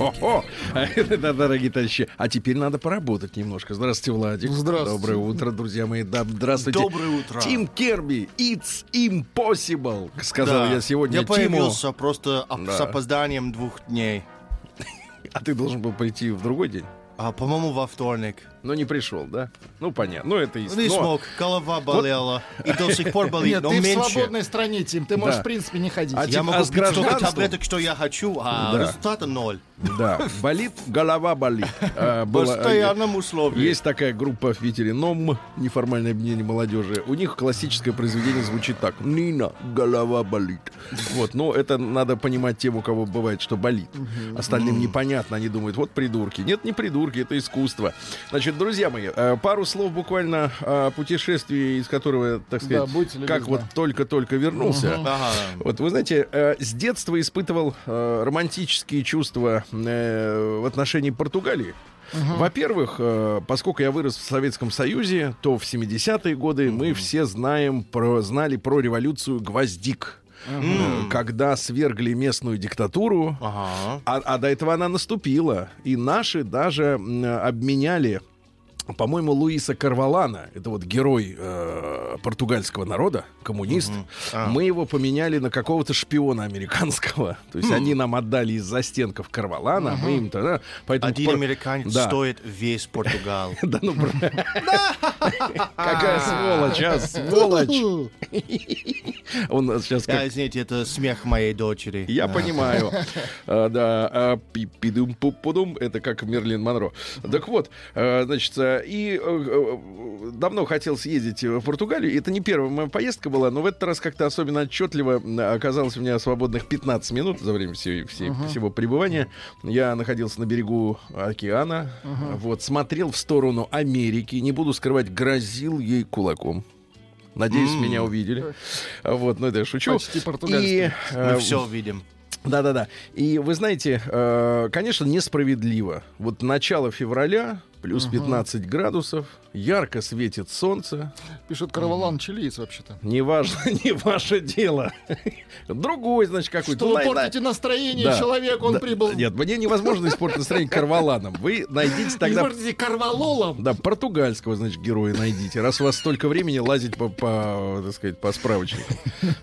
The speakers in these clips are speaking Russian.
Да, дорогие товарищи. А теперь надо поработать немножко. Здравствуйте, Владик. Здравствуйте. Доброе утро, друзья мои. Да, здравствуйте. Доброе утро. Тим Керби, it's impossible, сказал Да. я сегодня Я Тиму. появился просто Да. с опозданием двух дней. А ты должен был прийти в другой день. А, по-моему, во вторник. Но не пришел, да? Ну, понятно. Ну, это и Не но- смог, голова болела. И до сих пор болит, Нет, но ты в меньше. свободной стране, Тим. Ты можешь, Да. в принципе, не ходить. А Я могу а с пить столько гражданством? таблеток, что я хочу, а Да. результата ноль. Да, болит, голова болит. А, В было- постоянном условии. Есть такая группа в Питере, НОМ, неформальное объединение молодежи. У них классическое произведение звучит так. Нина, голова болит. Вот, но это надо понимать тем, у кого бывает, что болит. Остальным непонятно, они думают, вот придурки. Нет, не придурки, это искусство. Значит, друзья мои, э, пару слов буквально о путешествии, из которого, так сказать, будьте любезны. как вот только-только вернулся. Ага. Вот вы знаете, э, с детства испытывал э, романтические чувства в отношении Португалии. Во-первых, э, поскольку я вырос в Советском Союзе, то в 70-е годы мы все знаем про, знали про революцию гвоздик. Э, Когда свергли местную диктатуру, Ага. а, а до этого она наступила. И наши даже обменяли, по-моему, Луиса Карвалана, это вот герой э, португальского народа, коммунист, А. мы его поменяли на какого-то шпиона американского. То есть они нам отдали из застенков Карвалана, мы им тогда... Поэтому Один пор- американец Да. стоит весь Португал. Да ну, Какая сволочь, а, сволочь. Он сейчас как Да, извините, это смех моей дочери. Я понимаю. А, да, а, пи-пидум пу-пудум это как Мерлин Монро. Так вот, а, значит, и э, э, давно хотел съездить в Португалию. Это не первая моя поездка была, но в этот раз как-то особенно отчетливо оказалось у меня свободных 15 минут за время всей- всей- всего пребывания. Я находился на берегу океана, вот, смотрел в сторону Америки, не буду скрывать, грозил ей кулаком. Надеюсь, М. меня увидели. Вот, ну это я шучу. Почти португальский. И, э, Мы все видим. да-да-да. И вы знаете, э, конечно, несправедливо. Вот начало февраля, плюс 15 градусов, ярко светит солнце. Пишет Карвалан чилиец вообще-то. Не важно, не ваше дело. Другой, значит, какой-то. Что вы портите настроение Да. человеку, он Да, прибыл. Нет, мне невозможно испортить настроение карваланом. Вы найдите тогда... портите Карвалолом. Да, португальского, значит, героя найдите. Раз у вас столько времени лазить по, по, так сказать, по справочнику.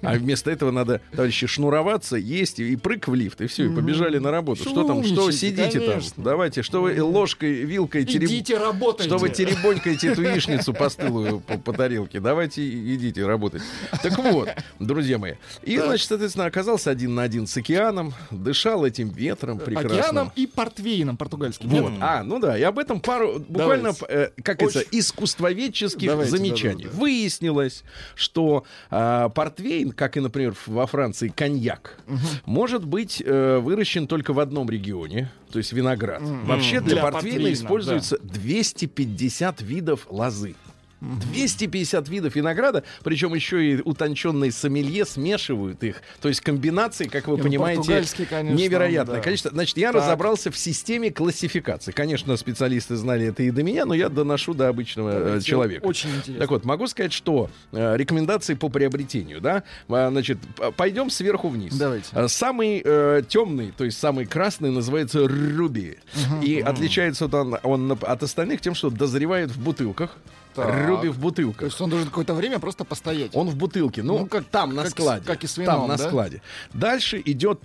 А вместо этого надо, товарищи, шнуроваться, есть и прыг в лифт, и все, и побежали на работу. Что там, что сидите там? Давайте, что вы ложкой, вилкой, тереб- Идите работайте. что вы теребонькаете эту яичницу постылую по, по тарелке. Давайте идите работать. Так вот, друзья мои. И, значит, соответственно, оказался один на один с океаном, дышал этим ветром прекрасным. Океаном и портвейном португальским. Вот. А, ну да, и об этом пару буквально, э, как это, искусствоведческих Давайте, замечаний. да-да-да. Выяснилось, что а, портвейн, как и, например, во Франции коньяк, может быть э, выращен только в одном регионе, то есть виноград. Вообще для, Для портвейна портвейна, используется 250 видов лозы. 250 видов винограда, причем еще и утонченные сомелье смешивают их. То есть комбинации, как вы Не, ну, понимаете, конечно, невероятное да. количество. Значит, я Так. разобрался в системе классификации. Конечно, специалисты знали это и до меня, но я доношу до обычного э, Давайте, человека. Очень интересно. Так вот, могу сказать, что э, рекомендации по приобретению, да, А, значит, пойдем сверху вниз. Давайте. А, Самый э, темный, то есть самый красный, называется руби. И отличается вот он, он от остальных тем, что дозревает в бутылках. Так. Руби в То бутылках. есть он должен какое-то время просто постоять. Он в бутылке. Ну, Ну, как там, на как складе. как и с Там, вином, на да? складе. Дальше идет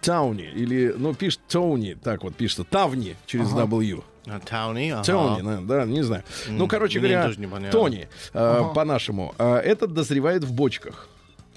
Тауни. Или, ну, пишет Тони. Так вот, пишется. Тавни через W. А, Тауни, ага. Тони, да, да, не знаю. Ну, короче мне говоря. Тони, э, по-нашему. э, этот дозревает в бочках.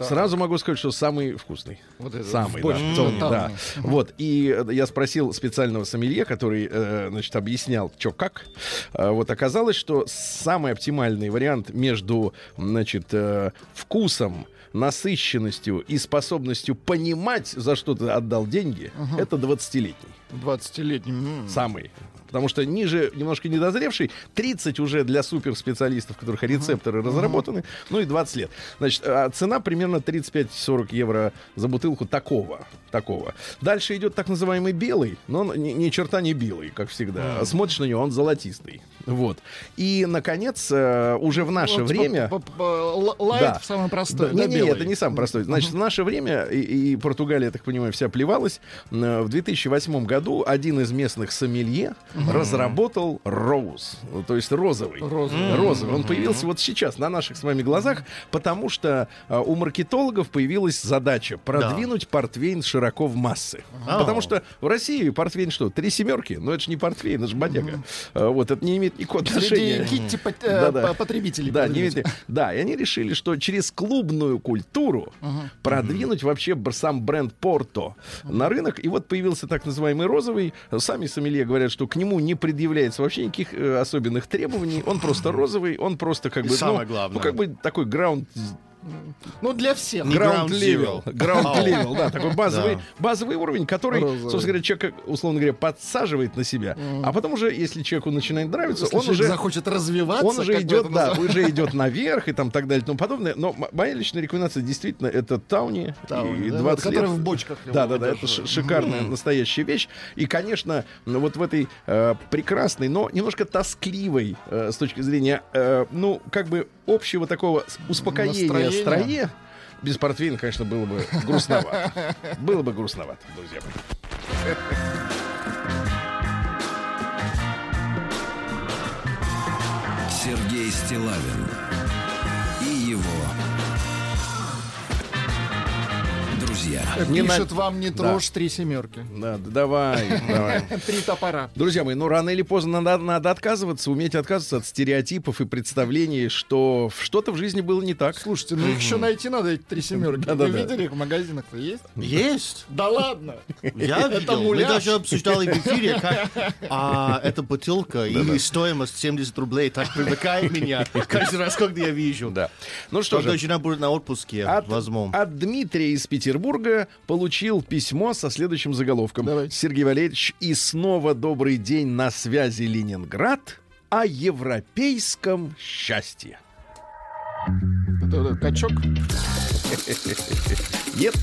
Сразу могу сказать, что самый вкусный. Вот это, самый, да, Тони, да. Вот, и э, я спросил специального сомелье, который, э, значит, объяснял, что как. Э, вот оказалось, что самый оптимальный вариант между, значит, э, вкусом, насыщенностью и способностью понимать, за что ты отдал деньги, это 20-летний. 20-летний. м. Самый потому что ниже немножко недозревший, 30 уже для суперспециалистов, у которых рецепторы разработаны, ну и 20 лет. Значит, а цена примерно 35-40 евро за бутылку такого. такого. Дальше идет так называемый белый, но он ни, ни черта не белый, как всегда. Смотришь на него, он золотистый. Вот. И, наконец, э, уже в наше Вот, время... л- Лайт Да. самый простой. Да, да, не, не, это не самый простой. Значит, в наше время, и, и Португалия, я так понимаю, вся плевалась, э, в 2008 году один из местных сомелье разработал роуз, то есть розовый. Розовый. Розовый. Он появился вот сейчас на наших с вами глазах, потому что э, у маркетологов появилась задача продвинуть портвейн широко в массы. Ага. Потому что в России портвейн что, три семерки? Ну это же не портвейн, это же бодяга. Э, Вот, это не имеет. Среди Китти э, потребителей. Да, не да, и они решили, что через клубную культуру продвинуть вообще бр- сам бренд Порто на рынок. И вот появился так называемый розовый. Сами сомелье говорят, что к нему не предъявляется вообще никаких э, особенных требований. Он просто розовый, он просто как И бы... ну, самое главное. Ну, как бы такой граунд Ну, для всех. Не Ground ground level. Ground level, да, такой базовый, Да. базовый уровень, который, Розовый. собственно говоря, человек, условно говоря, подсаживает на себя. А потом уже, если человеку начинает нравиться, Если он уже захочет развиваться, он уже идет, да, уже идет наверх и там так далее и тому подобное. Но моя личная рекомендация действительно это Тауни. Тауни, и да, 20 вот, который лет. в бочках Да, да, да, это шикарная настоящая вещь. И, конечно, ну, вот в этой э, прекрасной, но немножко тоскливой э, с точки зрения, э, ну, как бы общего такого успокоения Стране, без портвейна, конечно, было бы грустновато. Было бы грустновато, друзья мои. Сергей Стилавин друзья. Не Пишет на- вам не Да. трожь три семерки. Да, да, давай, давай. Три топора. Друзья мои, ну рано или поздно надо, надо отказываться, уметь отказываться от стереотипов и представлений, что что-то в жизни было не так. Слушайте, ну их еще найти надо, эти три семерки. Вы видели их в магазинах-то есть? Есть. Да ладно! Я видел. Мы даже обсуждали в эфире, как а, эта бутылка и стоимость 70 рублей так привлекает меня каждый раз, когда я вижу. Да. Ну что же, жена будет на отпуске, от, возьму. от Дмитрия из Петербурга получил письмо со следующим заголовком. Давайте. Сергей Валерьевич, и снова добрый день на связи Ленинград о европейском счастье. Это, это качок. Нет.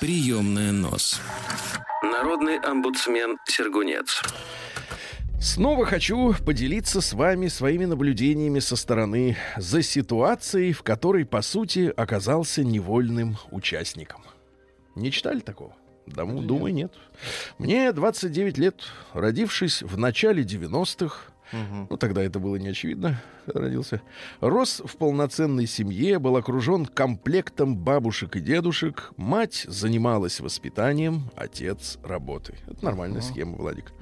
Приемная нос. Народный омбудсмен Сергунец. Снова хочу поделиться с вами своими наблюдениями со стороны за ситуацией, в которой, по сути, оказался невольным участником. Не читали такого? Да, думаю, нет. Мне 29 лет, родившись в начале 90-х, ну, тогда это было не очевидно, родился. Рос в полноценной семье, был окружен комплектом бабушек и дедушек. Мать занималась воспитанием, отец работой. Это нормальная схема, Владик.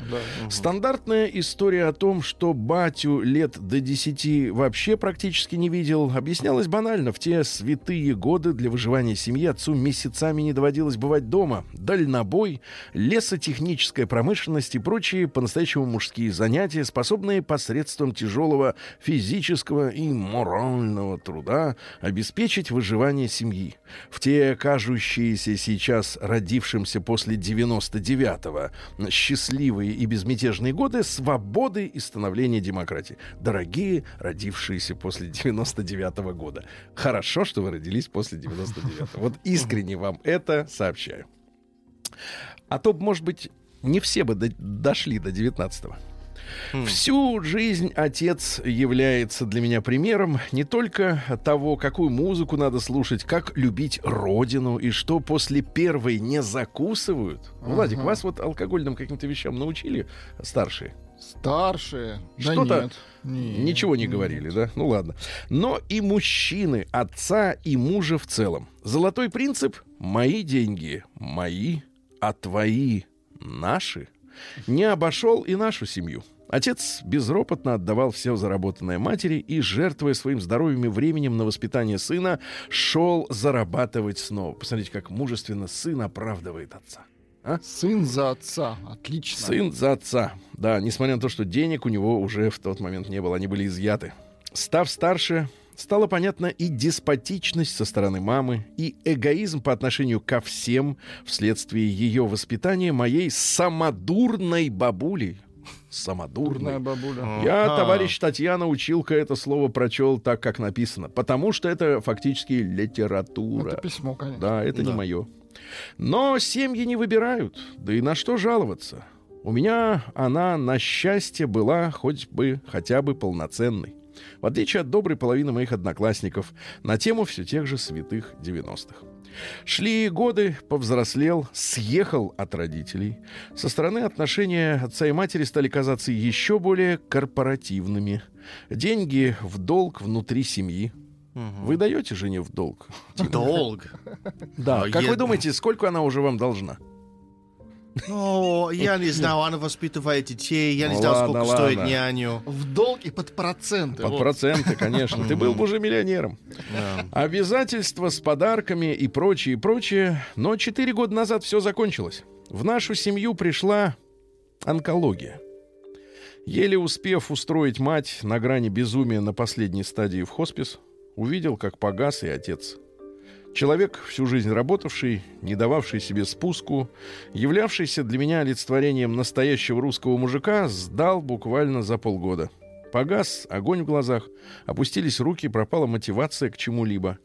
Стандартная история о том, что батю лет до 10 вообще практически не видел, объяснялась банально. В те святые годы для выживания семьи отцу месяцами не доводилось бывать дома. Дальнобой, лесотехническая промышленность и прочие по-настоящему мужские занятия, способные посредством тяжелого физического и морального труда обеспечить выживание семьи. В те кажущиеся сейчас родившимся после 99-го счастливые и безмятежные годы свободы и становления демократии. Дорогие родившиеся после 99-го года. Хорошо, что вы родились после 99-го. Вот искренне вам это сообщаю. А то, может быть, не все бы до- дошли до 19-го. Всю жизнь отец является для меня примером не только того, какую музыку надо слушать, как любить родину и что после первой не закусывают. Владик, вас вот алкогольным каким-то вещам научили старшие? Старшие. Да Что-то нет. Нет. Ничего не говорили, да? Ну ладно. Но и мужчины, отца и мужа в целом. Золотой принцип — мои деньги мои, а твои наши. Не обошел и нашу семью. Отец безропотно отдавал все заработанное матери и, жертвуя своим здоровьем и временем на воспитание сына, шел зарабатывать снова. Посмотрите, как мужественно сын оправдывает отца. Сын за отца. Отлично. Сын за отца. Да, несмотря на то, что денег у него уже в тот момент не было, они были изъяты. Став старше, стала понятна и деспотичность со стороны мамы, и эгоизм по отношению ко всем вследствие ее воспитания моей самодурной бабулей. Самодурной. Дурная бабуля. Я, товарищ Татьяна, училка, это слово прочел так, как написано. Потому что это фактически литература. Это письмо, конечно. Да, это не Да. мое. Но семьи не выбирают. Да и на что жаловаться? У меня она, на счастье, была хоть бы хотя бы полноценной. В отличие от доброй половины моих одноклассников на тему все тех же святых 90-х. Шли годы, повзрослел, съехал от родителей. Со стороны отношения отца и матери стали казаться еще более корпоративными. Деньги в долг внутри семьи. Вы даете жене в долг? Долг. Да. Как вы думаете, сколько она уже вам должна? Ну, я не знал, она воспитывает детей, я не Ну знал, ладно, сколько стоит няню. В долг и под проценты. Под вот. проценты, конечно. Ты был бы уже миллионером. Да. Обязательства с подарками и прочее, и прочее. Но четыре года назад все закончилось. В нашу семью пришла онкология. Еле успев устроить мать на грани безумия на последней стадии в хоспис, увидел, как погас и отец. Человек, всю жизнь работавший, не дававший себе спуску, являвшийся для меня олицетворением настоящего русского мужика, сдал буквально за полгода. Погас огонь в глазах, опустились руки, пропала мотивация к чему-либо.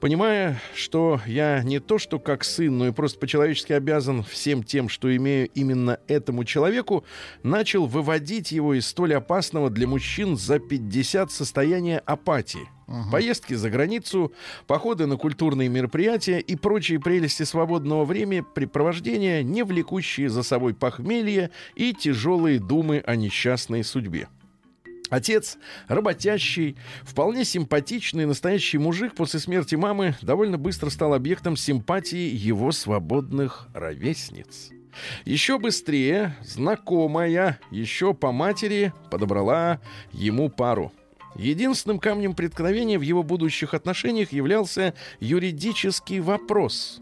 Понимая, что я не то что как сын, но и просто по-человечески обязан всем тем, что имею именно этому человеку, начал выводить его из столь опасного для мужчин за 50 состояния апатии. Поездки за границу, походы на культурные мероприятия и прочие прелести свободного времяпрепровождения, не влекущие за собой похмелье и тяжелые думы о несчастной судьбе. Отец, работящий, вполне симпатичный настоящий мужик после смерти мамы довольно быстро стал объектом симпатии его свободных ровесниц. Еще быстрее знакомая, еще по матери, подобрала ему пару. Единственным камнем преткновения в его будущих отношениях являлся юридический вопрос.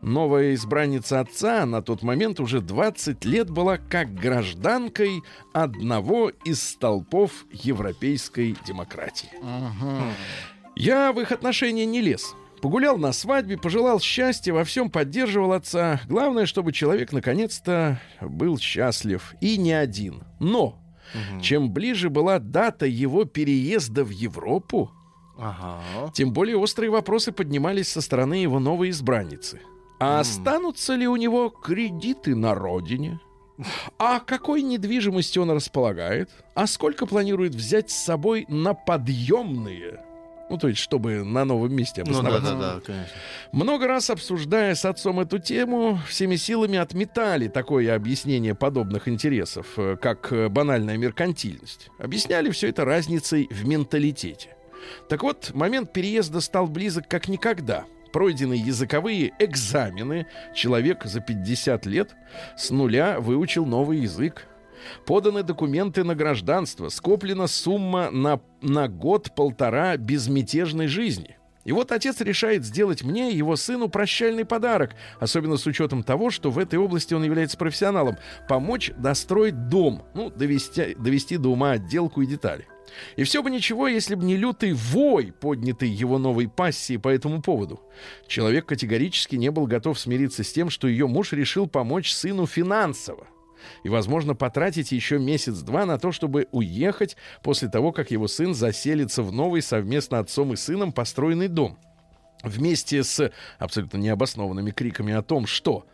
Новая избранница отца на тот момент уже 20 лет была как гражданкой одного из столпов европейской демократии. Ага. Я в их отношения не лез. Погулял на свадьбе, пожелал счастья, во всем поддерживал отца. Главное, чтобы человек наконец-то был счастлив. И не один. Но чем ближе была дата его переезда в Европу, Ага. тем более острые вопросы поднимались со стороны его новой избранницы. А останутся ли у него кредиты на родине? А какой недвижимостью он располагает? А сколько планирует взять с собой на подъемные? Ну, то есть, чтобы на новом месте Ну да, обосноваться. да, да, конечно. Много раз обсуждая с отцом эту тему, всеми силами отметали такое объяснение подобных интересов, э, как э, банальная меркантильность. Объясняли все это разницей в менталитете. Так вот, момент переезда стал близок как никогда. Пройдены языковые экзамены, человек за 50 лет с нуля выучил новый язык. Поданы документы на гражданство, скоплена сумма на, на год-полтора безмятежной жизни. И вот отец решает сделать мне и его сыну прощальный подарок, особенно с учетом того, что в этой области он является профессионалом, помочь достроить дом, ну, довести, довести до ума отделку и детали. И все бы ничего, если бы не лютый вой, поднятый его новой пассией по этому поводу. Человек категорически не был готов смириться с тем, что ее муж решил помочь сыну финансово. И, возможно, потратить еще месяц-два на то, чтобы уехать после того, как его сын заселится в новый совместно отцом и сыном построенный дом. Вместе с абсолютно необоснованными криками о том, что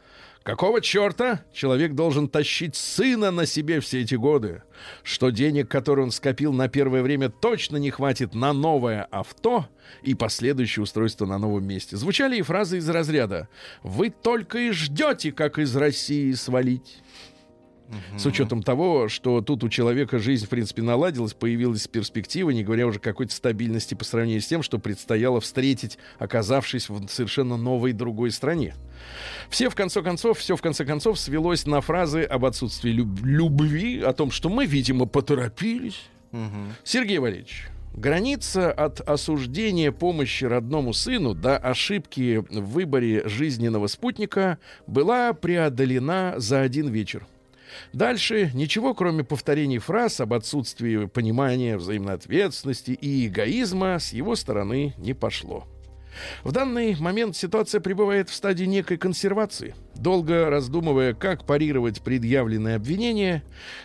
Какого черта человек должен тащить сына на себе все эти годы? Что денег, которые он скопил на первое время, точно не хватит на новое авто и последующее устройство на новом месте. Звучали и фразы из разряда «Вы только и ждете, как из России свалить». С учетом того, что тут у человека жизнь, в принципе, наладилась, появилась перспектива, не говоря уже какой-то стабильности по сравнению с тем, что предстояло встретить, оказавшись в совершенно новой другой стране. Все, в конце концов, все, в конце концов, свелось на фразы об отсутствии люб- любви, о том, что мы, видимо, поторопились. Сергей Валерьевич, граница от осуждения помощи родному сыну до ошибки в выборе жизненного спутника была преодолена за один вечер. Дальше ничего, кроме повторений фраз об отсутствии понимания, взаимной ответственности и эгоизма с его стороны не пошло. В данный момент ситуация пребывает в стадии некой консервации. Долго раздумывая, как парировать предъявленные обвинения,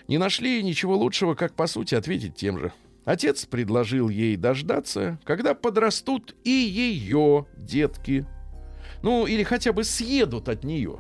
не нашли ничего лучшего, как по сути ответить тем же. Отец предложил ей дождаться, когда подрастут и ее детки. Ну, или хотя бы съедут от нее.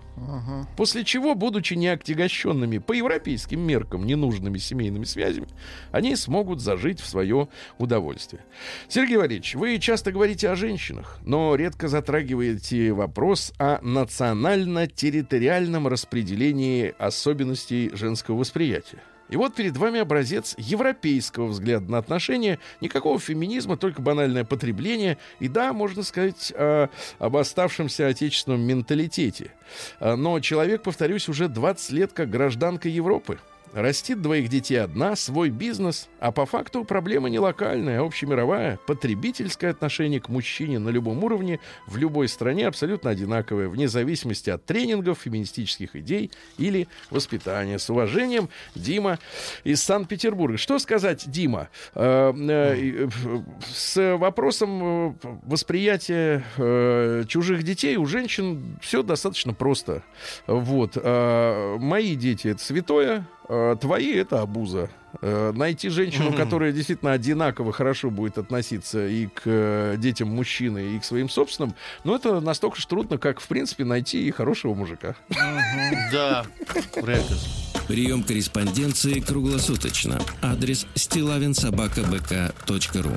После чего, будучи неотягощенными по европейским меркам ненужными семейными связями, они смогут зажить в свое удовольствие. Сергей Валерьевич, вы часто говорите о женщинах, но редко затрагиваете вопрос о национально-территориальном распределении особенностей женского восприятия. И вот перед вами образец европейского взгляда на отношения. Никакого феминизма, только банальное потребление. И да, можно сказать э, об оставшемся отечественном менталитете. Э, но человек, повторюсь, уже 20 лет как гражданка Европы. Растит двоих детей одна, свой бизнес, а по факту проблема не локальная, а общемировая. Потребительское отношение к мужчине на любом уровне в любой стране абсолютно одинаковое, вне зависимости от тренингов, феминистических идей или воспитания. С уважением, Дима из Санкт-Петербурга. Что сказать, Дима, э, э, с вопросом э, восприятия э, чужих детей у женщин все достаточно просто. Вот. Э, мои дети — это святое, э, твои это обуза. Э, найти женщину, которая действительно одинаково хорошо будет относиться и к э, детям мужчины, и к своим собственным, ну, это настолько же трудно, как, в принципе, найти и хорошего мужика. Да. Прием корреспонденции круглосуточно. Адрес стилавинсобакабк.ру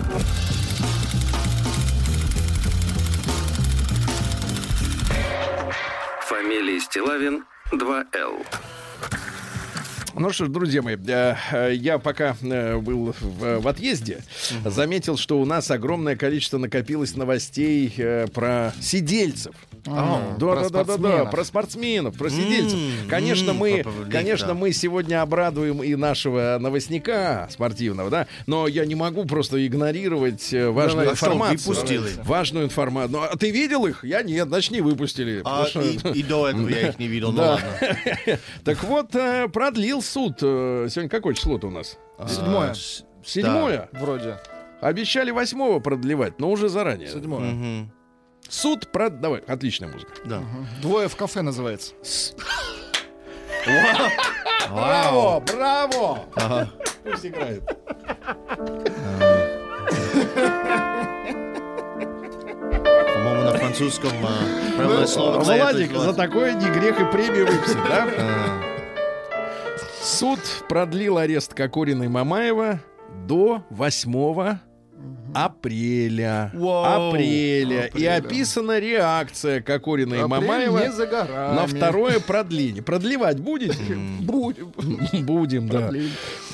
Фамилия Стилавин 2Л. Ну что ж, друзья мои, э, э, я пока э, был в, отъезде, заметил, что у нас огромное количество накопилось новостей э, про сидельцев. А, Да, про да, да, да, да, про спортсменов, про сидельцев. Конечно, мы, конечно, да. мы сегодня обрадуем и нашего новостника спортивного, да, но я не могу просто игнорировать э, важную А информацию. выпустили? Важную информацию. Ну, а ты видел их? Я нет, значит, не выпустили. А, что- и, и до этого я их не видел, ну ладно. Так вот, э, суд. э, Сегодня какое число-то у нас? Седьмое. А, с- Седьмое. Вроде. Обещали восьмого продлевать, но уже заранее. Седьмое. Суд прод... Давай, отличная музыка. Да. Двое в кафе называется. Браво, браво! Ага. Пусть играет. По-моему, на французском а, правильное слово для Владик, за такое не грех и премию выписать, да? Суд продлил арест Кокорина и Мамаева до 8 апреля. Вау. Апреля. И описана реакция Кокорина и Мамаева не за горами. на второе продление. Продлевать будете? Будем. Будем, да.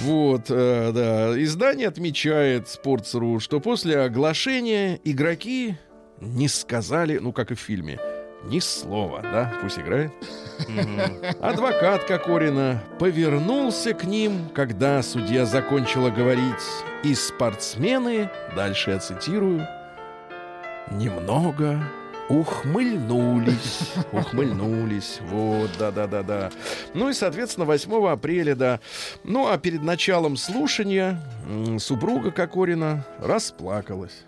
Вот, э, да. Издание отмечает Sports.ru, что после оглашения игроки не сказали, ну, как и в фильме, ни слова, да? Пусть играет. Адвокат Кокорина повернулся к ним, когда судья закончила говорить, и спортсмены, дальше я цитирую, немного ухмыльнулись. Ухмыльнулись. Вот, да-да-да-да. Ну и, соответственно, 8 апреля, да. Ну, а перед началом слушания супруга Кокорина расплакалась.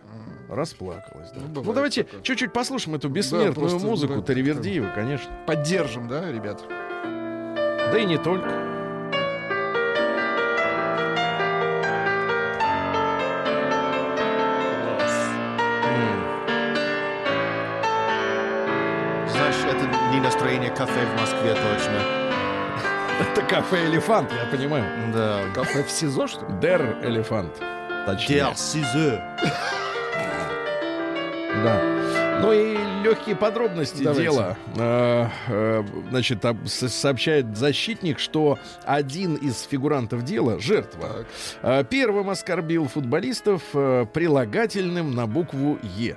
Расплакалась, да. Ну, Ну, давайте такое. чуть-чуть послушаем эту бессмертную просто, музыку да, Таривердиева, конечно. Поддержим, да, ребят? Да и не только. Знаешь, это не настроение кафе в Москве точно. Это кафе «Элефант», я понимаю. Да. Кафе в СИЗО, что ли? Дер «Элефант». Точнее. Der Caesar. Да. Ну и легкие подробности Давайте. дела. Э, э, Значит, об- со- сообщает защитник, что один из фигурантов дела, жертва, э, первым оскорбил футболистов э, прилагательным на букву Е.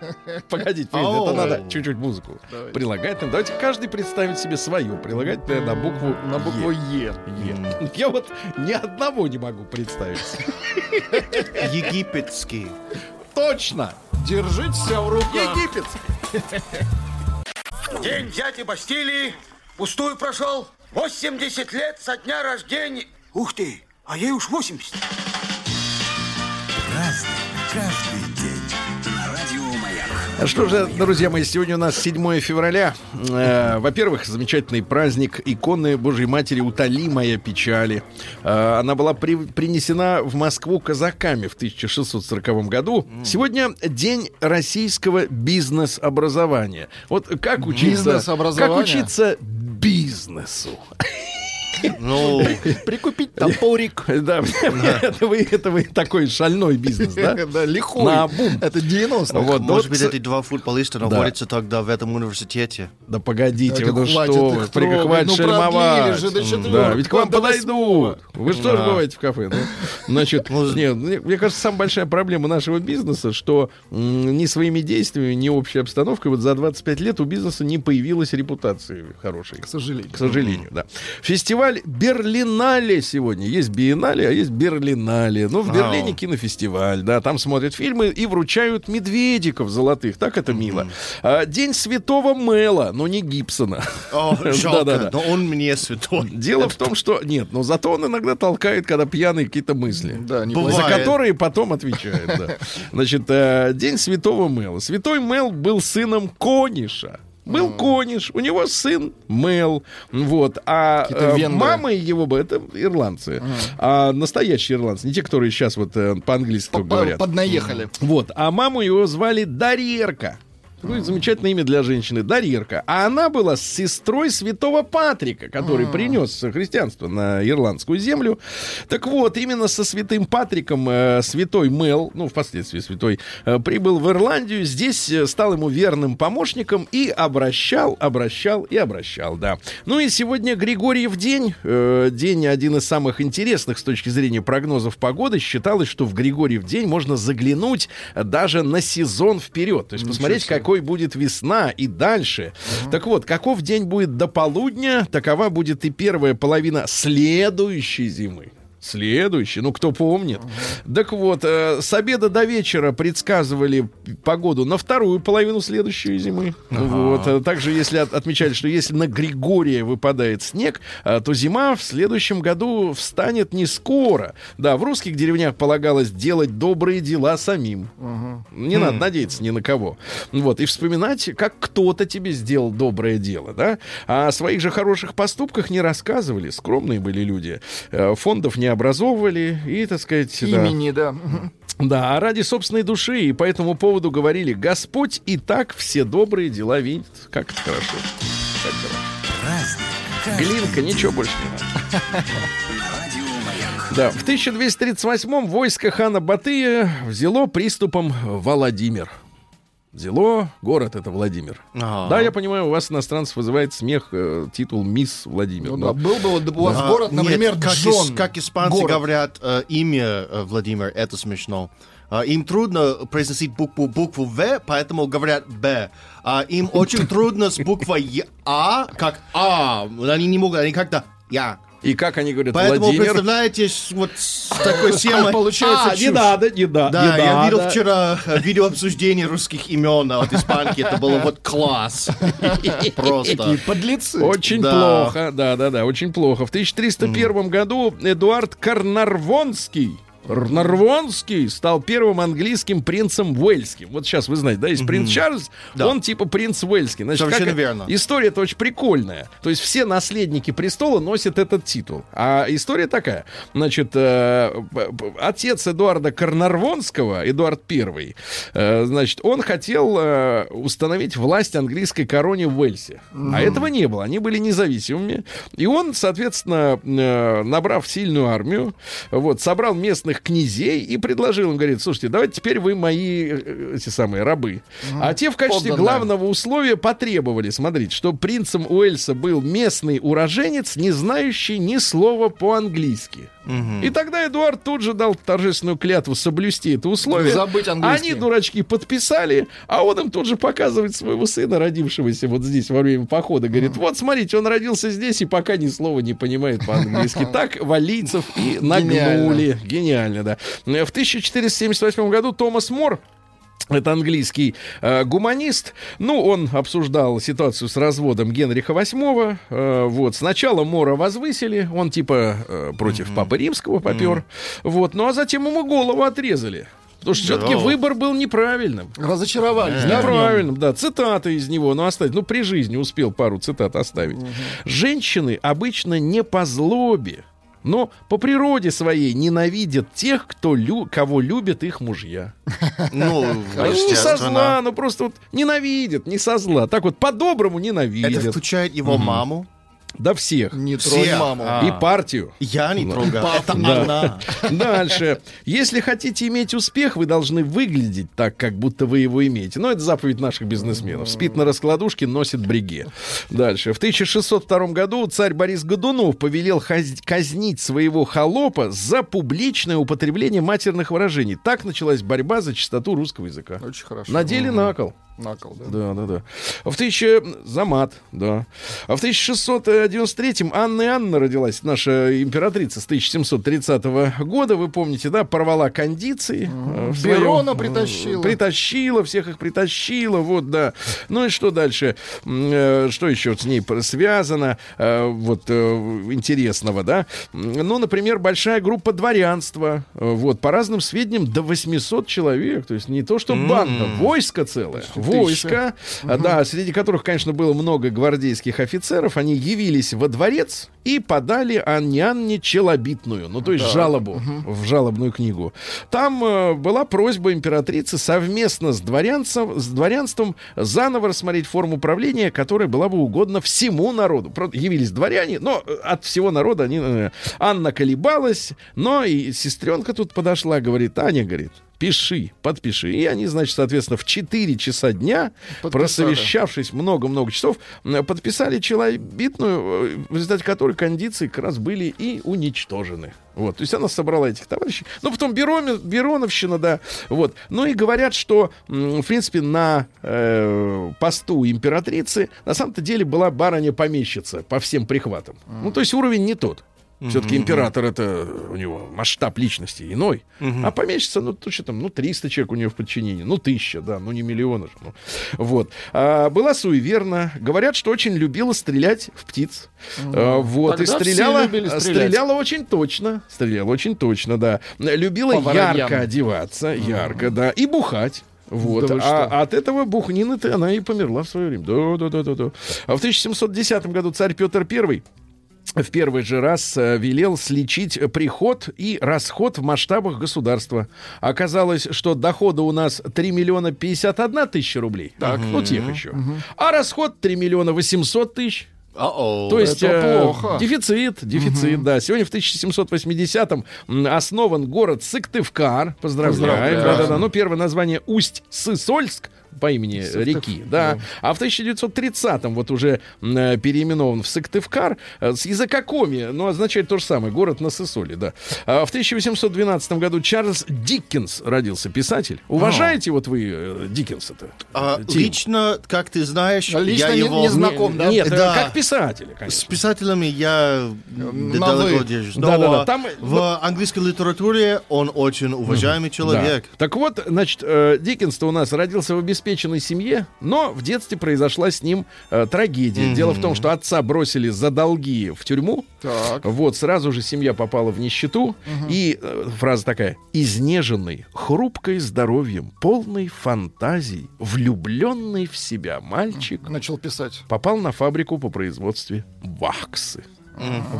Погодите, Федя, это надо чуть-чуть музыку. Давайте. Прилагательным. Давайте каждый представит себе свое прилагательное на букву На букву Е. Е. Я вот ни одного не могу представить. Египетский. Точно! Держите себя в руках. Египет! День дяди Бастилии Пустую прошел. 80 лет со дня рождения. Ух ты, а ей уж 80. А Что же, друзья мои, сегодня у нас 7 февраля. Э, во-первых, замечательный праздник иконы Божьей Матери «Утоли моя печали». Э, она была при- принесена в Москву казаками в 1640 году. Сегодня день российского бизнес-образования. Вот как учиться, как учиться бизнесу? Ну, Прикупить топорик. Да, это вы, это вы такой шальной бизнес, да? Да, лихой. На бум. Это 90 Вот, может быть, эти два футболиста находятся тогда в этом университете. Да погодите, ну что, хватит ну, шельмовать. Да, ведь к вам до подойдут. Вы что же бываете в кафе? Ну, значит, нет, мне, кажется, самая большая проблема нашего бизнеса, что ни своими действиями, ни общей обстановкой вот за 25 лет у бизнеса не появилась репутации хорошей. К сожалению. К сожалению, да. Фестиваль Берлинале сегодня. Есть биеннале, а есть Берлинале. Ну, в Берлине кинофестиваль, да. Там смотрят фильмы и вручают медведиков золотых. Так это мило. А, День Святого Мэла, но не Гибсона. О, жалко, Да-да-да. но он мне святой. Дело в том, что... Нет, но зато он иногда толкает, когда пьяные какие-то мысли. Да, не. За которые потом отвечает, да. Значит, э, День Святого Мэла. Святой Мэл был сыном Кониша. Был Кониш, у него сын Мэл, вот, а э, мамой его бы это ирландцы, а настоящие ирландцы, не те, которые сейчас вот э, по-английски говорят. Поднаехали. Вот, а маму его звали Дарьерка. Такое замечательное имя для женщины. Дарьерка. А она была сестрой святого Патрика, который принес христианство на ирландскую землю. Так вот, именно со святым Патриком э, святой Мел, ну, впоследствии святой, э, прибыл в Ирландию. Здесь э, стал ему верным помощником и обращал, обращал и обращал, да. Ну и сегодня Григорьев день. э, день один из самых интересных с точки зрения прогнозов погоды. Считалось, что в Григорьев день можно заглянуть даже на сезон вперед. То есть посмотреть, какой будет весна и дальше. Так вот, каков день будет до полудня, такова будет и первая половина следующей зимы. Следующий, ну кто помнит. Так вот, э, с обеда до вечера предсказывали погоду на вторую половину следующей зимы. Вот. э, Также, если от- отмечали, что если на Григория выпадает снег, э, то зима в следующем году встанет не скоро. Да, в русских деревнях полагалось делать добрые дела самим. Не надо надеяться ни на кого. Вот, и вспоминать, как кто-то тебе сделал доброе дело, да? А о своих же хороших поступках не рассказывали. Скромные были люди. Э, Фондов не образовывали и, так сказать... да. Имени, да. Да, а ради собственной души и по этому поводу говорили, Господь и так все добрые дела видит. Как это хорошо. Как хорошо. Глинка, ничего больше не надо. Да, в 1238-м войско хана Батыя взяло приступом Владимир. Взяло город это Владимир. Ага. Да, я понимаю, у вас иностранцев вызывает смех э, титул мисс Владимир. Ну но- да, был бы вот у вас А, город, нет, например, как, Джон. ис- как испанцы Город. говорят э, имя э, Владимир, это смешно. А, им трудно произносить букву, букву В, поэтому говорят Б. А им очень трудно с буквой Я- А, как А. Они не могут, они как-то Я. И как они говорят, Поэтому Владимир... представляете, вот с такой темой. получается А, не надо, не да, Да, не я видел надо. вчера э, видео обсуждения русских имен от испанки. Это было вот класс. Просто. Подлецы. Очень Да. плохо, да, да, да, очень плохо. В 1301 году Эдуард Карнарвонский Нарвонский стал первым английским принцем Уэльским. Вот сейчас вы знаете, да, есть принц Чарльз, Да. он типа принц Уэльский. Значит, Совершенно как- верно. История-то очень прикольная. То есть все наследники престола носят этот титул. А история такая. Значит, э, отец Эдуарда Карнарвонского, Эдуард I, э, значит, он хотел э, установить власть английской короне в Уэльсе. А этого не было. Они были независимыми. И он, соответственно, э, набрав сильную армию, вот, собрал местных князей и предложил им, говорит, слушайте, давайте теперь вы мои э, эти самые рабы. А те в качестве Подданные. главного условия потребовали, смотрите, что принцем Уэльса был местный уроженец, не знающий ни слова по-английски. И тогда Эдуард тут же дал торжественную клятву соблюсти это условие. Забыть английский. Они, дурачки, подписали, а он им тут же показывает своего сына, родившегося вот здесь во время похода. Говорит, вот, смотрите, он родился здесь и пока ни слова не понимает по-английски. Так валийцев и нагнули. Гениально, да. В 1478 году Томас Мор Это английский э, гуманист. Ну, он обсуждал ситуацию с разводом Генриха VIII. Э, вот. Сначала Мора возвысили. Он типа э, против Папы Римского попер. Вот. Ну, а затем ему голову отрезали. Потому что все-таки Да. выбор был неправильным. Разочаровались. да, нем? Неправильным, да. Цитаты из него, ну, оставить. Ну, при жизни успел пару цитат оставить. Женщины обычно не по злобе, но по природе своей ненавидят тех, кто лю- кого любят их мужья. Ну, Они не со зла, естественно. ну просто вот ненавидят, не со зла. Так вот, по-доброму Это ненавидят. включает его маму. Да всех. Не Все. тронь маму. А. И партию. Я не трогаю. Это Да. она. Дальше. Если хотите иметь успех, вы должны выглядеть так, как будто вы его имеете. Но это заповедь наших бизнесменов. Спит на раскладушке, носит бриге. Дальше. В 1602 году царь Борис Годунов повелел хаз- казнить своего холопа за публичное употребление матерных выражений. Так началась борьба за чистоту русского языка. Очень хорошо. Надели на кол. На кол, да. Да, да, да. В 1000... Замат, да. А в 1693-м Анна Иоанна родилась, наша императрица с 1730 года. Вы помните, да, порвала кондиции. э, в своем- Берона притащила. Притащила, всех их притащила, вот, да. Ну и что дальше? Э, Что еще с ней связано, э, вот, э, интересного, да? Ну, например, большая группа дворянства, э, вот, по разным сведениям, до 800 человек, то есть не то, что банда, войско целое, войско, а, да, среди которых, конечно, было много гвардейских офицеров, они явились во дворец и подали Анне челобитную, ну, то есть жалобу в жалобную книгу. Там э, была просьба императрицы совместно с, дворянцем, с дворянством заново рассмотреть форму правления, которая была бы угодна всему народу. Правда, явились дворяне, но э, от всего народа они... э, Анна колебалась, но и сестренка тут подошла, говорит, Аня, говорит, пиши, подпиши. И они, значит, соответственно, в 4 часа дня, Подписали. просовещавшись много-много часов, подписали челобитную, э, в результате которой кондиции как раз были и уничтожены. Вот, то есть она собрала этих товарищей. Ну, потом Бероми- Бероновщина, да. Вот. Ну и говорят, что, в принципе, на э, посту императрицы на самом-то деле была барыня-помещица по всем прихватам. Ну, то есть уровень не тот. Все-таки император это у него масштаб личности иной. А помещица, ну, то, что там, ну, 300 человек у нее в подчинении, ну, тысяча, да, ну, не миллионы же. ну. Вот. А, была суеверна. Говорят, что очень любила стрелять в птиц. А, вот. Тогда и стреляла, стрелять. стреляла очень точно. Стреляла очень точно, да. Любила По воробьям. ярко одеваться, ярко, да. И бухать. Вот. Да а от этого бухнины-то она и померла в свое время. Да, да, да, да, да. А в 1710 году царь Петр I в первый же раз э, велел сличить приход и расход в масштабах государства. Оказалось, что дохода у нас 3 миллиона 51 тысяча рублей. Так, ну тех еще. А расход 3 миллиона 800 тысяч. Uh-oh. То есть это э, плохо. дефицит, дефицит, да. Сегодня в 1780-м м, основан город Сыктывкар. Поздравляем. Поздравляем. Да-да-да. Ну, первое название Усть-Сысольск по имени Сыктыв- реки, да. А в 1930-м вот уже э, переименован в Сыктывкар э, с языкокоми, но означает то же самое, город на Сысоле, да. А в 1812 году Чарльз Диккенс родился, писатель. Уважаете вот вы э, Диккенса-то? А, Тим? лично, как ты знаешь, Лично я не- его... не знаком. да? Нет, э, Да. как писателя, С конечно. писателями я на далеко держусь. Да-да-да, Но там- в английской литературе он очень уважаемый человек. Да. Так вот, значит, э, Диккенс-то у нас родился в обеспеченной семье, но в детстве произошла с ним э, трагедия. Дело в том, что отца бросили за долги в тюрьму. Так. Вот, сразу же семья попала в нищету. И э, фраза такая. «Изнеженный, хрупкой здоровьем, полный фантазий, влюбленный в себя мальчик Начал писать. попал на фабрику по производстве ваксы.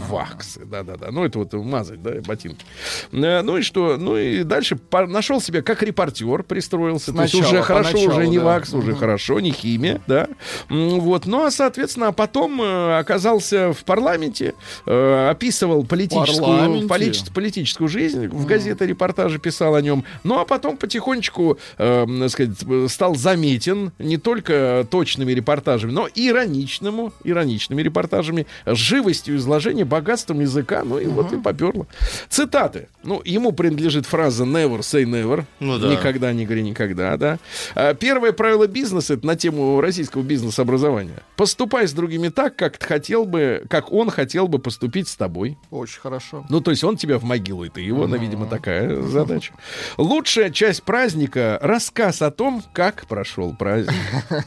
Ваксы, да-да-да. Ну, это вот мазать, да, ботинки. Э, Ну и что? Ну и дальше нашел себя как репортер, пристроился. То есть Сначала, уже хорошо, поначалу, уже не да. вакс, уже хорошо, не химия, да. Вот. Ну, а, соответственно, а потом э, оказался в парламенте, э, описывал политическую, полит- политическую жизнь, в газеты репортажи писал о нем. Ну, а потом потихонечку, э, сказать, стал заметен не только точными репортажами, но и ироничному, ироничными репортажами, живостью изложения, богатством языка, ну и вот и поперло. Цитаты. Ну, ему принадлежит фраза never say never. Ну да. Никогда не говори никогда, да. А, Первое правило бизнеса это на тему российского бизнес-образования. Поступай с другими так, как ты хотел бы, как он хотел бы поступить с тобой. Очень хорошо. Ну, то есть он тебя в могилу, и ты его, ну, видимо, такая задача. Лучшая часть праздника — рассказ о том, как прошел праздник.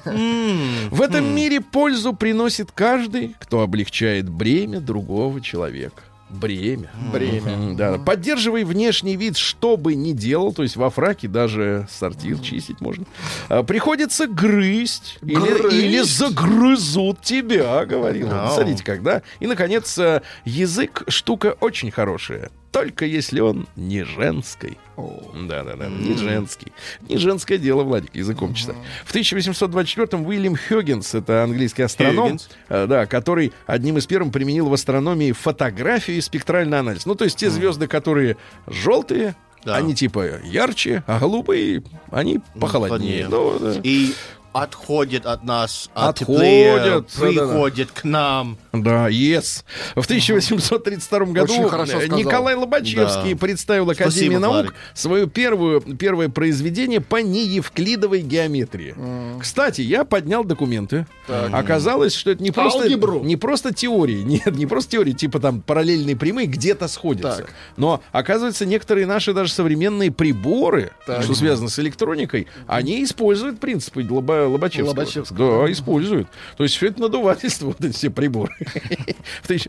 В этом мире пользу приносит каждый, кто облегчает бремя другого человека. Бремя. Бремя. Да. Поддерживай внешний вид, что бы ни делал, то есть во фраке даже сортир чистить можно. А, Приходится грызть, Или, Грызть? или загрызут тебя, говорил он. Смотрите, когда. И, наконец, э, язык штука очень хорошая. Только если он не женской. Да-да-да, не женский. Не женское дело, Владик, языком читать. В 1824-м Уильям Хёггинс, это английский астроном, Хёггинс. э, да, который одним из первых применил в астрономии фотографию и спектральный анализ. Ну, то есть те звезды, которые желтые, Да. они типа ярче, а голубые, они похолоднее. холоднее. Ну, да. И отходят от нас, а Отходят, теплее да-да-да. приходят к нам. Да, yes. В 1832 году э. Николай Лобачевский Да. представил Академии Спасибо, наук Владик. свое первую, первое произведение по неевклидовой геометрии. Кстати, я поднял документы. Оказалось, что это не просто, Алгебру? не просто теории. Нет, не просто теории, типа там параллельные прямые где-то сходятся. Так. Но, оказывается, некоторые наши даже современные приборы, Так. что связано с электроникой, они используют принципы Лоба- Лобачевского. Лобачевского. Да, используют. То есть все это надувательство, вот эти все приборы.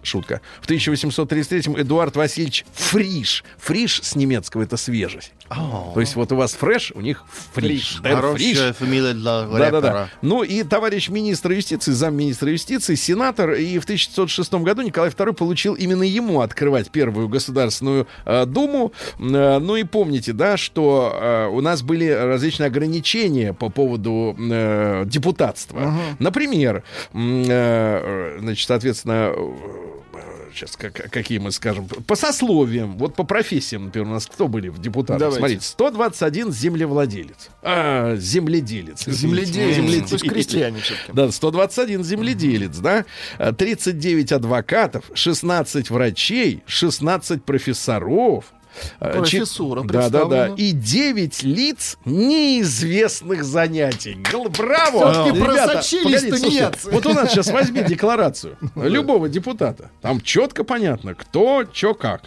Шутка. В 1833-м Эдуард Васильевич Фриш. Фриш с немецкого это свежесть. То есть вот у вас фреш, у них фриш. Хорошая фамилия для Да-да-да. рэпера. Ну и товарищ министр юстиции, замминистра юстиции, сенатор, и в 1906 году Николай II получил именно ему открывать первую государственную э, думу. Э, ну и помните, да, что э, у нас были различные ограничения по поводу э, депутатства. Например, м, э, э, значит, соответственно, сейчас как, какие мы скажем, по сословиям, вот по профессиям, например, у нас кто были в депутатах? Давайте. Смотрите, 121 землевладелец, а, земледелец. извините. Земледелец. То есть крестьяне все-таки. Да, 121 земледелец, да, А, 39 адвокатов, 16 врачей, 16 профессоров. Профессура Да, да, да. представлена. И 9 лиц неизвестных занятий. Браво! Просочились слушайте, нет. Вот у нас сейчас возьми декларацию любого депутата. Там четко понятно, кто, что, как.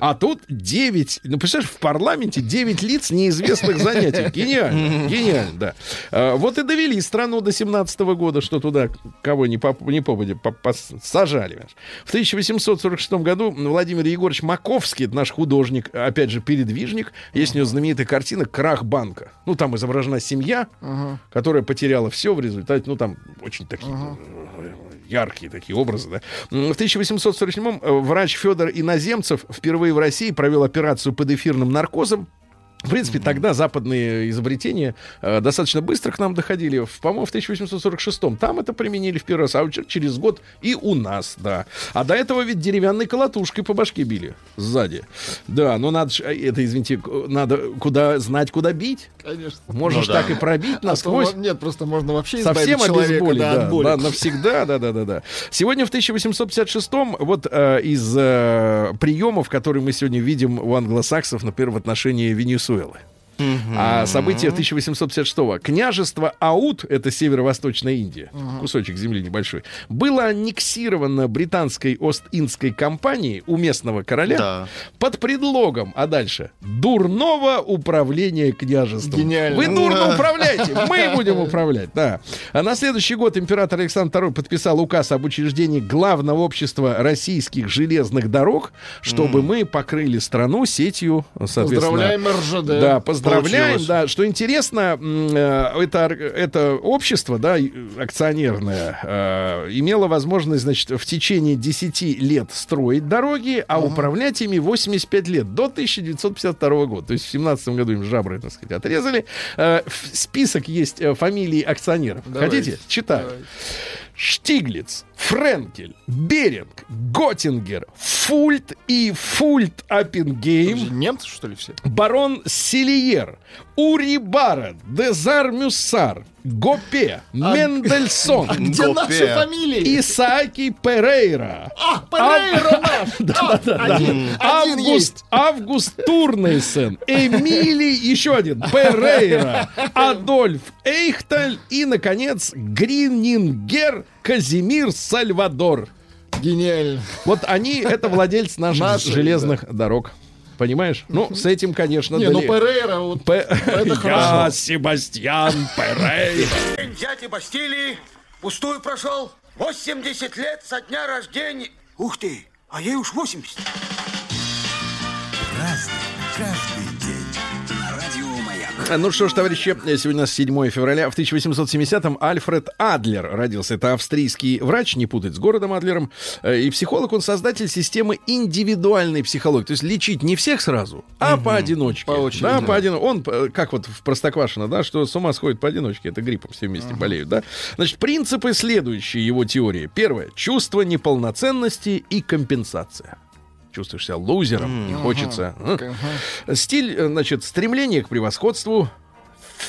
А тут 9, ну, представляешь, в парламенте 9 лиц неизвестных занятий. Гениально, гениально, да. А, вот и довели страну до 17 года, что туда кого не, поп, не попади, по- пос- сажали. В 1846 году Владимир Егорович Маковский, наш художник, опять же, передвижник, есть у него знаменитая картина «Крах банка». Ну, там изображена семья, которая потеряла все в результате, ну, там очень такие э, яркие такие образы, да. В 1847-м э, врач Федор Иноземцев впервые в России провел операцию под эфирным наркозом. В принципе, тогда западные изобретения э, достаточно быстро к нам доходили. В, по-моему, в 1846-м там это применили в первый раз, а через год и у нас, да. А до этого ведь деревянной колотушкой по башке били сзади. Да, но надо, э, это, извините, надо куда знать, куда бить. Конечно. Можешь Ну да. так и пробить А то насквозь. нет, просто можно вообще Совсем человека обезболить, да, да, от боли. да, навсегда, да, да, да, да. Сегодня в 1856-м вот э, из э, приемов, которые мы сегодня видим у англосаксов, например, в отношении Венесуэлы. Venezuela. А события 1856-го. Княжество Аут, это северо-восточная Индия, кусочек земли небольшой, было аннексировано британской Ост-Индской компанией у местного короля Да. под предлогом, а дальше, дурного управления княжеством. Гениально. Вы дурно управляете, мы будем управлять, да. А на следующий год император Александр II подписал указ об учреждении главного общества российских железных дорог, чтобы мы покрыли страну сетью, соответственно... Поздравляем РЖД. Да, поздравляем. Получилось. Да, что интересно, э, это, это общество, да, акционерное, э, имело возможность, значит, в течение 10 лет строить дороги, а управлять ими 85 лет, до 1952 года. То есть в 17 году им жабры, так сказать, отрезали. Э, список есть фамилий акционеров. Давайте. Хотите? Читаю. Давайте. Штиглиц, Френкель, Беринг, Готтингер, Фульт и Фульт Аппенгейм, Немцы, что ли, все? барон Селиер, Ури Бара, Дезар Мюссар, Гопе, Мендельсон, Где Гопе. наши фамилии? Исааки Перейра, А, Перейра наш! А, Один, один Август. Август Турнейсен, Эмили, еще один, Перейра, Адольф Эйхталь и, наконец, Гринингер Казимир Сальвадор. Гениально. Вот они, это владельцы наших Наши, железных дорог. Понимаешь? Ну, с этим, конечно, Не, ну дали- Перейра, вот П- Я хорошо. Себастьян Перейра. День дяди Бастилии пустую прошел. 80 лет со дня рождения. Ух ты, а ей уж 80. Ну что ж, товарищи, сегодня у нас 7 февраля. В 1870-м Альфред Адлер родился. Это австрийский врач, не путать с городом Адлером. Э, И психолог, он создатель системы индивидуальной психологии. То есть лечить не всех сразу, а поодиночке. По очереди, Да, да. поодино- Он, э, как вот в Простоквашино, да, что с ума сходит поодиночке. Это гриппом все вместе болеют, да. Значит, принципы следующие его теории. Первое. Чувство неполноценности и компенсация. Чувствуешь себя лузером, не хочется. Стиль, э, значит, стремление к превосходству,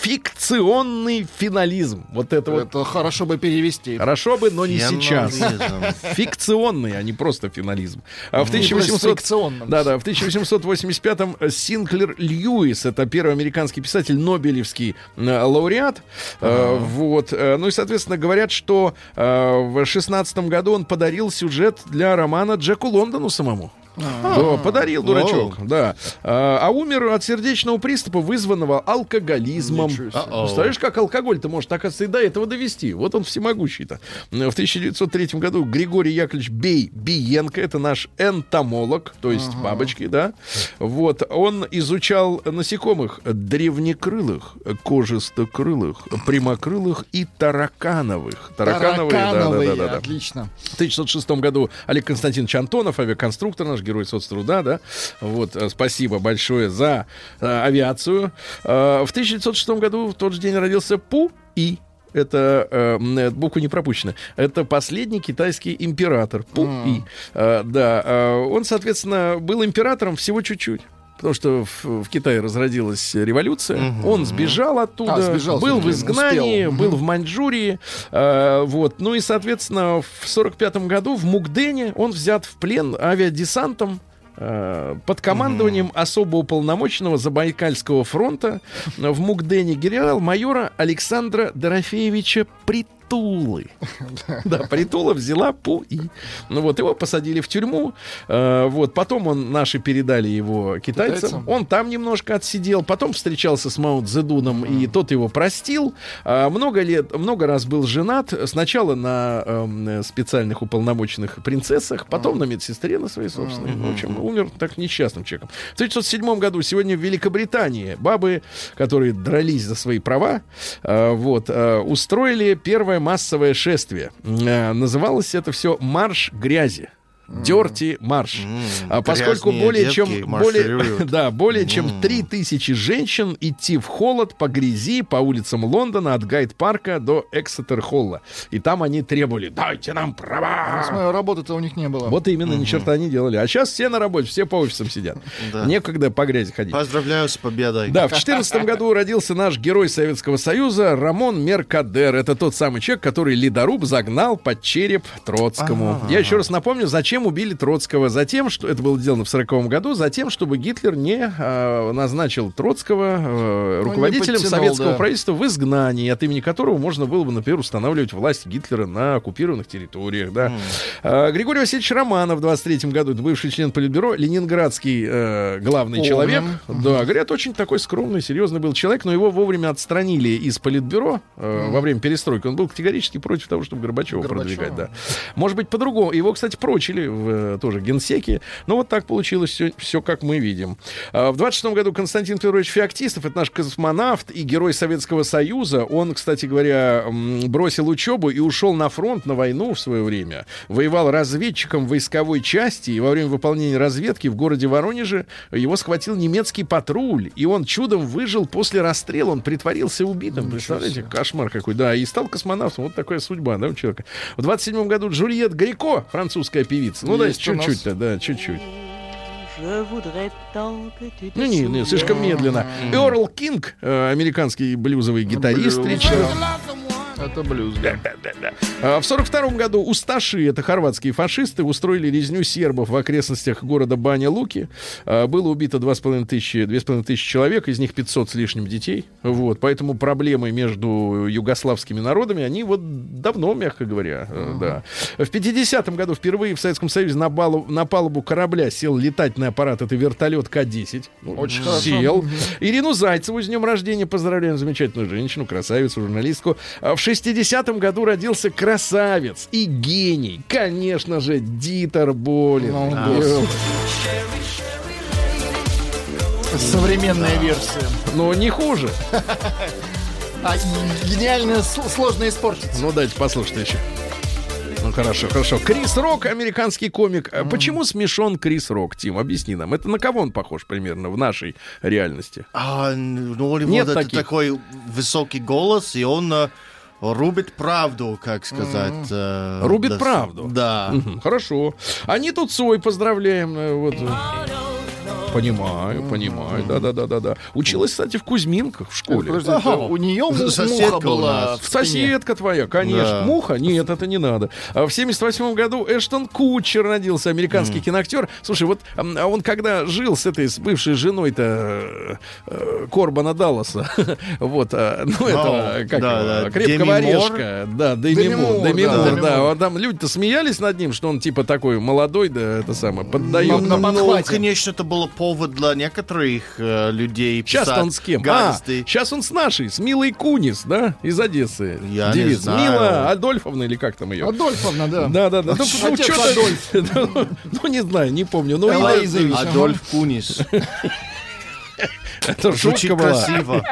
фикционный финализм. Вот это вот Это хорошо бы перевести. хорошо бы, но не сейчас. Фикционный, а не просто финализм. А в Не просто 1800... фикционным. Да, да, в 1885-м Синклер Льюис, это первый американский писатель, Нобелевский э, лауреат. Э, вот. Э, Ну и, соответственно, говорят, что э, в 16 году он подарил сюжет для романа Джеку Лондону самому. Да, подарил дурачок, да. А, а умер от сердечного приступа, вызванного алкоголизмом. Представляешь, как алкоголь-то может, оказывается, и до этого довести. Вот он всемогущий-то. В 1903 году Григорий Яковлевич Бей Биенко, это наш энтомолог, то есть бабочки, да. Вот, он изучал насекомых древнекрылых, кожистокрылых, прямокрылых и таракановых. Таракановые, Таракановые, да-да-да. отлично. В 1906 году Олег Константинович Антонов, авиаконструктор, наш герой соцтруда, да. Вот, э, спасибо большое за э, авиацию. Э, в 1906 году в тот же день родился Пу И. Это э, буква не пропущена. Это последний китайский император Пу И. Э, да, э, он, соответственно, был императором всего чуть-чуть. Потому что в, в Китае разродилась революция, он сбежал оттуда, А, сбежал был в изгнании, успел. был в Маньчжурии, э, вот. Ну и, соответственно, в сорок пятом году в Мукдене он взят в плен авиадесантом э, под командованием особо уполномоченного Забайкальского фронта в Мукдене генерал-майора Александра Дорофеевича Притулы. Да, Притула взяла Пу и. Ну вот, его посадили в тюрьму. э, Вот, потом он, наши передали его китайцам. Он там немножко отсидел. Потом встречался с Мао Цзэдуном, и тот его простил. А, Много лет, много раз был женат. Сначала на эм, специальных уполномоченных принцессах, потом на медсестре на своей собственной. В общем, умер так несчастным человеком. В 1907 году сегодня в Великобритании бабы, которые дрались за свои права, э, вот, э, устроили первое массовое шествие. Э, Называлось это все «Марш грязи». Дерти марш. А поскольку более чем более, да, более чем три тысячи женщин идти в холод по грязи по улицам Лондона от Гайд-парка до Эксетер-холла. И там они требовали: дайте нам права. Смотрю, Работы-то у них не было. Вот именно, ни черта не делали. А сейчас все на работе, все по офисам сидят. Да. Некогда по грязи ходить. Поздравляю с победой. Да, в 2014 году родился наш герой Советского Союза Рамон Меркадер. Это тот самый человек, который ледоруб загнал под череп Троцкому. Я еще раз напомню, зачем убили Троцкого. Затем, что это было сделано в 40 году, затем, чтобы Гитлер не э, назначил Троцкого э, руководителем подтянул, советского да. правительства в изгнании, от имени которого можно было бы, например, устанавливать власть Гитлера на оккупированных территориях. Да. А, Григорий Васильевич Романов в 23 году, это бывший член Политбюро, ленинградский э, главный Помним. человек. Да, говорят, очень такой скромный, серьезный был человек, но его вовремя отстранили из Политбюро э, во время перестройки. Он был категорически против того, чтобы Горбачева, Горбачева. продвигать. Да. Может быть, по-другому. Его, кстати, прочили в, тоже генсеке. Ну, вот так получилось все, все как мы видим. А, в 26 году Константин Петрович Феоктистов, это наш космонавт и герой Советского Союза. Он, кстати говоря, бросил учебу и ушел на фронт, на войну в свое время. Воевал разведчиком войсковой части, и во время выполнения разведки в городе Воронеже его схватил немецкий патруль, и он чудом выжил после расстрела. Он притворился убитым. Представляете, кошмар какой. Да, и стал космонавтом. Вот такая судьба, да, у человека. В 27 году Джульет Грико, французская певица. Ну, да, Есть у нас. чуть-чуть, да, чуть-чуть. Не, не, не, слишком медленно. Эрл Кинг, э, американский блюзовый гитарист, Блюз. Это блюз, да. А В сорок втором году усташи, это хорватские фашисты, устроили резню сербов в окрестностях города Баня-Луки. А, Было убито 2,5 тысячи, 2,5 тысячи человек, из них 500 с лишним детей. Вот, поэтому проблемы между югославскими народами, они вот давно, мягко говоря, э, да. В 50-м году впервые в Советском Союзе на, балу- на палубу корабля сел летательный аппарат, это вертолет К-10. Ну, Очень хорошо. Сел. Ирину Зайцеву с днем рождения поздравляем, замечательную женщину, красавицу, журналистку. А В 60-м году родился красавец и гений, конечно же, Дитер Болин. Ну, Да. господи. Современная версия. Но не хуже. А с- сложно испортить. Ну, дайте послушать еще. Ну, хорошо, хорошо. Крис Рок, американский комик. А Почему смешон Крис Рок, Тим? Объясни нам. Это на кого он похож примерно в нашей реальности? А, ну, у него Нет это таких. такой высокий голос, и он э, рубит правду, как сказать. э, Рубит да, правду. Да. Мгм, Хорошо. Они тут свой поздравляем. э, Вот. Понимаю, понимаю. Да, да, да, да, да. Училась, кстати, в Кузьминках в школе. Подожди, это у нее Соседка муха была в. Соседка твоя, конечно. Да. Муха? Нет, это не надо. А в 78 году Эштон Кутчер родился, американский киноактер. Слушай, вот а он когда жил с этой, с бывшей женой-то э, э, Корбана Далласа, вот, а, ну, этого, О, как да, да, крепкого Деми орешка. Да, Деми Деми Мур, Деми да, Мур, да. Там люди-то смеялись над ним, что он типа такой молодой, да, это самое, поддает. На- на Ну, подхвате. конечно, это было повод для некоторых э, людей Сейчас писать он с кем? А, сейчас он с нашей, с Милой Кунис, да, из Одессы. Я не Девица. знаю. Мила Адольфовна или как там ее? Адольфовна, да. Да, да, да. Ну, ну, чё-то- Адольф. ну, ну, не знаю, не помню. Ну, Адольф Кунис. это шутка была. красиво.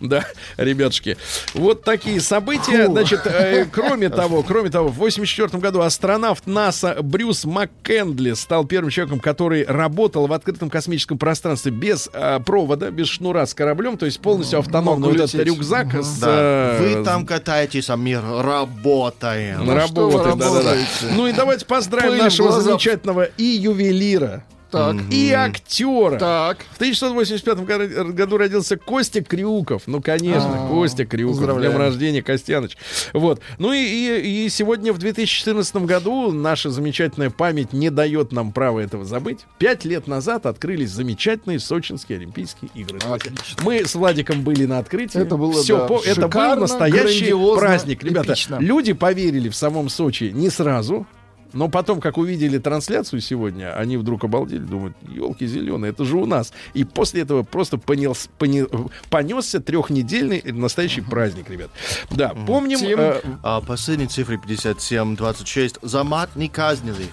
Да, ребятушки. Вот такие события. Значит, э, кроме того, кроме того, в 84 году астронавт НАСА Брюс МакКендли стал первым человеком, который работал в открытом космическом пространстве без э, провода, без шнура с кораблем, то есть полностью автономно. Мог Вот этот рюкзак с... Э, Вы там катаетесь, а мир работаем. На Ну, что вы работе, да, да, да. работаете? Ну и давайте поздравим нашего замечательного и ювелира, Так, и актера. так. В 1985 году- родился Костя Крюков. Ну, конечно, А, Костя Крюков. Днем рождения, Костяныч. Вот. Ну и, и, и сегодня, в 2014 году, наша замечательная память не дает нам права этого забыть. Пять лет назад открылись замечательные Сочинские Олимпийские игры. Отлично. Мы с Владиком были на открытии. Это было, Всё, да, по- это был шикарно, настоящий праздник. Ребята, эпично. люди поверили в самом Сочи не сразу. Но потом, как увидели трансляцию сегодня, они вдруг обалдели, думают, елки зеленые, это же у нас. И после этого просто понес, поне- понесся трехнедельный настоящий праздник, ребят. Да, помним, Тим. э, А последние цифры 57-26. За мат не казнили.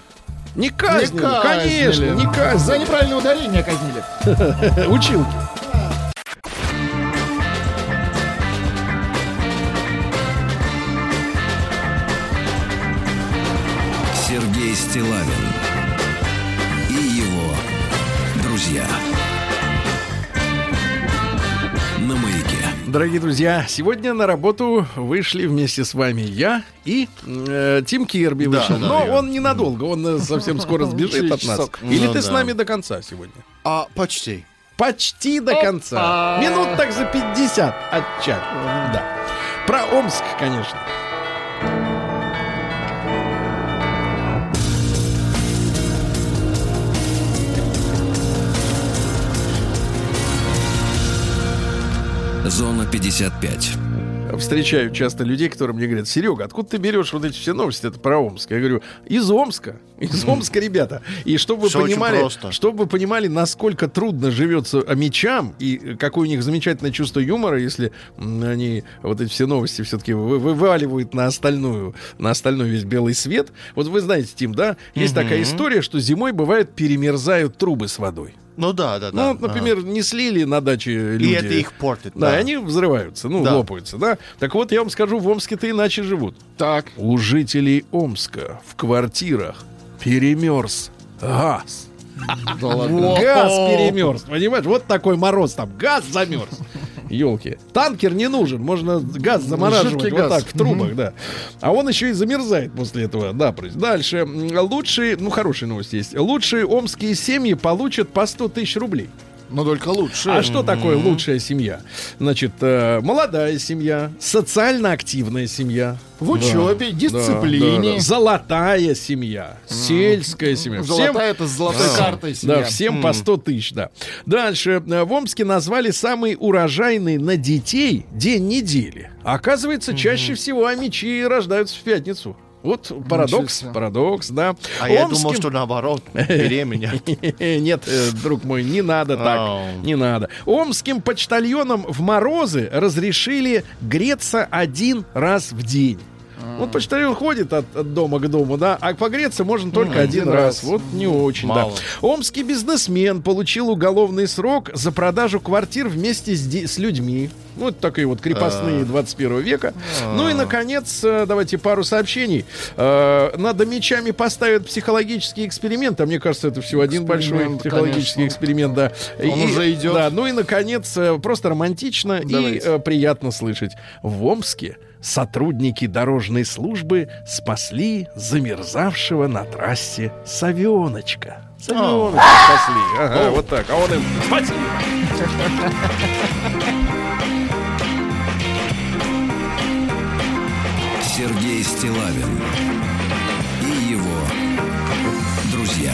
не казнили, Не конечно, казнили. не За казнили. неправильное ударение казнили. Училки. Сергей Стилавин и его друзья. На маяке. Дорогие друзья, сегодня на работу вышли вместе с вами я и э, Тим Кирби Да, вышел. да, Но я. он ненадолго, он э, совсем скоро сбежит от нас. Или Ну ты с нами до конца сегодня? А, почти. Почти до конца. Минут так за 50 от чата. Да. Про Омск, конечно. Зона 55. встречаю часто людей, которые мне говорят, Серега, откуда ты берешь вот эти все новости, это про Омск? Я говорю, из Омска, из Омска, ребята. И чтобы вы понимали, чтобы вы понимали, насколько трудно живется мечам и какое у них замечательное чувство юмора, если они вот эти все новости все-таки вываливают на остальную, на остальной весь белый свет. Вот вы знаете, Тим, да, есть такая история, что зимой бывает перемерзают трубы с водой. Ну да, да, да. Ну, например, не слили на даче люди. И это их портит. Да, и они взрываются, ну, Да. лопаются, да. Так вот, я вам скажу, в Омске-то иначе живут. Так. У жителей Омска в квартирах перемерз газ. Да ладно. Газ перемерз, понимаешь? Вот такой мороз там, газ замерз. Елки. Танкер не нужен, можно газ замораживать Жидкий вот газ. так в трубах, да. А он еще и замерзает после этого. Да. Дальше. Лучшие, ну хорошая новость есть. Лучшие омские семьи получат по 100 тысяч рублей. Но только лучше. А что такое лучшая семья? Значит, э, молодая семья, социально активная семья. В учебе, дисциплине. Золотая семья, сельская семья. Всем- Золотая это с золотой картой семья. да, всем по 100 тысяч, да. Дальше. э, В Омске назвали самый урожайный на детей день недели. Оказывается, чаще всего амичи рождаются в пятницу. Вот парадокс, парадокс, да. А я Омским- думал, что наоборот, беременя. Нет, э, друг мой, не надо так. Ау. Не надо. Омским почтальонам в морозы разрешили греться один раз в день. Вот почтальон ходит от, от дома к дому, да, а погреться можно только один, один раз. раз. Вот не очень, Мало. да. Омский бизнесмен получил уголовный срок за продажу квартир вместе с, с людьми. Ну, это такие вот крепостные 21 века. Ну и, наконец, э, давайте пару сообщений. Э, Над мечами поставят психологический эксперимент, а мне кажется, это всего один большой психологический конечно. эксперимент, да. Он уже идет. Да, ну и, наконец, э, просто романтично и Давайте. э, приятно слышать. В Омске сотрудники дорожной службы спасли замерзавшего на трассе совеночка. Совеночка спасли. Ага, вот так. А он им спасибо. Сергей Стилавин и его друзья.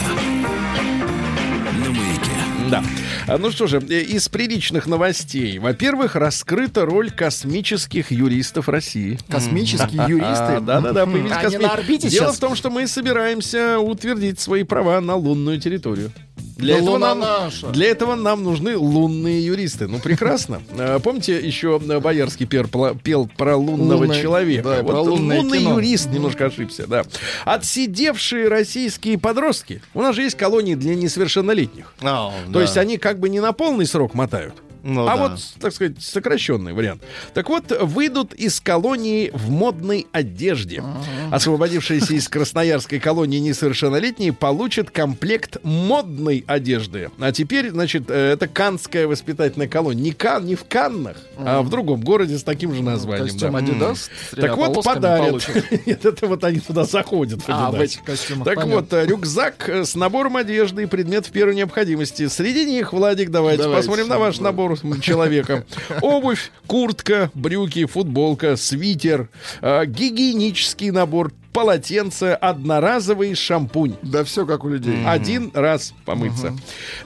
Да. А, Ну что же, э, из приличных новостей. Во-первых, раскрыта роль космических юристов России. Космические юристы. Да, да, да, появились Они на орбите Дело в том, что мы собираемся утвердить свои права на лунную территорию. Для, Да этого нам, наша. для этого нам нужны лунные юристы. Ну, прекрасно. Э, Помните, еще э, Боярский пер- пел про лунного Лунное- человека? да, вот про лунное лунный кино. юрист немножко ошибся, да. Отсидевшие российские подростки. У нас же есть колонии для несовершеннолетних. А, То да. есть они как бы не на полный срок мотают, Ну а да. вот, так сказать, сокращенный вариант. Так вот, выйдут из колонии в модной одежде. Освободившиеся из красноярской колонии несовершеннолетние получат комплект модной одежды. А теперь, значит, э, это канская воспитательная колония. Не, Кан, не в Каннах, а в другом городе с таким же названием. Костюм да. Тремя Так вот, подарят. Нет, это вот они туда заходят. А, в Adidas. этих костюмах. Так вот, э, рюкзак э, с набором одежды и предметов первой необходимости. Среди них, Владик, давайте, Давайте. посмотрим на ваш набор м, человека. Обувь, куртка, брюки, футболка, свитер, э, гигиенический набор, полотенце, одноразовый шампунь. Да все как у людей. Один раз помыться.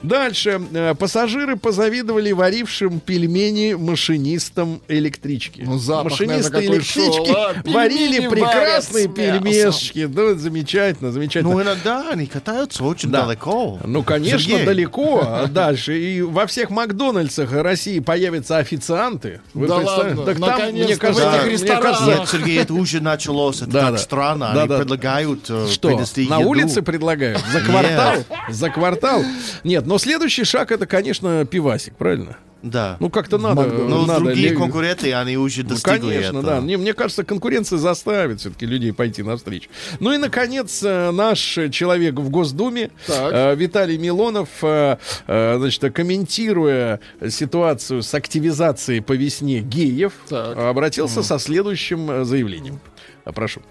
Дальше. э, Пассажиры позавидовали варившим пельмени машинистам электрички. Ну, запах, Машинисты наверное, какой шел, электрички а? варили прекрасные пельмешки. Да, замечательно, замечательно. Ну, иногда они катаются очень Да. далеко. Ну, конечно, Сергей. далеко а дальше. И во всех Макдональдсах России появятся официанты. Вы Да ладно, Так там, наконец-то мне в кажется, этих мне ресторанах. кажется, Нет, Сергей, это уже началось. Это Да, так да. странно. Да, Они да. предлагают э, Что? принести На еду. улице предлагают? За квартал? За квартал? Нет, но следующий шаг это, конечно, пивасик, правильно? Да. Ну, как-то надо. Но надо другие конкуренты, они уже Ну, достигли конечно, этого. да. Мне, мне кажется, конкуренция заставит все-таки людей пойти навстречу. Ну и, наконец, э, наш человек в Госдуме, Так. э, Виталий Милонов, значит, комментируя ситуацию с активизацией по весне геев, Так. обратился со следующим заявлением. Прошу.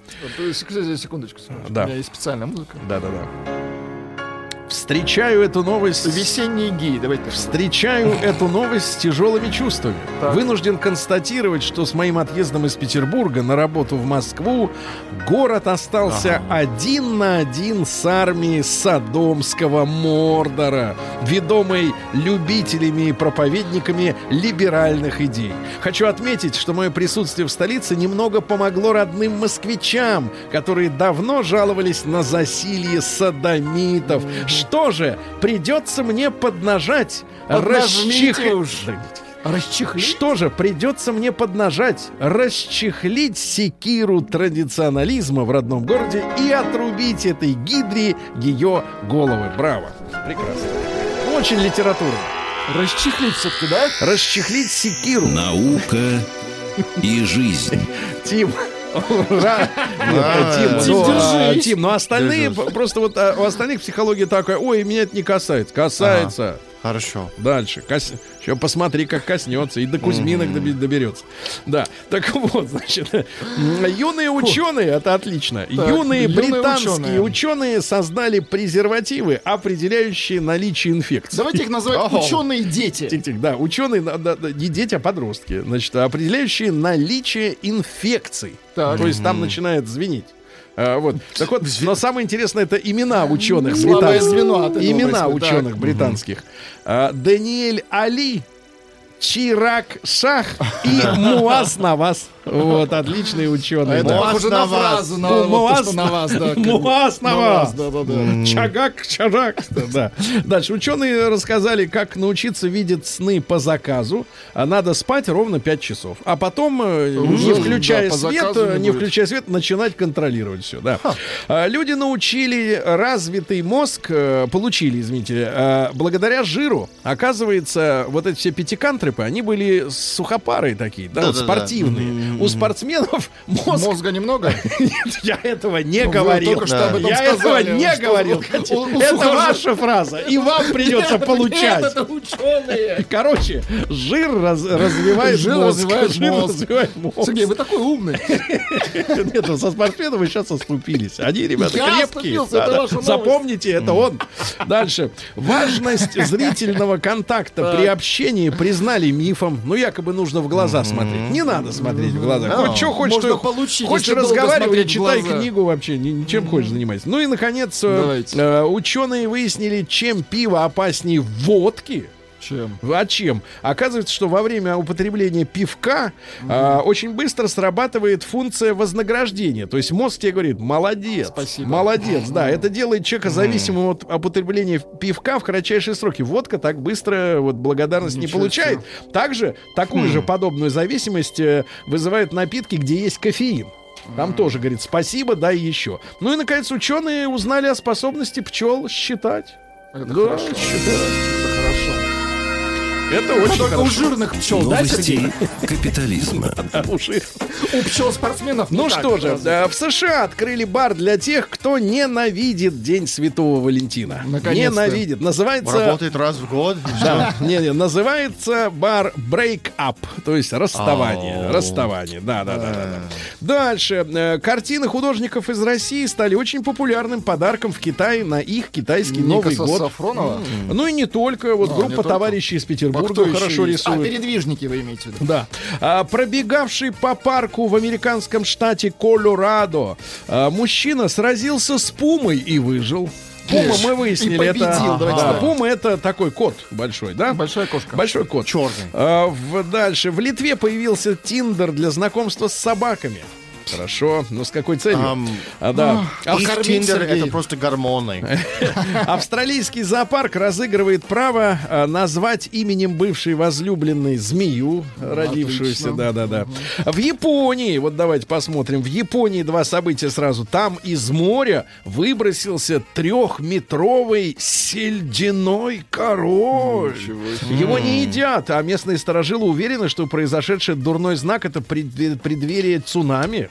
Секундочку, секундочку. Да. У меня есть специальная музыка. Да-да-да. Встречаю эту новость... Весенние геи, давайте так. Встречаю эту новость с тяжелыми чувствами. Так. Вынужден констатировать, что с моим отъездом из Петербурга на работу в Москву город остался один на один с армией Содомского Мордора, ведомой любителями и проповедниками либеральных идей. Хочу отметить, что мое присутствие в столице немного помогло родным москвичам, которые давно жаловались на засилье садомитов. Что же, придется мне поднажать, Поднажмите расчих- уж. Расчехли. что же, придется мне поднажать, расчехлить секиру традиционализма в родном городе и отрубить этой гидре ее головы. Браво. Прекрасно. Очень литературно. Расчехлить все-таки, да? Расчехлить секиру. Наука и жизнь. Тим. Ура! А, Тим, Тим, ну, а. Тим, ну остальные, просто вот а, у остальных психология такая, ой, меня это не касается. Касается. Хорошо. Дальше. Еще посмотри, как коснется. И до Кузьминок доби- доберется. Да. Так вот, значит, юные ученые, это отлично. юные юные британские ученые. ученые. создали презервативы, определяющие наличие инфекции. Давайте их называть ученые дети. Тих-тих, да, ученые, да, да, не дети, а подростки, значит, определяющие наличие инфекций. Так. То есть там начинает звенеть. А, вот. Так вот, но самое интересное это имена ученых британских. звено Имена происходит. Так. ученых британских. А, Даниэль Али, Чирак Шах и Муаз Наваз. Вот, отличные ученые. Это похоже на вас. фразу, на что на вас, да. Муаз на вас. да, да, да. Чагак, чажак. Да. Дальше ученые рассказали, как научиться видеть сны по заказу. А надо спать ровно 5 часов. А потом, э, не включая свет, э, не будет. включая свет, начинать контролировать все. Да. А, Люди научили развитый мозг, э, получили, извините, э, благодаря жиру. Оказывается, вот эти все пятикантрепы, они были сухопарые такие, да, спортивные. У спортсменов мозг Мозга немного? нет, я этого не Ну, говорил. этом я сказали, этого не говорил. у- у- это сухожи- ваша фраза. И вам придется получать. Нет, это ученые. Короче, жир раз- развивает Жир мозг. развивает Жир мозг. развивает мозг. Сергей, вы такой умный. Нет, ну, со спортсменом вы сейчас оступились. Они, ребята, Я крепкие. оступился, это. Запомните, это он. Дальше. Важность зрительного контакта при общении признали мифом. Ну, якобы нужно в глаза смотреть. Не надо смотреть в глаза. Хоть что хочешь, Можно что получить, хочешь разговаривай, в читай глаза. книгу вообще, ни- ничем хочешь занимайся. Ну и, наконец, э, э, ученые выяснили, чем пиво опаснее водки. Чем? А чем? Оказывается, что во время употребления пивка а, очень быстро срабатывает функция вознаграждения. То есть мозг тебе говорит, молодец, Спасибо. молодец. Да, это делает человека зависимым от употребления пивка в кратчайшие сроки. Водка так быстро вот, благодарность не Ничего получает. Также такую же подобную зависимость э, вызывают напитки, где есть кофеин. Там тоже говорит спасибо, дай еще. Ну и, наконец, ученые узнали о способности пчел считать. Это Да, хорошо. считать. Это хорошо. Это Ну, очень Только у хорошо. жирных пчел, да, Сергей? Новости капитализма. У пчел спортсменов Ну что же, э, в США открыли бар для тех, кто ненавидит День Святого Валентина. Наконец-то. Ненавидит. Называется... Работает раз в год. Да, не, не, называется бар Break Up, то есть расставание. Расставание, да, да, да, да. Дальше. Э, Картины художников из России стали очень популярным подарком в Китае на их китайский Новый год. Сафронова? Ну и не только. Вот не группа товарищей из Петербурга кто еще хорошо есть? А, передвижники вы имеете в виду? Да. А, пробегавший по парку в американском штате Колорадо а, мужчина сразился с пумой и выжил. Пума, мы выяснили, победил, это... Да, так. пума это такой кот большой, да? Большая кошка. Большой кот. Черный. А, в, дальше. В Литве появился Тиндер для знакомства с собаками. Хорошо. Но с какой целью? Ам, а, да. Их Покормить, Тиндер это просто гормоны. Австралийский зоопарк разыгрывает право а, назвать именем бывшей возлюбленной змею, родившуюся. Да-да-да. В Японии, вот давайте посмотрим. В Японии два события сразу. Там из моря выбросился трехметровый сельдяной король. Его не едят, а местные сторожилы уверены, что произошедший дурной знак это пред- преддверие цунами.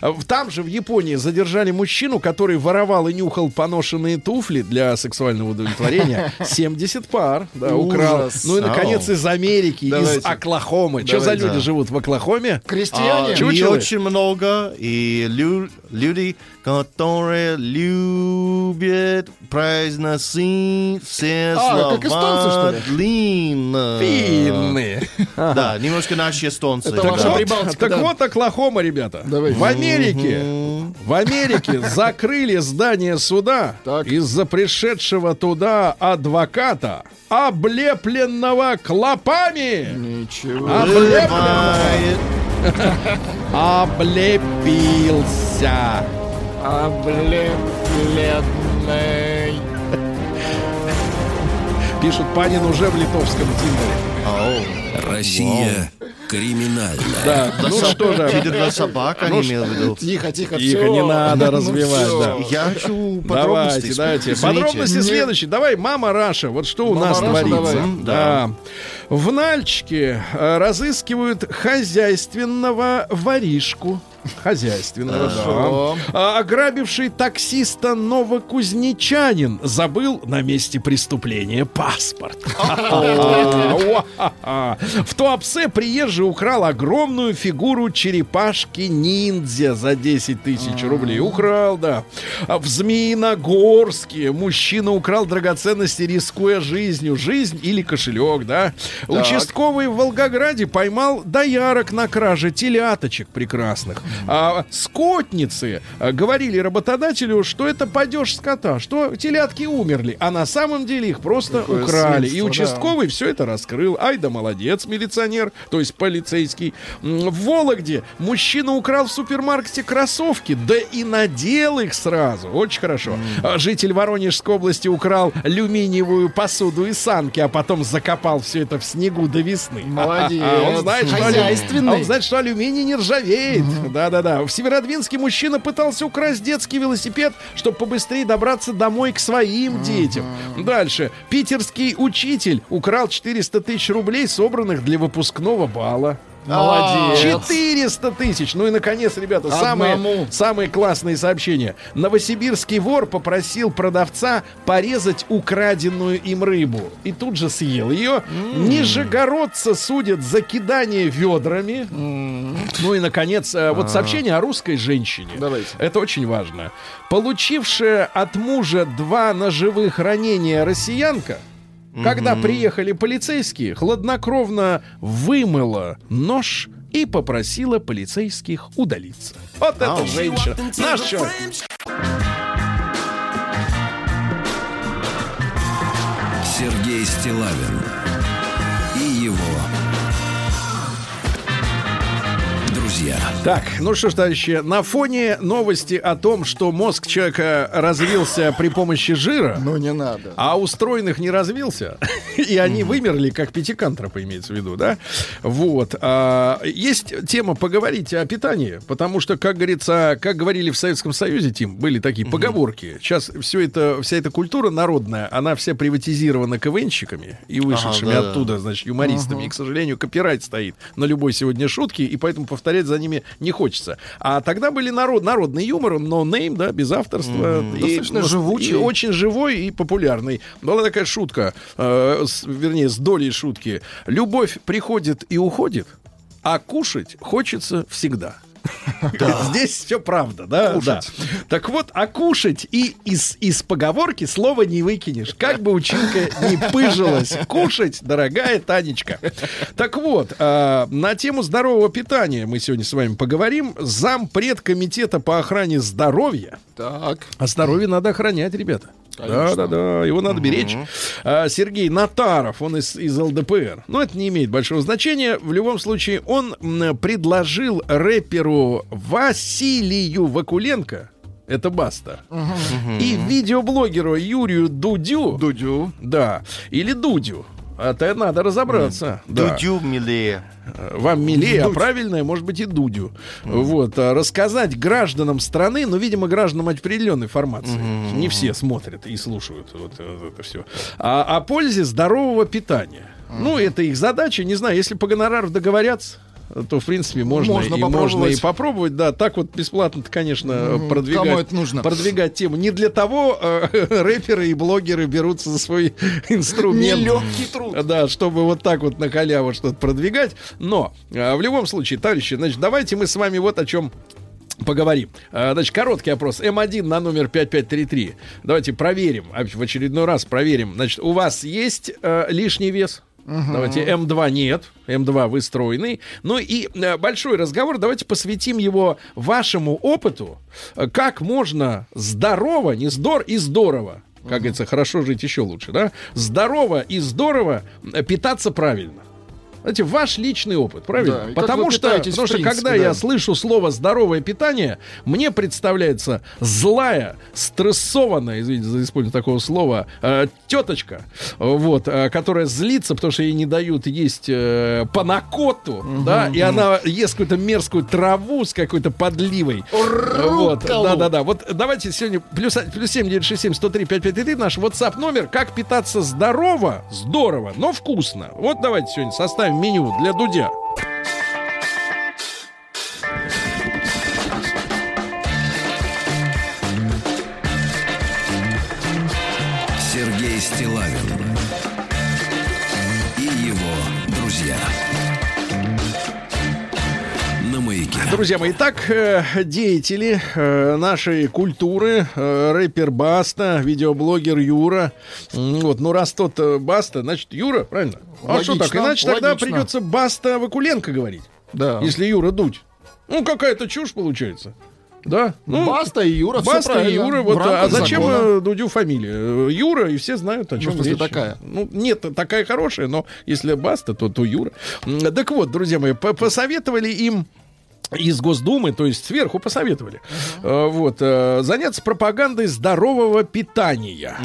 А в- Там же в Японии задержали мужчину, который воровал и нюхал поношенные туфли для сексуального удовлетворения. 70 пар, да, украл. Ужас. Ну и, наконец, из Америки, из Давайте. Оклахомы. Что за люди живут в Оклахоме? Крестьяне. А, и очень много, и лю- люди, которые любят произносить все А, как эстонцы, слова длинно. Финны. Да, немножко наши эстонцы. Это Так ваша вот, Прибалтика, так да. вот Оклахома, ребята. Давайте. В Америке, в Америке закрыли здание суда из-за пришедшего туда адвоката, облепленного клопами. Ничего. Облепленного. Бывает. Облепился. Облепленный. Пишут Панин уже в литовском тиндере. Россия криминальная. Да, ну что же. Тигр собака не имел в виду. Тихо, тихо, Тихо, не надо Ну развивать, всё. да. Я хочу подробности. Давайте, давайте. Подробности следующие. Давай, Mama Russia. Вот что у нас Russia, творится. давай. Да. В Нальчике э, разыскивают хозяйственного воришку. Хозяйственного, да. А, Ограбивший таксиста новокузнечанин забыл на месте преступления паспорт. В Туапсе приезжий украл огромную фигуру черепашки-ниндзя за 10 тысяч рублей. Украл, да. А В Змеиногорске мужчина украл драгоценности, рискуя жизнью. Жизнь или кошелек, да. Участковый в Волгограде поймал доярок на краже теляточек прекрасных. А скотницы а, говорили работодателю, что это падеж скота, что телятки умерли, а на самом деле их просто Какое украли. И свинство, да. участковый все это раскрыл. Ай да молодец, милиционер, то есть полицейский. В Вологде мужчина украл в супермаркете кроссовки, да и надел их сразу. Очень хорошо. А Житель Воронежской области украл алюминиевую посуду и санки, а потом закопал все это в снегу до весны. Молодец. А он знает, что, алю- Хозяйственный. а он знает, что алюминий не ржавеет. Да-да-да. В Северодвинске мужчина пытался украсть детский велосипед, чтобы побыстрее добраться домой к своим детям. Дальше. Питерский учитель украл 400 тысяч рублей, собранных для выпускного бала. Молодец. 400 тысяч. Ну и, наконец, ребята, самые, Одному. самые классные сообщения. Новосибирский вор попросил продавца порезать украденную им рыбу. И тут же съел ее. Нижегородца судят за кидание ведрами. Ну и, наконец, э, вот сообщение о русской женщине. Давайте. Это очень важно. Получившая от мужа два ножевых ранения россиянка, когда приехали полицейские, хладнокровно вымыла нож и попросила полицейских удалиться. Вот это женщина. Наш человек. Сергей Стилавин друзья. Так, ну что ж, товарищи, на фоне новости о том, что мозг человека развился при помощи жира, Ну не надо. а у стройных не развился, и они вымерли, как пятикантропы, имеется в виду, да? Вот. а, есть тема поговорить о питании, потому что, как говорится, как говорили в Советском Союзе, Тим, были такие поговорки. Сейчас все это, вся эта культура народная, она вся приватизирована КВНщиками и вышедшими оттуда, значит, юмористами. И, к сожалению, копирайт стоит на любой сегодня шутке, и поэтому повторять за ними не хочется. А тогда были народ, народный юмор, но name, да, без авторства. и, Достаточно ну, живучий. и очень живой и популярный. Была такая шутка, э, с- вернее, с долей шутки. Любовь приходит и уходит, а кушать хочется всегда. Здесь все правда, да? Да. Так вот, а кушать и из, из поговорки слова не выкинешь. Как бы училка не пыжилась. Кушать, дорогая Танечка. Так вот, а, на тему здорового питания мы сегодня с вами поговорим. Зампред комитета по охране здоровья. Так. А здоровье надо охранять, ребята. Да, да, да, его надо беречь. А, Сергей Натаров, он из, из ЛДПР. Но это не имеет большого значения. В любом случае, он предложил рэперу Василию Вакуленко, это Баста, и видеоблогеру Юрию Дудю, Дудю. да, или Дудю, это надо разобраться. Да. Дудю милее. Вам милее, а правильное, может быть, и Дудю. Вот, а, рассказать гражданам страны, ну, видимо, гражданам определенной формации. Не все смотрят и слушают вот, э, это все. А, о пользе здорового питания. Ну, это их задача, не знаю, если по гонорару договорятся, то, в принципе, можно, Можно и можно попробовать. и попробовать. Да, так вот бесплатно, конечно, Мгм. продвигать, Кому это нужно? продвигать тему. Не для того э, рэперы и блогеры берутся за свой инструмент. Нелегкий труд. Да, чтобы вот так вот на халяву что-то продвигать. Но э, в любом случае, товарищи, значит, давайте мы с вами вот о чем Поговорим. А, Значит, короткий опрос. М1 на номер 5533. Давайте проверим. а, В очередной раз проверим. Значит, у вас есть э, лишний вес? Давайте М2 нет. М2 вы стройный. Ну и э, большой разговор. Давайте посвятим его вашему опыту. Э, Как можно здорово, не здор и здорово. Как говорится, хорошо жить еще лучше, да? Здорово и здорово э, питаться правильно. Знаете, ваш личный опыт, правильно? Да, потому что, потому что принципе, когда да. я слышу слово здоровое питание, мне представляется злая, стрессованная, извините за использование такого слова, э, теточка, вот, э, которая злится, потому что ей не дают есть э, панакоту, да, и она ест какую-то мерзкую траву с какой-то подливой. Вот, да-да-да. Вот давайте сегодня плюс, плюс 7 967 103 5533 наш WhatsApp номер. Как питаться здорово, здорово, но вкусно. Вот давайте сегодня составим меню для Дудя. Сергей Стилавин и его друзья. На маяке. Друзья мои, итак, э, деятели э, нашей культуры, э, рэпер Баста, видеоблогер Юра. Вот, ну раз тот Баста, значит Юра, правильно? А что так? Логично, Иначе тогда логично. придется Баста Вакуленко говорить. Да. Если Юра дуть. Ну, какая-то чушь получается. Да? Ну, Баста и Юра, Баста и. Юра. Вот, а зачем закона. э, Дудю фамилия? Э, Юра, и все знают, о чем смысле, речь. такая? Ну, нет, такая хорошая, но если Баста, то, то Юра. Так вот, друзья мои, по- посоветовали им из Госдумы, то есть сверху посоветовали, э, вот, э, заняться пропагандой здорового питания.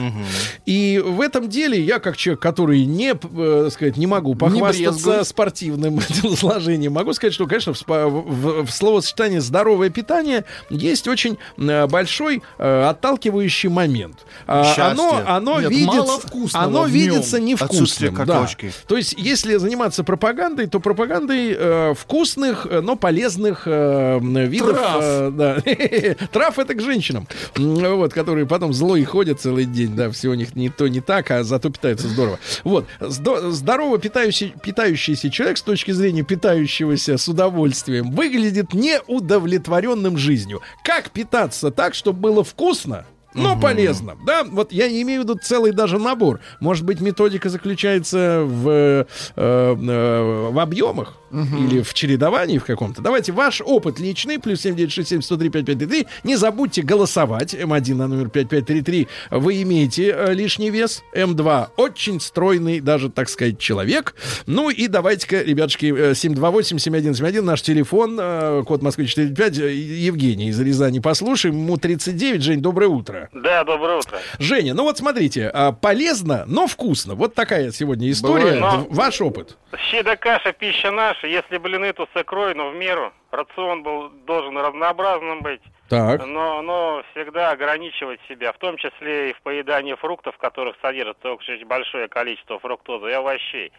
И в этом деле я, как человек, который не, э, так сказать, не могу похвастаться брезгует. спортивным телосложением, могу сказать, что, конечно, в, в- в словосочетании здоровое питание есть очень большой отталкивающий момент. А, Счастье. Оно, оно Нет, видится, оно видится невкусным. да. То есть, если заниматься пропагандой, то пропагандой э, вкусных, но полезных э, видов. Трав. э, да. Трав это к женщинам, вот, которые потом злой ходят целый день, да, все у них не то, не так, а зато питаются здорово. Вот, Здо- здорово питающий, питающийся человек с точки зрения питающегося с удовольствием выглядит неудовлетворенным жизнью. Как питаться так, чтобы было вкусно? Но полезно, да? Вот я имею в виду целый даже набор. Может быть, методика заключается в, э, э, в объемах или в чередовании в каком-то. Давайте ваш опыт личный, плюс 7967 103 5533. Не забудьте голосовать. М1 на номер 5533. Вы имеете э, лишний вес. М2 очень стройный, даже, так сказать, человек. Ну и давайте-ка, ребятушки, э, 728-7171, наш телефон, э, код Москвы 45, э, Евгений из Рязани. Послушаем. Ему 39. Жень, доброе утро. Да, доброе утро. Женя, ну вот смотрите, а, полезно, но вкусно. Вот такая сегодня история. Бывает. Ваш опыт. Щи да каша, пища наша. Если блины, то с икрой, но в меру. Рацион был, должен разнообразным быть. Так. Но, но всегда ограничивать себя, в том числе и в поедании фруктов, в которых содержится очень большое количество фруктозы и овощей.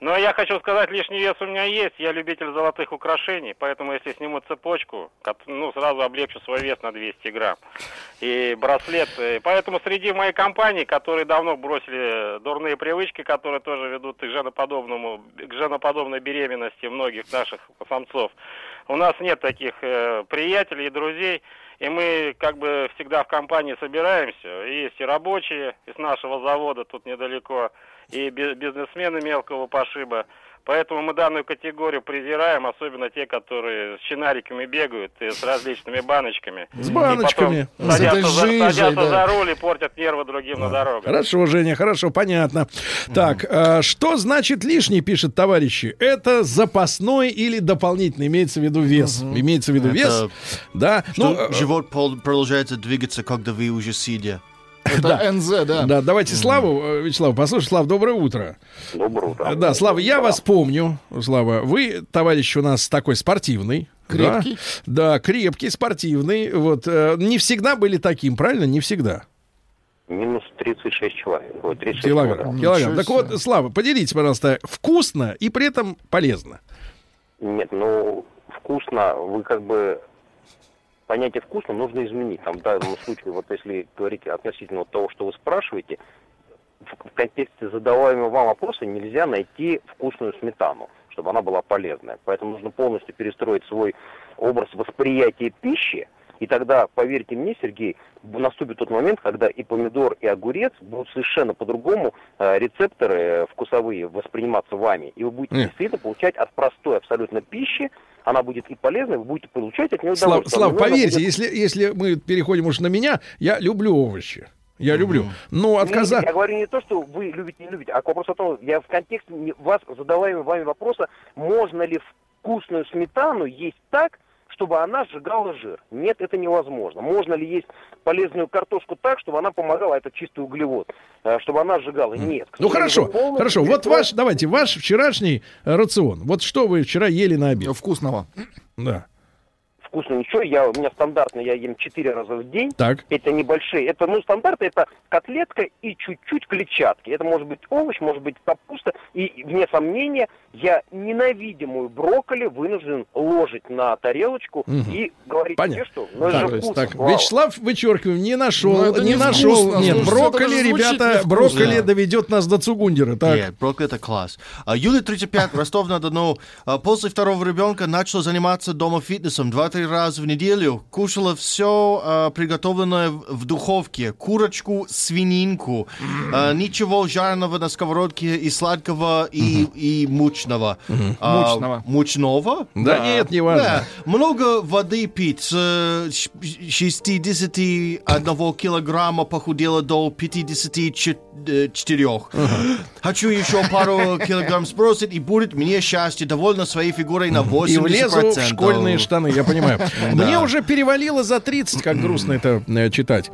Но я хочу сказать, лишний вес у меня есть. Я любитель золотых украшений, поэтому если сниму цепочку, ну, сразу облегчу свой вес на 200 грамм. И браслет. Поэтому среди моей компании, которые давно бросили дурные привычки, которые тоже ведут к женоподобному, к женоподобной беременности многих наших самцов, у нас нет таких э, приятелей и друзей, и мы как бы всегда в компании собираемся. Есть и рабочие из нашего завода тут недалеко, и би- бизнесмены мелкого пошиба. Поэтому мы данную категорию презираем, особенно те, которые с чинариками бегают и с различными баночками. С баночками. И потом садятся, за, жижей, садятся да. за руль и портят нервы другим на дорогах. Хорошо, Женя, хорошо, понятно. Так, а, что значит лишний, пишет товарищи? Это запасной или дополнительный, имеется в виду вес. Имеется в виду Это вес. Да. Что Ну, э, живот продолжает двигаться, когда вы уже сидя. Это НЗ, да. да, давайте Славу, э, Вячеслав, послушай, Слав, доброе утро. Доброе утро. Да, Слава, я вас помню, Слава. Вы, товарищ, у нас такой спортивный. Крепкий. Да, да крепкий, спортивный. Вот, э, не всегда были таким, правильно? Не всегда. Минус 36 человек. Ой, 36 Килограмм. килограмм. килограмм. Так вот, Слава, поделитесь, пожалуйста, вкусно и при этом полезно. Нет, ну, вкусно, вы как бы понятие вкусно нужно изменить. Там в данном случае, вот если говорить относительно того, что вы спрашиваете, в контексте задаваемого вам вопроса нельзя найти вкусную сметану, чтобы она была полезная. Поэтому нужно полностью перестроить свой образ восприятия пищи, и тогда, поверьте мне, Сергей, наступит тот момент, когда и помидор, и огурец будут совершенно по-другому э, рецепторы э, вкусовые восприниматься вами. И вы будете Нет. действительно получать от простой абсолютно пищи, она будет и полезной, вы будете получать от нее Слав, удовольствие. Слав, поверьте, будет- если, если мы переходим уж на меня, я люблю овощи. Я люблю. Но Не, отказа... Я говорю не то, что вы любите, не любите, а вопрос о том, я в контексте вас задаваемого вами вопроса, можно ли вкусную сметану есть так, чтобы она сжигала жир. Нет, это невозможно. Можно ли есть полезную картошку так, чтобы она помогала, это чистый углевод, э, чтобы она сжигала? Нет. Ну хорошо, хорошо. Вот ваш, давайте, ваш вчерашний э, рацион. Вот что вы вчера ели на обед? Вкусного. Да. Вкусно ничего, я, у меня стандартно, я ем 4 раза в день. Так. Это небольшие, это, ну, стандарты, это котлетка и чуть-чуть клетчатки. Это может быть овощ, может быть капуста. И, вне сомнения, я ненавидимую брокколи вынужден ложить на тарелочку Мгм. и говорить Понятно. что ну, это Так, же вкусно. так, Вау. Вячеслав, вычеркиваем, не нашел, Ну, это не не нашел. вкусно, Нет, слушайте, брокколи, это ребята, брокколи Да. доведет нас до Цугундера. Так. Нет, брокколи это класс. А, Юлия 35, Ростов-на-Дону. А, После второго ребенка начала заниматься дома фитнесом два-три раза в неделю. Кушала все приготовленное в духовке. Курочку, свининку. А, Ничего жареного на сковородке и сладкого, и, и мучного. А, Мучного. Мучного? Да нет, не важно. Да. Много воды пить. С э, ш- 61 килограмма похудела до 54. Хочу еще пару килограмм сбросить, и будет мне счастье. Довольна своей фигурой на 80%. И влезу в школьные штаны, я понимаю. Мне Да. уже перевалило за 30, как грустно это э, читать.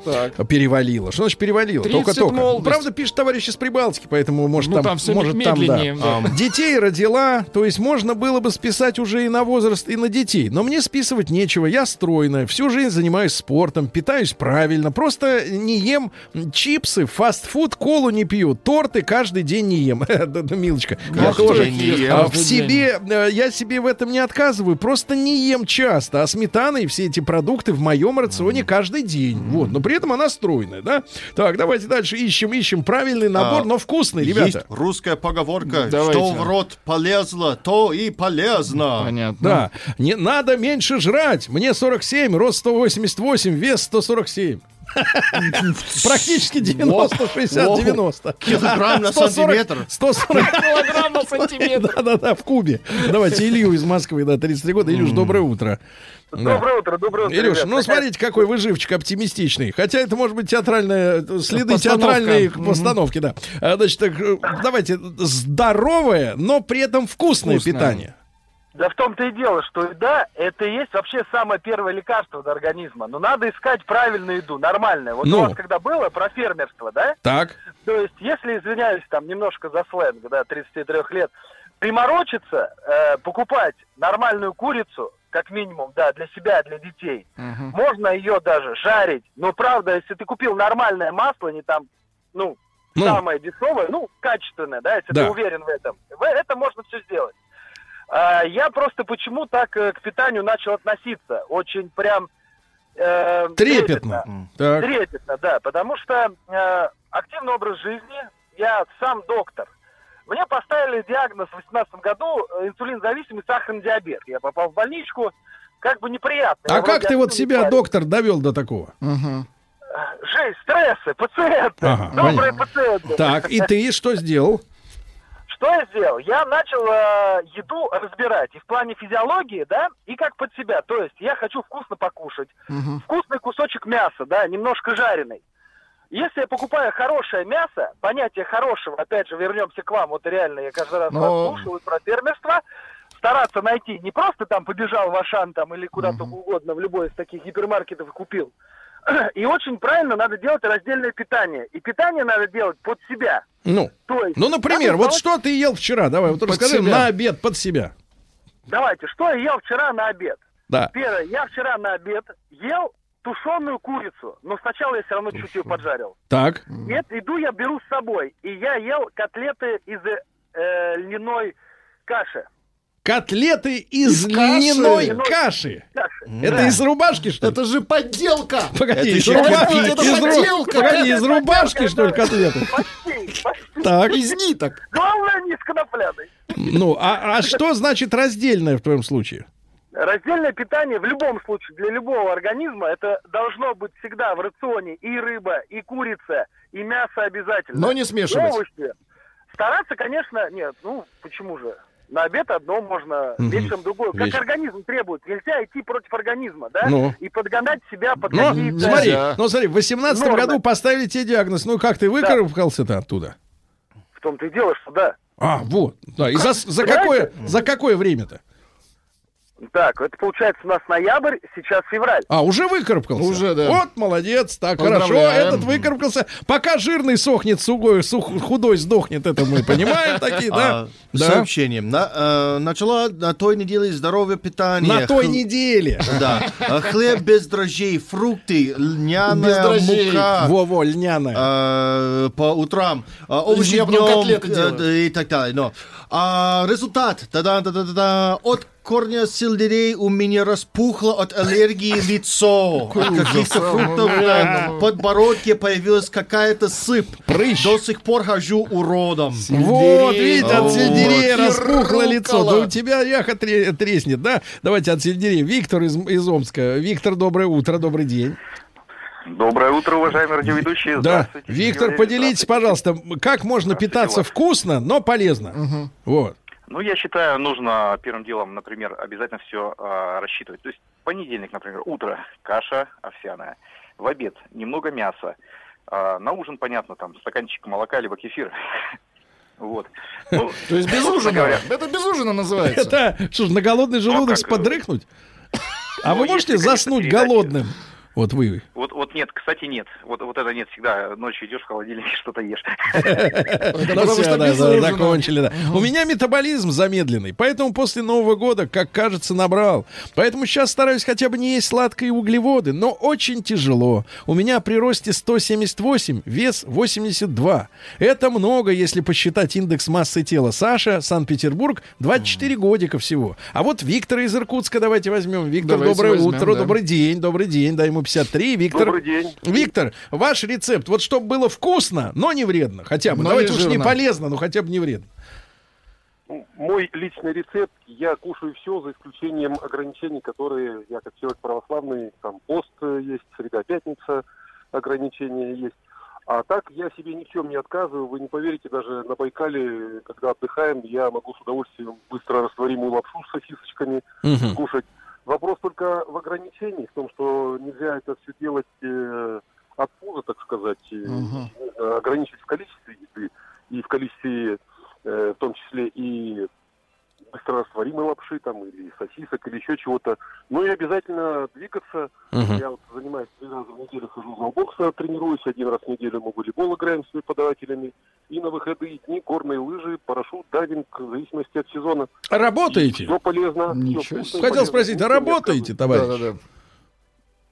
Перевалило. Что значит перевалило? 30 Только-только. Правда, пишет товарищ из Прибалтики, поэтому может Ну, там, может там, да. Детей родила, то есть можно было бы списать уже и на возраст, и на детей. Но мне списывать нечего. Я стройная, всю жизнь занимаюсь спортом, питаюсь правильно. Просто не ем чипсы, фастфуд, колу не пью, торты каждый день не ем. Милочка, я тоже день не ем. а, в себе, э, я себе в этом не отказываю, просто не ем часто. А сметана и все эти продукты в моем рационе каждый день. Вот, но при этом она стройная, да? Так, давайте дальше ищем, ищем правильный набор, А, но вкусный, Есть ребята. русская поговорка, Давайте. что в рот полезло, то и полезно. Понятно. Да, не надо меньше жрать. Мне 47, рост 188, вес 147. Практически 90, 60, 90. Килограмм на 140, сантиметр. 140 Килограмм на сантиметр. Да-да-да, в кубе. Давайте Илью из Москвы, да, 33 года. Илюш, доброе утро. Да. Доброе утро, доброе утро. Илюш, ребят. ну смотрите, какой вы живчик оптимистичный. Хотя это может быть театральная, следы Постановка. театральной постановки, да. А, Значит, так, э, давайте здоровое, но при этом вкусное, Вкусное. питание. Да в том-то и дело, что еда это и есть вообще самое первое лекарство для организма. Но надо искать правильную еду, нормальную. Вот Ну. у вас когда было про фермерство, да? Так. То есть, если, извиняюсь, там немножко за сленг, да, 33 лет, приморочиться, э, покупать нормальную курицу, как минимум, да, для себя, для детей, Мгм. можно ее даже жарить. Но правда, если ты купил нормальное масло, не там, ну, Ну. самое дешевое, ну, качественное, да, если Да. ты уверен в этом, это можно все сделать. А, я просто почему так э, к питанию начал относиться? Очень прям э, Трепетно. Так. Трепетно, да, потому что э, активный образ жизни, я сам доктор. Мне поставили диагноз в 2018 году э, инсулинзависимый сахарный диабет. Я попал в больничку, как бы неприятно. А Я как ты вот себя, парень. доктор, довел до такого? Мгм. Жизнь, стрессы, пациенты, Ага, добрые понятно. пациенты. Так, и ты что сделал? Что я сделал? Я начал э, еду разбирать и в плане физиологии, да, и как под себя. То есть я хочу вкусно покушать, Мгм. вкусный кусочек мяса, да, немножко жареный. Если я покупаю хорошее мясо, понятие хорошего, опять же, вернемся к вам, вот реально я каждый раз Но- вас слушаю про фермерство, стараться найти, не просто там побежал в Ашан там или куда-то угодно, в любой из таких гипермаркетов и купил. И очень правильно надо делать раздельное питание. И питание надо делать под себя. Ну, То есть, ну, например, вот делать- что ты ел вчера? Давай, вот Под расскажи себя. на обед под себя. Давайте, что я ел вчера на обед? Да. Первое, я вчера на обед ел тушеную курицу, но сначала я все равно чуть ее поджарил. Так. Нет, иду я беру с собой, и я ел котлеты из э, льняной каши. Котлеты из, Из каши. льняной каши. Это из рубашки, что ли? Это же подделка. Погоди, Это из еще рубашки. Это из ру- подделка. погоди, из рубашки, что ли, котлеты? Почти, почти. Так, Из ниток. Главное, не с конопляной. ну, а, а что значит раздельное в твоем случае? Раздельное питание в любом случае для любого организма это должно быть всегда в рационе и рыба, и курица, и мясо обязательно. Но не смешивать. Овощи. Стараться, конечно, нет. Ну, почему же? На обед одно можно, Мгм. вечером другое. Как Вечер- организм требует. Нельзя идти против организма, да? Ну. И подгонять себя под Ну, какие-то... смотри, Нельзя. ну смотри, в 18 Нормы. году поставили тебе диагноз. Ну как ты выкарабкался-то оттуда? В том-то и дело, что да. А, вот. Да, и за, за какое, за какое время-то? Так, это получается у нас ноябрь, сейчас февраль. А, уже выкарабкался? Уже, да. Вот, молодец, так, хорошо, этот выкарабкался. Пока жирный сохнет, сугой, сух- худой сдохнет, это мы понимаем такие, да? А, Да. Сообщением. На, э, начала на той неделе здоровье питания. На той неделе. Да. А, Хлеб без дрожжей, фрукты, Без льняная. А. мука. Во-во, льняная. э, по утрам, а, овощи днем котлеты э, и так далее. Но. А, результат. Да-да, да, да, да, да. От корня сельдерей у меня распухло от аллергии лицо. От каких-то фруктов на подбородке появилась какая-то сыпь. Прыщ. До сих пор хожу уродом. Вот, видите, от Вот. И распухло лицо. Да у тебя яха тре- треснет, да? Давайте от сельдерея. Виктор из, из Омска. Виктор, доброе утро, добрый день. Доброе утро, уважаемые радиоведущие. Да, Здравствуйте, Виктор, поделитесь, Здравствуйте. пожалуйста, как можно питаться вкусно, но полезно? Вот. Ну, я считаю, нужно первым делом, например, обязательно все рассчитывать. То есть понедельник, например, утро, каша овсяная. В обед немного мяса. А, на ужин, понятно, там стаканчик молока либо кефир. Вот. Ну, То есть без ужина. Это без ужина называется. Это что ж, на голодный желудок как, подрыхнуть? А ну, вы можете заснуть голодным? Вот вы. Вот, вот нет, кстати, нет. Вот, вот это нет всегда. Ночью идешь в холодильнике, что-то ешь. Закончили, да. У меня метаболизм замедленный, поэтому после Нового года, как кажется, набрал. Поэтому сейчас стараюсь хотя бы не есть сладкие углеводы, но очень тяжело. У меня при росте 178, вес 82. Это много, если посчитать индекс массы тела. Саша, Санкт-Петербург, 24 годика всего. А вот Виктора из Иркутска давайте возьмем. Виктор, доброе утро, добрый день, добрый день. Дай ему 53. Виктор, Добрый день. Виктор, ваш рецепт, вот чтобы было вкусно, но не вредно, хотя бы. Но Давайте не уж не полезно, но хотя бы не вредно. Мой личный рецепт, я кушаю все, за исключением ограничений, которые я как человек православный, там пост э, есть, среда, пятница, ограничения есть. А так я себе ни в чем не отказываю. Вы не поверите, даже на Байкале, когда отдыхаем, я могу с удовольствием быстро растворимую лапшу с сосисочками Мгм. кушать. Вопрос только в ограничении, в том, что нельзя это все делать э, от пуза, так сказать, нужно ограничить в количестве еды и в количестве, э, в том числе и быстрорастворимой лапши там или сосисок или еще чего-то. Ну и обязательно двигаться. Мгм. Я вот занимаюсь три раза в неделю, хожу в бокса, тренируюсь, один раз в неделю мы волейбол играем с преподавателями. И на выходные дни горные лыжи, парашют, дайвинг, в зависимости от сезона. Работаете? Все полезно. Ничего вкусно и себе. Хотел полезно. спросить, а работаете, товарищ? Да-да-да.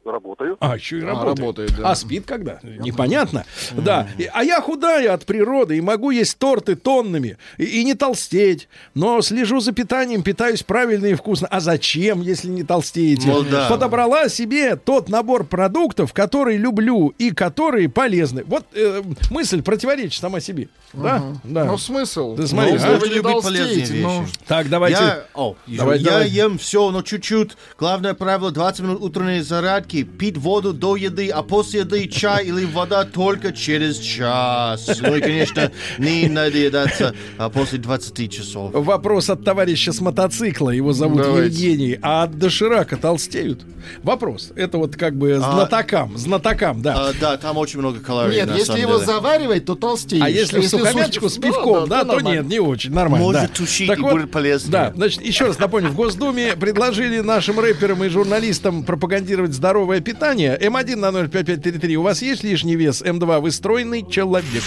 Работаю. А, еще и А, работает. работает, да. А спит когда? Непонятно. Да. И- А я худая от природы и могу есть торты тоннами и, и не толстеть. Но слежу за питанием, питаюсь правильно и вкусно. А зачем, если не толстеете? Ну да. Подобрала себе тот набор продуктов, которые люблю и которые полезны. Вот э, мысль противоречит сама себе. Да? Да. Ну смысл? Ты смотри, Ну, а? вы не толстеете, ну. Так, давайте. Я, о, Давай, я давай. ем все, но чуть-чуть. Главное правило 20 минут утренней зарядки. Пить воду до еды, а после еды чай или вода только через час. Ну и, конечно, не надоедаться а, после 20 часов. Вопрос от товарища с мотоцикла. Его зовут Давайте. Евгений. А от доширака толстеют? Вопрос. Это вот как бы знатокам. Знатокам, да. А, да, там очень много калорий. Нет, если его деле. заваривать, то толстеешь. А если в сухомяточку с пивком, да, то нормально. нет, не очень, нормально. Может да. тушить Так и вот, будет полезнее. Да, значит, еще раз напомню, в Госдуме предложили нашим рэперам и журналистам пропагандировать здоровое питание. М1 на 05533. У вас есть лишний вес? М2 вы стройный человек.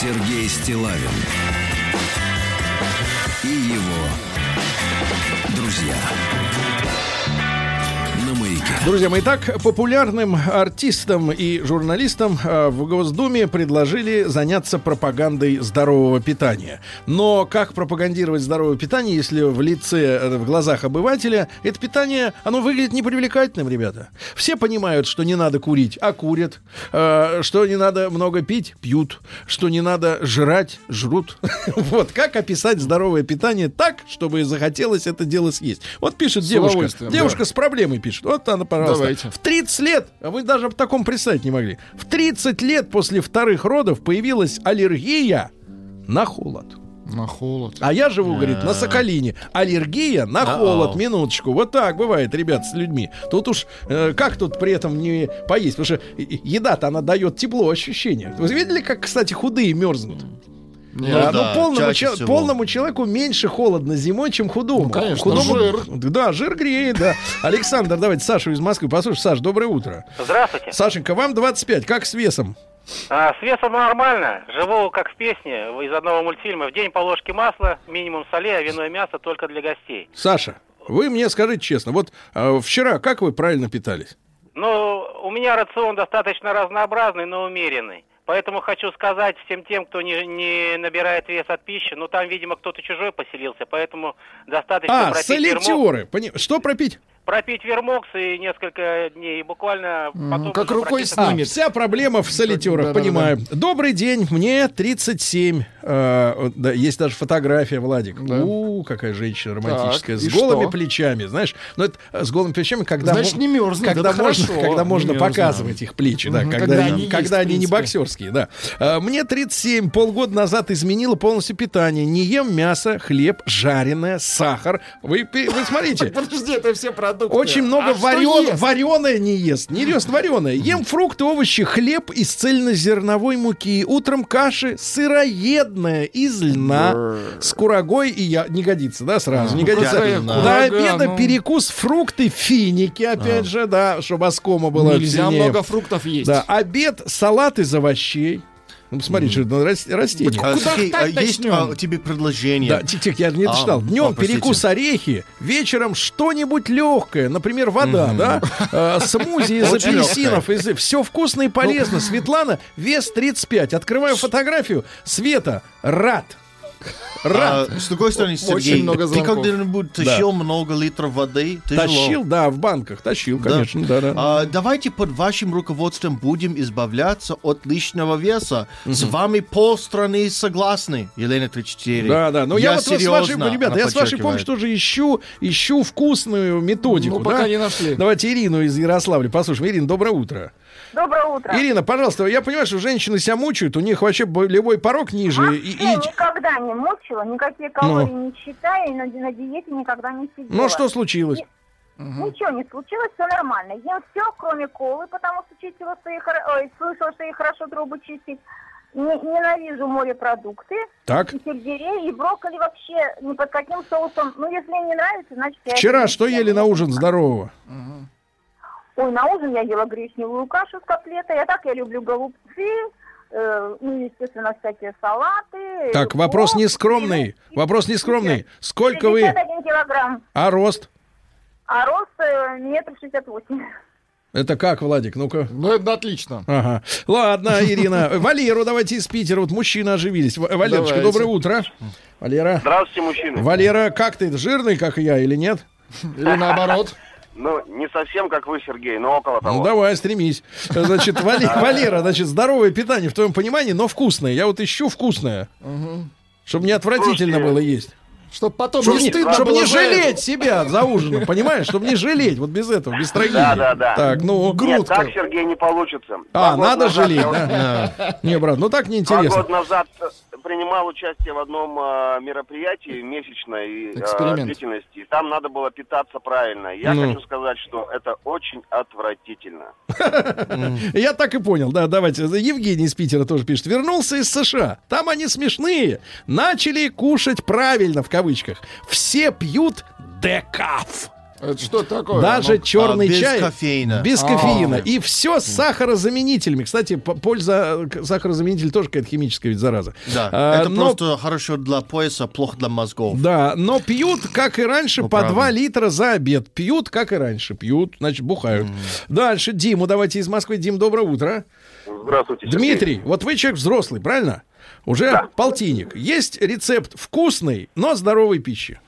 Сергей Стилавин друзья. Мои, так популярным артистам и журналистам э, в Госдуме предложили заняться пропагандой здорового питания. Но как пропагандировать здоровое питание, если в лице, э, в глазах обывателя это питание, оно выглядит непривлекательным, ребята? Все понимают, что не надо курить, а курят. Э, Что не надо много пить, пьют. Что не надо жрать, жрут. Вот как описать здоровое питание так, чтобы захотелось это дело съесть. Вот пишет девушка. Девушка с проблемой пишет. Вот она, пожалуйста. Давайте. В 30 лет, а вы даже в таком представить не могли. В 30 лет после вторых родов появилась аллергия на холод. На холод. А я живу, говорит, на Соколине. Аллергия на холод. Минуточку. Вот так бывает, ребят, с людьми. Тут уж э, как тут при этом не поесть? Потому что еда-то она дает тепло ощущение. Вы видели, как, кстати, худые мерзнут? Ну да, ну, полному, всего. полному человеку меньше холодно зимой, чем худому. Ну, конечно, худому, жир. Да, жир греет, да. Александр, давайте Сашу из Москвы. Послушай, Саш, доброе утро. Здравствуйте. Сашенька, вам 25, как с весом? А, с весом нормально. Живу, как в песне, из одного мультфильма. В день по ложке масла, минимум солей, а вино и мясо только для гостей. Саша, вы мне скажите честно, вот э, вчера как вы правильно питались? Ну, у меня рацион достаточно разнообразный, но умеренный. Поэтому хочу сказать всем тем, кто не, не набирает вес от пищи, ну там, видимо, кто-то чужой поселился, поэтому достаточно А, пропить вермокс, солитеры. Пони- Что пропить? Пропить вермокс и несколько дней, и буквально потом... как рукой практически- А, Снимет. вся проблема в солитерах, Да-да-да. понимаю. Добрый день, мне 37. Э, вот, да, есть даже фотография, Владик. Да. У, какая женщина романтическая. Так, с голыми что? плечами, знаешь. Ну, это э, с голыми плечами, когда, Значит, не мерзнет, когда это можно, хорошо. когда можно Не мерзнет. показывать их плечи, да, Мгм, когда, когда они, есть, когда они не боксерские, да. Э, Мне 37, полгода назад изменила полностью питание. Не ем мясо, хлеб, жареное, сахар. Вы, вы смотрите. Подожди, это все продукты. Очень много А варен... вареное не ест. Не ест вареное. Ем фрукты, овощи, хлеб из цельнозерновой муки. Утром каши сыроедная из льна. С курагой и я... Не годится, да, сразу? Не годится. До обеда ну. перекус фрукты, финики, опять же, да, чтобы оскома было Нельзя много фруктов есть. Да, обед, салат из овощей. Ну, посмотри, что это рас- растение. А, Куда Сергей, так а есть а, тебе предложение? Да, тих, тих, я не А, читал. Днем а, простите. перекус орехи, вечером что-нибудь легкое, например, вода, да, Э, смузи из апельсинов, из все вкусно и полезно. Светлана, вес 35. Открываю фотографию. Света, рад. Рад. А, с другой стороны, Очень Сергей, много ты звонков. когда-нибудь тащил много литров воды? Тяжело. Тащил, да, в банках, тащил, Да. конечно, да, да. А, давайте под вашим руководством будем избавляться от лишнего веса. С вами полстраны согласны, Елена 34. Да, да. Но я, вот с вашей, серьезно, ребята, я с вашей помощью тоже ищу, ищу вкусную методику. Ну, пока да? не нашли. Давайте Ирину из Ярославля послушаем. Ирина, доброе утро. Доброе утро. Ирина, пожалуйста, я понимаю, что женщины себя мучают, у них вообще болевой порог ниже. И, Я и- никогда не мучила, никакие калории не считаю, и на, на диете никогда не сидела. ну, что случилось? Ничего не случилось, все нормально. Ем все, кроме колы, потому что чистила свои, хоро- ой, слышала, что ей хорошо трубы чистить. Не- ненавижу морепродукты. Так. И сельдерей, и брокколи вообще ни под каким соусом. Ну, если не нравится, значит... я Вчера не что ели на ужин здорового? Ой, на ужин я ела гречневую кашу с котлетой, а так я люблю голубцы, э, ну, естественно, всякие салаты. Так, вопрос нескромный. Вопрос нескромный. Сколько вы... 51 килограмм, А рост? а рост э, метр шестьдесят восемь. Это как, Владик? Ну-ка. Ну, это отлично. Ага. Ладно, Ирина. Валеру давайте из Питера. Вот мужчины оживились. Валерочка, Давайте. доброе утро. Валера. Здравствуйте, мужчины. Валера, как ты? Жирный, как и я, или нет? Или наоборот. Ну, не совсем как вы, Сергей, но около того. Ну, давай, стремись. Значит, Вали- Валера, значит, здоровое питание в твоем понимании, но вкусное. Я вот ищу вкусное. Чтобы не отвратительно Слушайте, было есть. Чтоб потом Чтобы не не, стыдно чтоб было не это. жалеть себя за ужином, понимаешь? Чтобы не жалеть, вот без этого, без трагедии. Да, да, да. Так, ну... Нет, так, Сергей, не получится. А, Два надо назад жалеть, вот- да? Не, брат, ну так Два неинтересно. года назад э, принимал участие в одном э, мероприятии месячной э, длительности. Там надо было питаться правильно. Я Ну. хочу сказать, что это очень отвратительно. Я так и понял, да, давайте. Евгений из Питера тоже пишет. Вернулся из США. Там они смешные. Начали кушать правильно, в кавычках. Все пьют декаф. Это что такое? Даже Ну, черный А, без чай кофеина. без А. кофеина и все с сахарозаменителями. Кстати, по- польза сахарозаменитель тоже какая-то химическая ведь зараза. Да, А, это но- просто хорошо для пояса, плохо для мозгов. Да, но пьют, как и раньше, Ну, по правда. 2 литра за обед. Пьют, как и раньше. Пьют, значит, бухают. Дальше. Диму давайте из Москвы. Дим, доброе утро. Здравствуйте, Сергей. Дмитрий, вот вы человек взрослый, правильно? Уже полтинник. Есть рецепт вкусной, но здоровой пищи.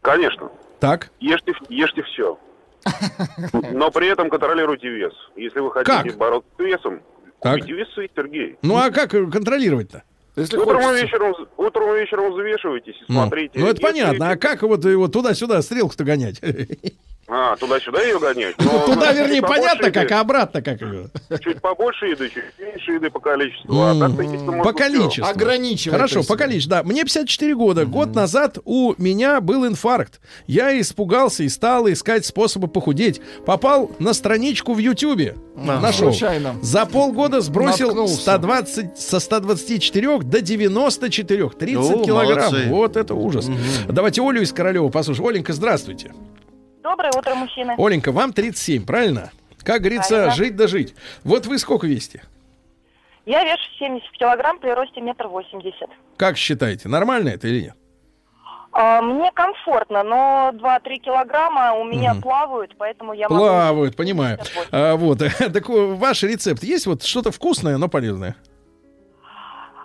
Конечно. Так. Ешьте, ешьте все. Но при этом контролируйте вес. Если вы хотите Как? бороться с весом, Так. купите весы, Сергей. Ну а как э, контролировать-то? Если Утром и, вечером, утром и вечером взвешивайтесь и Ну, смотрите. ну, это Если- понятно. А как вот его туда-сюда стрелку-то гонять? А, туда-сюда ее гонять? Но, Ну, Туда, значит, вернее, понятно как, еды, а обратно как ее. Чуть побольше еды, чуть меньше еды по количеству. А так-то есть, можно По количеству. Ограничивать. Хорошо, по количеству, да. Мне 54 года. Год назад у меня был инфаркт. Я испугался и стал искать способы похудеть. Попал на страничку в Ютьюбе. Нашел. Случайно. За полгода сбросил Наткнулся. 120, со 124 до 94. 30 О, килограмм. молодцы. Вот это ужас. Давайте Олю из Королева послушаем. Оленька, здравствуйте. Доброе утро, мужчины. Оленька, вам 37, правильно? Как говорится, Правильно. жить да жить. Вот вы сколько весите? Я вешу 70 килограмм при росте метр восемьдесят. Как считаете, нормально это или нет? А, Мне комфортно, но 2-3 килограмма у меня плавают, поэтому я могу... Плавают, понимаю. 58. А, вот, так э, ваш рецепт есть вот что-то вкусное, но полезное?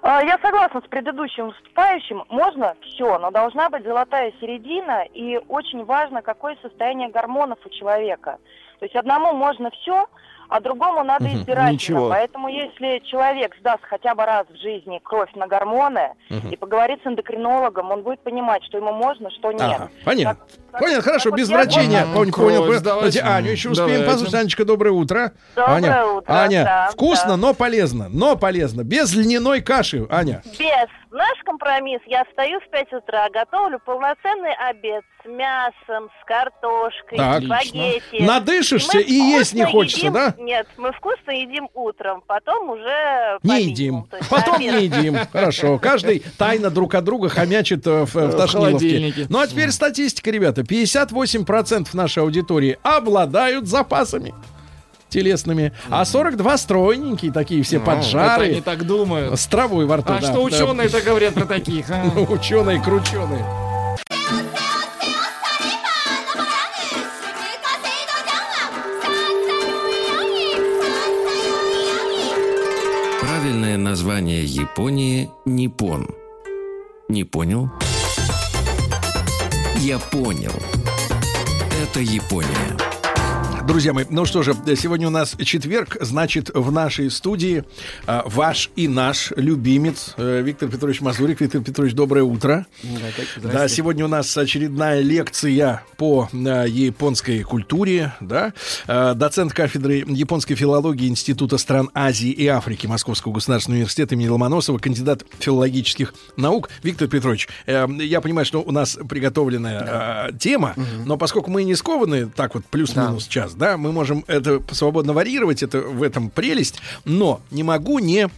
А, Я согласна с предыдущим выступающим. Можно все, но должна быть золотая середина, и очень важно, какое состояние гормонов у человека. То есть одному можно все, а другому надо Мгм, избирательно. ничего. Поэтому если человек сдаст хотя бы раз в жизни кровь на гормоны Мгм. и поговорит с эндокринологом, он будет понимать, что ему можно, что нет. Ага, понятно. Так- Понятно, хорошо, так без врачения. Понял, понял. понял. Давайте Аню еще успеем послушать. Анечка, доброе утро. Доброе Аня, утро, Аня, да, вкусно, да. но полезно. Но полезно. Без льняной каши, Аня. Без. Наш компромисс. Я встаю в 5 утра, готовлю полноценный обед с мясом, с картошкой, Так. с спагетти. Надышишься мы и есть не хочется, едим- да? Нет, мы вкусно едим утром, потом уже Не по едим. Потом обед. не едим. Хорошо. Каждый тайно друг от друга хомячит э, в, в холодильнике. Ну а теперь статистика, ребята. 58% нашей аудитории обладают запасами телесными, а 42 стройненькие, такие все Ну, Это поджарые, они так думают. с травой во рту. А да. что Да. ученые-то говорят про таких? а? Ученые, крученые. Правильное название Японии – Ниппон. Не понял? Я понял. Это Япония. Друзья мои, ну что же, сегодня у нас четверг, значит, в нашей студии а, ваш и наш любимец э, Виктор Петрович Мазурик. Виктор Петрович, доброе утро. Да, сегодня у нас очередная лекция по э, японской культуре, да. Э, доцент кафедры японской филологии Института стран Азии и Африки Московского государственного университета имени Ломоносова, кандидат филологических наук. Виктор Петрович, э, я понимаю, что у нас приготовленная э, тема, но поскольку мы не скованы так вот плюс-минус час, да, мы можем это свободно варьировать, это в этом прелесть, но не могу не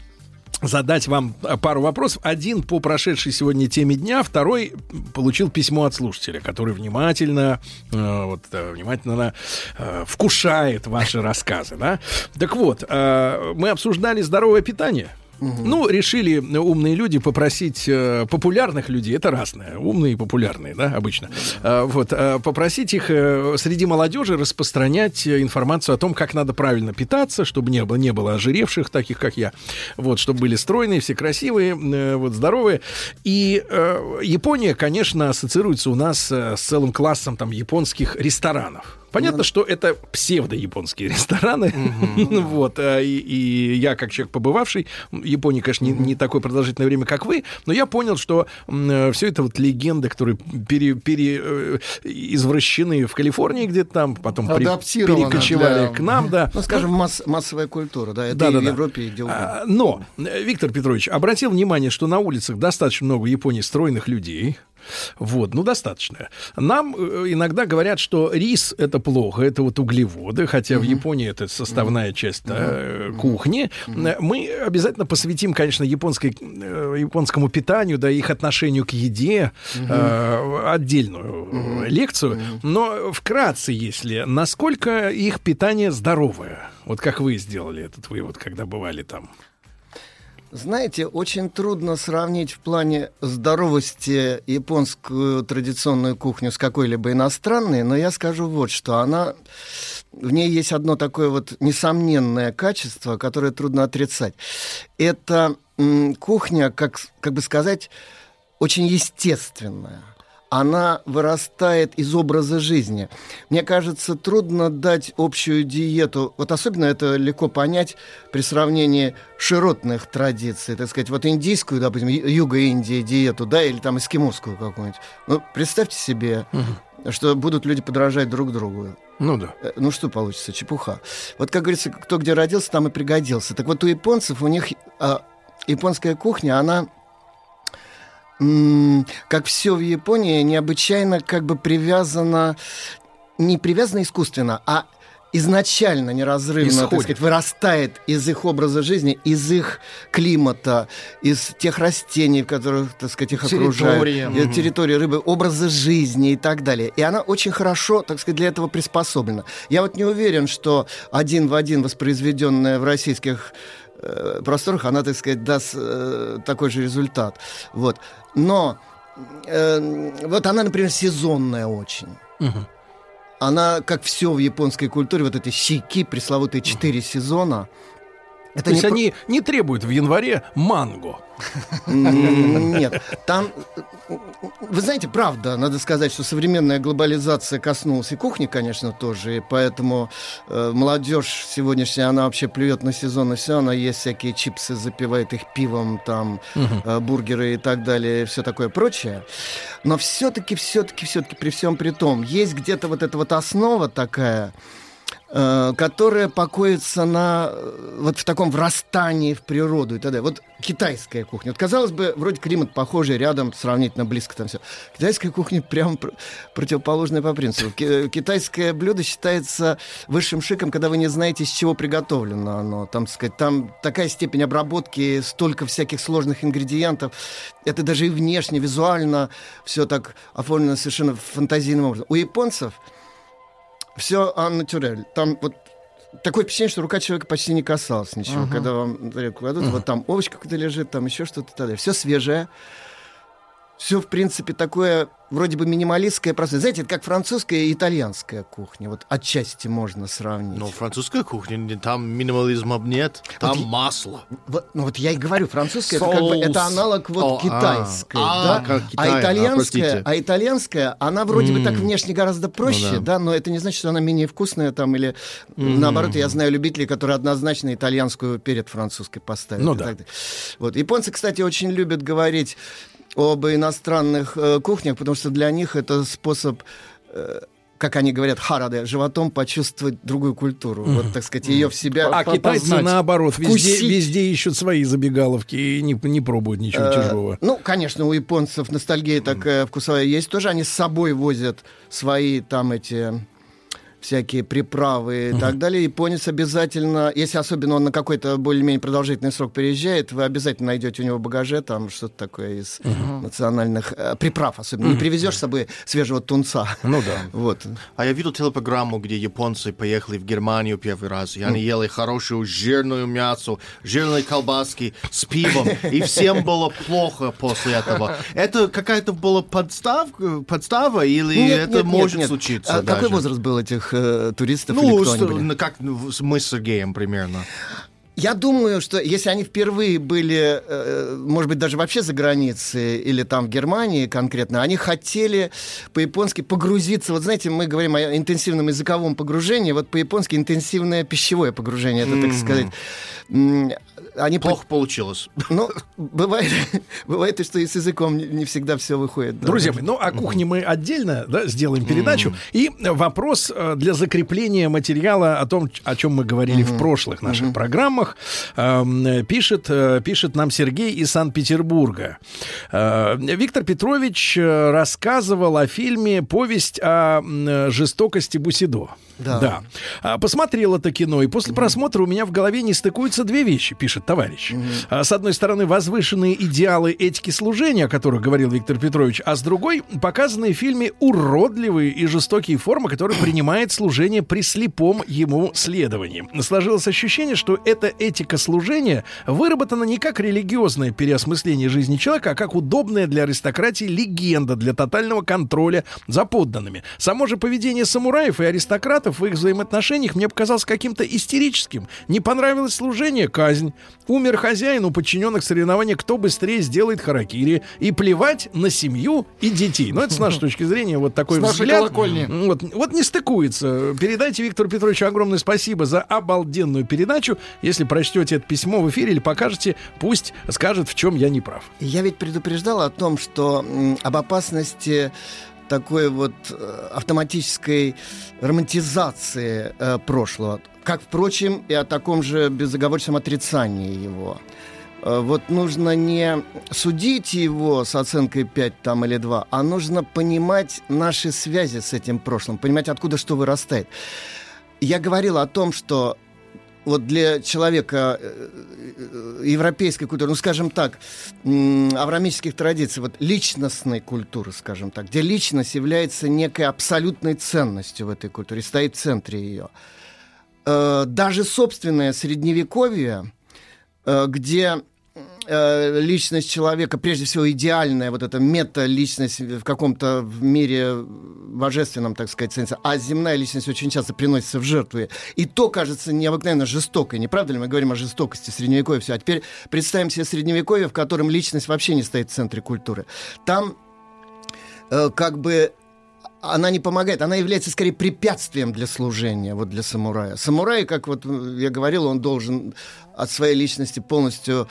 задать вам а, пару вопросов. Один по прошедшей сегодня теме дня, второй получил письмо от слушателя, который внимательно, э, вот, э, внимательно э, вкушает ваши рассказы. Да? Так вот, э, мы обсуждали здоровое питание. Ну, решили умные люди попросить э, популярных людей, это разное, умные и популярные, да, обычно, Э, вот, э, попросить их э, среди молодежи распространять информацию о том, как надо правильно питаться, чтобы не было, не было ожиревших, таких как я, вот, чтобы были стройные, все красивые, э, вот, здоровые. И э, Япония, конечно, ассоциируется у нас э, с целым классом там японских ресторанов. Понятно, что это псевдо-японские рестораны. вот. а, И, и я, как человек побывавший, в Японии, конечно, не, не такое продолжительное время, как вы, но я понял, что все это вот легенды, которые пере, пере, э, извращены в Калифорнии где-то там, потом при- перекочевали для- к нам, да. Ну, скажем, масс- массовая культура, да, это Да, и да, в да. Европе, и где угодно. А, Но, э, Виктор Петрович, обратил внимание, что на улицах достаточно много Японии стройных людей. Вот, ну, достаточное. Нам э, иногда говорят, что рис — это плохо, это вот углеводы, хотя в Японии это составная часть да, э, кухни. Э, Мы обязательно посвятим, конечно, японской, японскому питанию, да, их отношению к еде, э, отдельную э, лекцию. Но вкратце, если, насколько их питание здоровое? Вот как вы сделали этот вывод, когда бывали там? Знаете, очень трудно сравнить в плане здоровости японскую традиционную кухню с какой-либо иностранной, но я скажу вот что. Она... В ней есть одно такое вот несомненное качество, которое трудно отрицать. Это м, кухня, как, как бы сказать, очень естественная она вырастает из образа жизни. Мне кажется, трудно дать общую диету. Вот особенно это легко понять при сравнении широтных традиций. Так сказать, вот индийскую, допустим, ю- юго-Индии диету, да, или там эскимосскую какую-нибудь. Ну, представьте себе, что будут люди подражать друг другу. Ну да. Э, Ну что получится? Чепуха. Вот как говорится, кто где родился, там и пригодился. Так вот у японцев, у них а, японская кухня, она как все в Японии, необычайно как бы привязана, не привязана искусственно, а изначально неразрывно, так Исходит. сказать, вырастает из их образа жизни, из их климата, из тех растений, в которых, так сказать, их окружают, Мгм. территории рыбы, образа жизни и так далее. И она очень хорошо, так сказать, для этого приспособлена. Я вот не уверен, что один в один воспроизведенная в российских э, просторах, она, так сказать, даст э, такой же результат. Вот. Но э, вот она, например, сезонная очень. Она, как все в японской культуре, вот эти щеки, пресловутые четыре сезона. Это То есть не про- они не требуют в январе манго. Нет, там, вы знаете, правда, надо сказать, что современная глобализация коснулась и кухни, конечно, тоже, и поэтому э, молодежь сегодняшняя, она вообще плюет на сезон и все, она ест всякие чипсы, запивает их пивом, там, э, бургеры и так далее, и все такое прочее. Но все-таки, все-таки, все-таки, при всем при том, есть где-то вот эта вот основа такая, э, которая покоится на э, вот в таком врастании в природу и далее. Вот китайская кухня. Вот, казалось бы, вроде климат похожий, рядом, сравнительно близко там все. Китайская кухня прям пр- противоположная по принципу. Ки- Китайское блюдо считается высшим шиком, когда вы не знаете, из чего приготовлено оно. Там, сказать, там такая степень обработки, столько всяких сложных ингредиентов. Это даже и внешне, визуально все так оформлено совершенно фантазийным образом. У японцев все натурель. Там вот такое впечатление, что рука человека почти не касалась ничего. Ага. Когда вам тарелку кладут, Ага. вот там овощ какой-то лежит, там еще что-то. Все свежее. Все, в принципе, такое вроде бы минималистское просто. Знаете, это как французская и итальянская кухня. Вот отчасти можно сравнить. Но французская кухня, там минимализма нет, там я- масло. Вот, ну вот я и говорю, французская это, как бы, это аналог вот О, а. китайской, А, да? как Китай, а а, итальянская, простите. а итальянская, она вроде бы так внешне гораздо проще, Ну да. да. но это не значит, что она менее вкусная там или Мгм. наоборот. Я знаю любителей, которые однозначно итальянскую перед французской поставят. Ну и да. так далее. Вот японцы, кстати, очень любят говорить об иностранных э, кухнях, потому что для них это способ э, как они говорят, хараде, животом почувствовать другую культуру. Вот, так сказать, ее в себя А по- китайцы, познать, наоборот, везде, везде ищут свои забегаловки и не, не пробуют ничего Э, чужого. Ну, конечно, у японцев ностальгия такая вкусовая есть. Тоже они с собой возят свои там эти всякие приправы и так далее. Японец обязательно, если особенно он на какой-то более-менее продолжительный срок переезжает, вы обязательно найдете у него в багаже там что-то такое из национальных э, приправ особенно. Не Мгм. привезешь с собой свежего тунца. Ну да. Вот. А я видел телепрограмму, где японцы поехали в Германию первый раз, и они ели хорошую жирную мясо, жирные колбаски с пивом, и всем было плохо после этого. Это какая-то была подставка, подстава, или Нет, это нет, может нет. случиться А какой возраст был этих э, туристов Ну, или кто они с- были? ну, как мы с Сергеем примерно. Я думаю, что если они впервые были, э, может быть, даже вообще за границей или там в Германии конкретно, они хотели по-японски погрузиться. Вот знаете, мы говорим о интенсивном языковом погружении, вот по-японски интенсивное пищевое погружение, это, так Мгм. сказать. Они Плохо получилось. Ну, бывает, бывает что и с языком не, не всегда все выходит. да. Друзья мои, ну о кухне мы отдельно да, сделаем передачу. И вопрос э, для закрепления материала о том, о чем мы говорили в прошлых наших программах. Эм, Пишет, э, пишет нам Сергей из Санкт-Петербурга. Э, Виктор Петрович рассказывал о фильме «Повесть о жестокости Бусидо». Да. А, Посмотрел это кино, и после просмотра у меня в голове не стыкуются две вещи, пишет товарищ. А, С одной стороны, возвышенные идеалы этики служения, о которых говорил Виктор Петрович, а с другой показанные в фильме уродливые и жестокие формы, которые принимает служение при слепом ему следовании. Сложилось ощущение, что эта этика служения выработана не как религиозное переосмысление жизни человека, а как удобная для аристократии легенда для тотального контроля за подданными. Само же поведение самураев и аристократов в их взаимоотношениях мне показалось каким-то истерическим. Не понравилось служение — казнь. Умер хозяин, у подчиненных соревнования, кто быстрее сделает харакири. И плевать на семью и детей. Ну, это с нашей точки зрения вот такой С взгляд. колокольни. Вот, вот не стыкуется. Передайте Виктору Петровичу огромное спасибо за обалденную передачу. Если прочтете это письмо в эфире или покажете, пусть скажет, в чем я не прав. Я ведь предупреждал о том, что м, об опасности такой вот э, автоматической романтизации э, прошлого, как, впрочем, и о таком же безоговорочном отрицании его. Э, Вот нужно не судить его с оценкой 5 там, или 2, а нужно понимать наши связи с этим прошлым, понимать, откуда что вырастает. Я говорил о том, что вот для человека э, э, европейской культуры, ну, скажем так, м, авраамических традиций, вот личностной культуры, скажем так, где личность является некой абсолютной ценностью в этой культуре, стоит в центре ее. Э, Даже собственное средневековье, где э, личность человека, прежде всего идеальная, вот эта мета-личность в каком-то мире божественном, так сказать, sense, а земная личность очень часто приносится в жертву. И то кажется необыкновенно жестокой, не правда ли? Мы говорим о жестокости средневековья, все. А теперь представим себе средневековье, в котором личность вообще не стоит в центре культуры. Там э, как бы она не помогает, она является скорее препятствием для служения, вот для самурая. Самурай, как вот я говорил, он должен от своей личности полностью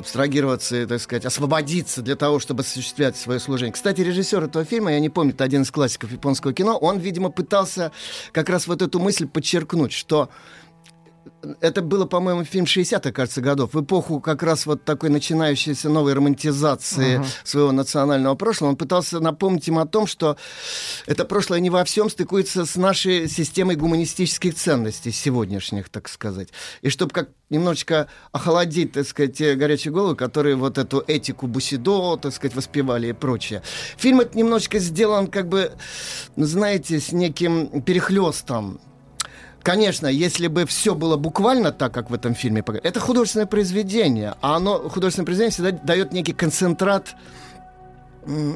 абстрагироваться, так сказать, освободиться для того, чтобы осуществлять свое служение. Кстати, режиссер этого фильма, я не помню, это один из классиков японского кино, он, видимо, пытался как раз вот эту мысль подчеркнуть, что это было, по-моему, фильм 60-х, кажется, годов, в эпоху как раз вот такой начинающейся новой романтизации Ага. своего национального прошлого. Он пытался напомнить им о том, что это прошлое не во всем стыкуется с нашей системой гуманистических ценностей сегодняшних, так сказать. И чтобы как немножечко охладить, так сказать, те горячие головы, которые вот эту этику Бусидо, так сказать, воспевали и прочее. Фильм это немножечко сделан, как бы, знаете, с неким перехлестом. Конечно, если бы все было буквально так, как в этом фильме, это художественное произведение, а оно, художественное произведение всегда дает некий концентрат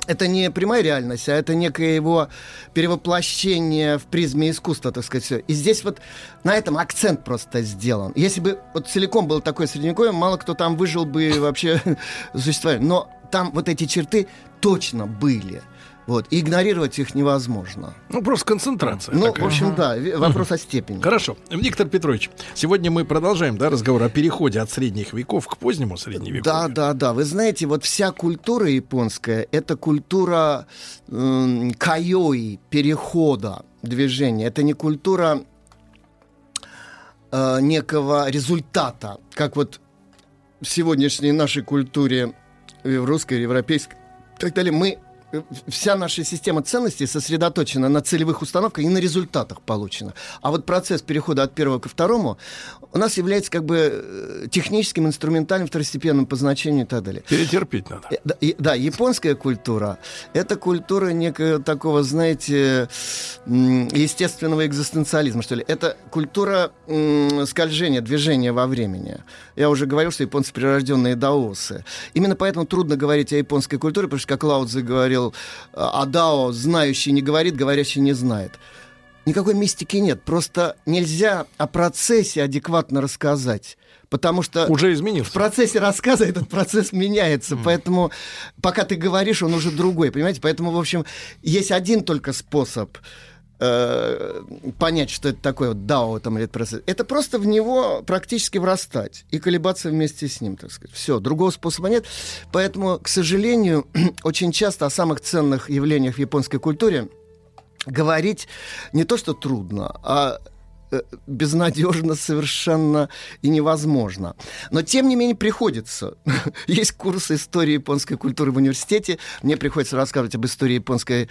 это не прямая реальность, а это некое его перевоплощение в призме искусства, так сказать. всё. И здесь вот на этом акцент просто сделан. Если бы вот целиком было такое средневековье, мало кто там выжил бы вообще существовали. Но там вот эти черты точно были. Вот, и игнорировать их невозможно. Ну, просто концентрация. Ну, такая. в общем, да, вопрос о степени. Хорошо. Виктор Петрович, сегодня мы продолжаем да, разговор о переходе от средних веков к позднему средневековью. Да, да, да. Вы знаете, вот вся культура японская это культура м, кайои, перехода движения. Это не культура э, некого результата, как вот в сегодняшней нашей культуре, э, в русской, европейской и так далее. Мы э, Вся наша система ценностей сосредоточена на целевых установках и на результатах получена. А вот процесс перехода от первого ко второму у нас является как бы э, техническим, инструментальным, второстепенным по значению и так далее. Перетерпеть надо. Э, Да, и- да, японская культура – это культура некого такого, знаете, естественного экзистенциализма, что ли. Это культура скольжения, движения во времени. Я уже говорил, что японцы прирожденные даосы. Именно поэтому трудно говорить о японской культуре, потому что, как Лао Цзы говорил, о дао знающий не говорит, говорящий не знает. Никакой мистики нет. Просто нельзя о процессе адекватно рассказать. Потому что Уже изменился. в процессе рассказа этот процесс меняется. Поэтому пока ты говоришь, он уже другой. Понимаете? Поэтому, в общем, есть один только способ э, понять, что это такое вот дао там, или этот процесс. Это просто в него практически врастать и колебаться вместе с ним, так сказать. Все, другого способа нет. Поэтому, к сожалению, очень часто о самых ценных явлениях в японской культуре говорить не то, что трудно, а безнадежно совершенно и невозможно. Но, тем не менее, приходится. Есть курсы истории японской культуры в университете. Мне приходится рассказывать об истории японской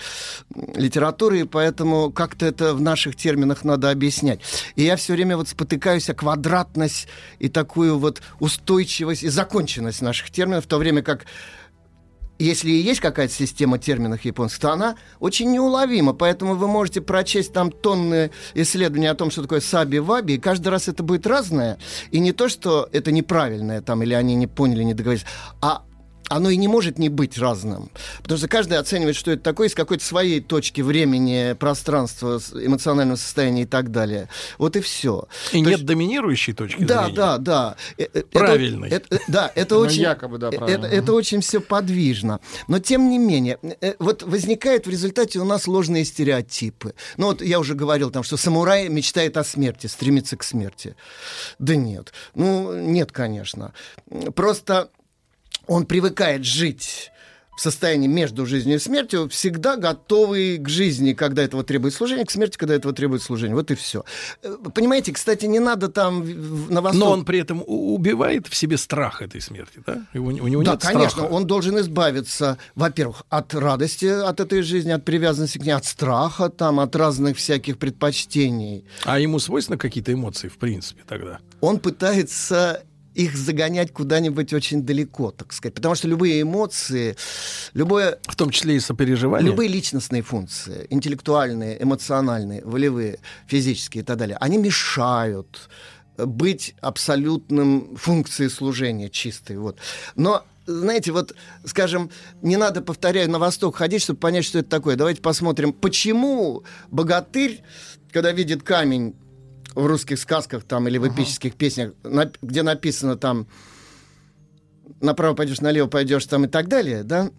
литературы, и поэтому как-то это в наших терминах надо объяснять. И я все время вот спотыкаюсь о квадратность и такую вот устойчивость и законченность наших терминов, в то время как если и есть какая-то система терминов японских, то она очень неуловима. Поэтому вы можете прочесть там тонны исследований о том, что такое саби-ваби, и каждый раз это будет разное. И не то, что это неправильное там, или они не поняли, не договорились, а оно и не может не быть разным. Потому что каждый оценивает, что это такое, из какой-то своей точки времени, пространства, эмоционального состояния и так далее. Вот и все. И То нет есть... доминирующей точки да, зрения. Да, да, да. Правильной. Это, это, да, это очень... якобы, да, это, это очень все подвижно. Но, тем не менее, э, вот возникает в результате у нас ложные стереотипы. Ну, вот я уже говорил там, что самурай мечтает о смерти, стремится к смерти. Да нет. Ну, нет, конечно. Просто он привыкает жить в состоянии между жизнью и смертью, всегда готовый к жизни, когда этого требует служение, к смерти, когда этого требует служение. Вот и все. Э, понимаете, кстати, не надо там на восток... Но он при этом убивает в себе страх этой смерти, да? У, у него да, нет конечно, страха. он должен избавиться, во-первых, от радости от этой жизни, от привязанности к ней, от страха, там, от разных всяких предпочтений. А ему свойственны какие-то эмоции, в принципе, тогда? Он пытается их загонять куда-нибудь очень далеко, так сказать. Потому что любые эмоции, любое... В том числе и сопереживание. Любые личностные функции, интеллектуальные, эмоциональные, волевые, физические и так далее, они мешают быть абсолютным функцией служения чистой. Вот. Но знаете, вот, скажем, не надо, повторяю, на восток ходить, чтобы понять, что это такое. Давайте посмотрим, почему богатырь, когда видит камень, в русских сказках там или в эпических песнях, на, где написано там направо пойдешь, налево пойдешь там и так далее, да?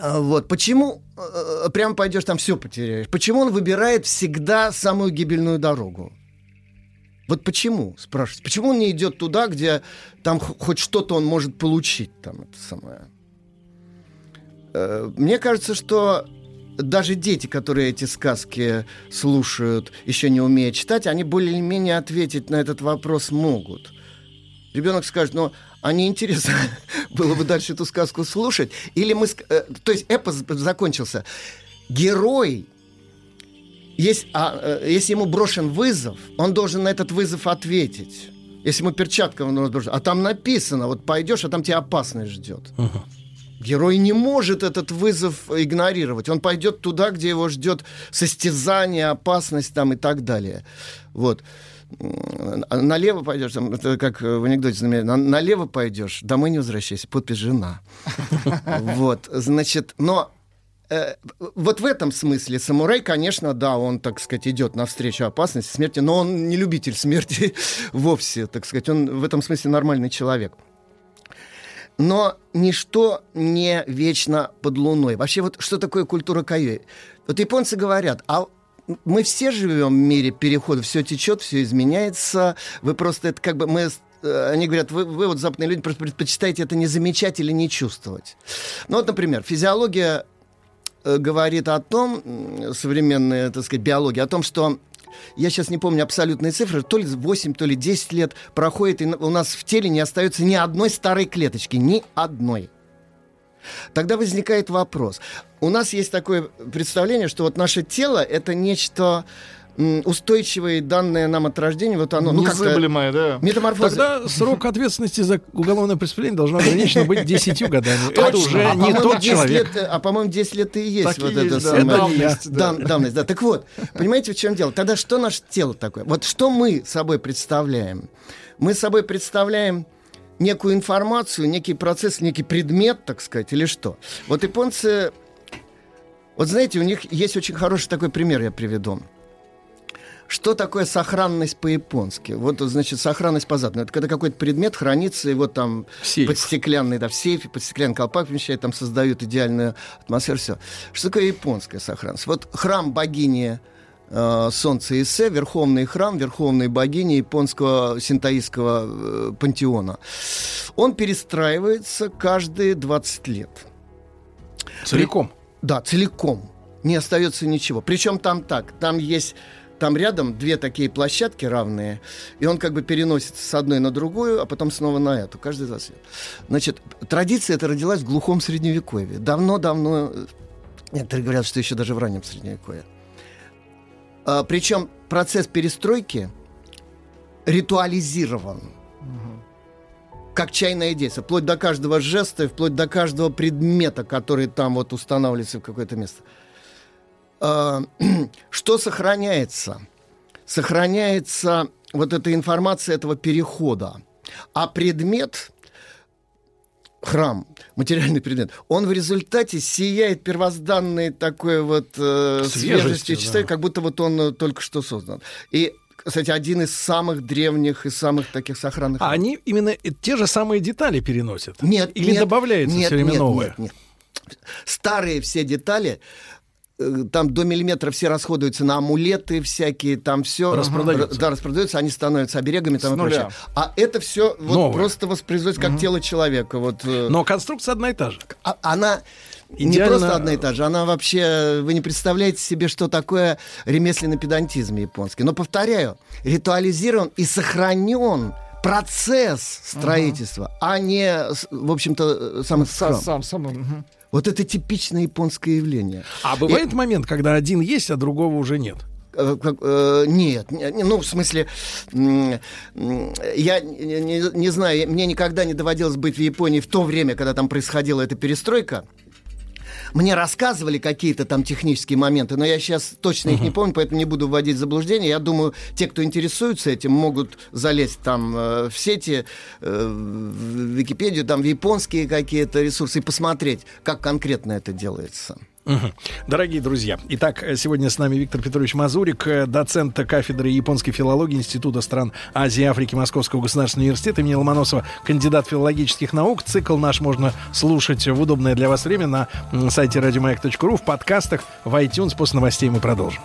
А, вот почему э, э, прямо пойдешь там все потеряешь? Почему он выбирает всегда самую гибельную дорогу? Вот почему, спрашивается? Почему он не идет туда, где там хоть что-то он может получить, там это самое? Э, мне кажется, что даже дети, которые эти сказки слушают, еще не умея читать, они более-менее ответить на этот вопрос могут. Ребенок скажет, ну, а не было бы дальше эту сказку слушать? Или мы... Э, то есть эпос закончился. Герой есть, а, э, если ему брошен вызов, он должен на этот вызов ответить. Если ему перчатка, а там написано, вот пойдешь, а там тебя опасность ждет. Uh-huh. Герой не может этот вызов игнорировать. Он пойдет туда, где его ждет состязание, опасность там и так далее. Вот. Налево пойдешь, там, это как в анекдоте, на, налево пойдешь, домой не возвращайся, подпись жена. Вот, значит, но э, вот в этом смысле самурай, конечно, да, он, так сказать, идет навстречу опасности, смерти, но он не любитель смерти вовсе, так сказать, он в этом смысле нормальный человек. Но ничто не вечно под луной. Вообще, вот что такое культура кайо? Вот японцы говорят, а мы все живем в мире перехода, все течет, все изменяется. Вы просто это как бы мы э, они говорят, вы, вы вот западные люди просто предпочитаете это не замечать или не чувствовать. Ну вот, например, физиология э, говорит о том, современная, так сказать, биология, о том, что я сейчас не помню абсолютные цифры, то ли 8, то ли 10 лет проходит, и у нас в теле не остается ни одной старой клеточки, ни одной. Тогда возникает вопрос. У нас есть такое представление, что вот наше тело это нечто устойчивые данные нам от рождения, вот оно, ну, Незыблемое, да. Метаморфоза. Тогда срок ответственности за уголовное преступление должно ограничено быть 10 годами. Это уже а, не тот человек. Лет, а, по-моему, 10 лет и есть вот это самое. Да, давность, да. давность, да. Так вот, понимаете, в чем дело? Тогда что наше тело такое? Вот что мы собой представляем? Мы собой представляем некую информацию, некий процесс, некий предмет, так сказать, или что? Вот японцы... Вот знаете, у них есть очень хороший такой пример, я приведу. Что такое сохранность по-японски? Вот, значит, сохранность по-западному. Это когда какой-то предмет хранится, его там Сейф. под стеклянный, да, в сейфе, под стеклянный колпак помещают, там создают идеальную атмосферу, все. Что такое японская сохранность? Вот храм богини э, Солнца Исе, верховный храм, верховной богини японского синтаистского э, пантеона. Он перестраивается каждые 20 лет. Целиком? При... Да, целиком. Не остается ничего. Причем там так, там есть там рядом две такие площадки равные, и он как бы переносится с одной на другую, а потом снова на эту, каждый за свет. Значит, традиция эта родилась в глухом средневековье. Давно-давно, э, некоторые говорят, что еще даже в раннем средневековье. А, причем процесс перестройки ритуализирован. Как чайное действие, вплоть до каждого жеста, и вплоть до каждого предмета, который там вот устанавливается в какое-то место. А, что сохраняется? Сохраняется вот эта информация этого перехода. А предмет, храм, материальный предмет, он в результате сияет первозданной такой вот э, Свежестью, свежестью, да. чистотой, как будто вот он э, только что создан. И, кстати, один из самых древних и самых таких сохранных. А они именно и те же самые детали переносят? Нет, Или нет, добавляется нет, все время нет, новое? Нет, нет. Старые все детали, э, там до миллиметра все расходуются на амулеты всякие, там все Распродаются. Да, распродаются, они становятся оберегами там С и нуля. прочее. А это все вот Новое. просто воспроизводится как тело человека. Вот, э, Но конструкция одна и та же. а- она не Идеально- просто одна и та же, она вообще, вы не представляете себе, что такое ремесленный педантизм японский. Но, повторяю, ритуализирован и сохранен процесс строительства, а не, в общем-то, сам Сам, храм. сам, сам, мгм. Вот это типичное японское явление. А бывает момент, когда один есть, а другого уже нет? Э, э, нет, не- не, ну, в смысле, я не- не знаю, мне никогда не доводилось быть в Японии в то время, когда там происходила эта перестройка. Мне рассказывали какие-то там технические моменты, но я сейчас точно их не помню, поэтому не буду вводить в заблуждение. Я думаю, те, кто интересуется этим, могут залезть там э, в сети, э, в Википедию, там в японские какие-то ресурсы и посмотреть, как конкретно это делается. Дорогие друзья, итак, сегодня с нами Виктор Петрович Мазурик, э, доцент кафедры японской филологии Института стран Азии и Африки Московского государственного университета имени Ломоносова, кандидат филологических наук. Цикл наш можно слушать в удобное для вас время на сайте радиомаяк.ру, в подкастах, в iTunes. После новостей мы продолжим.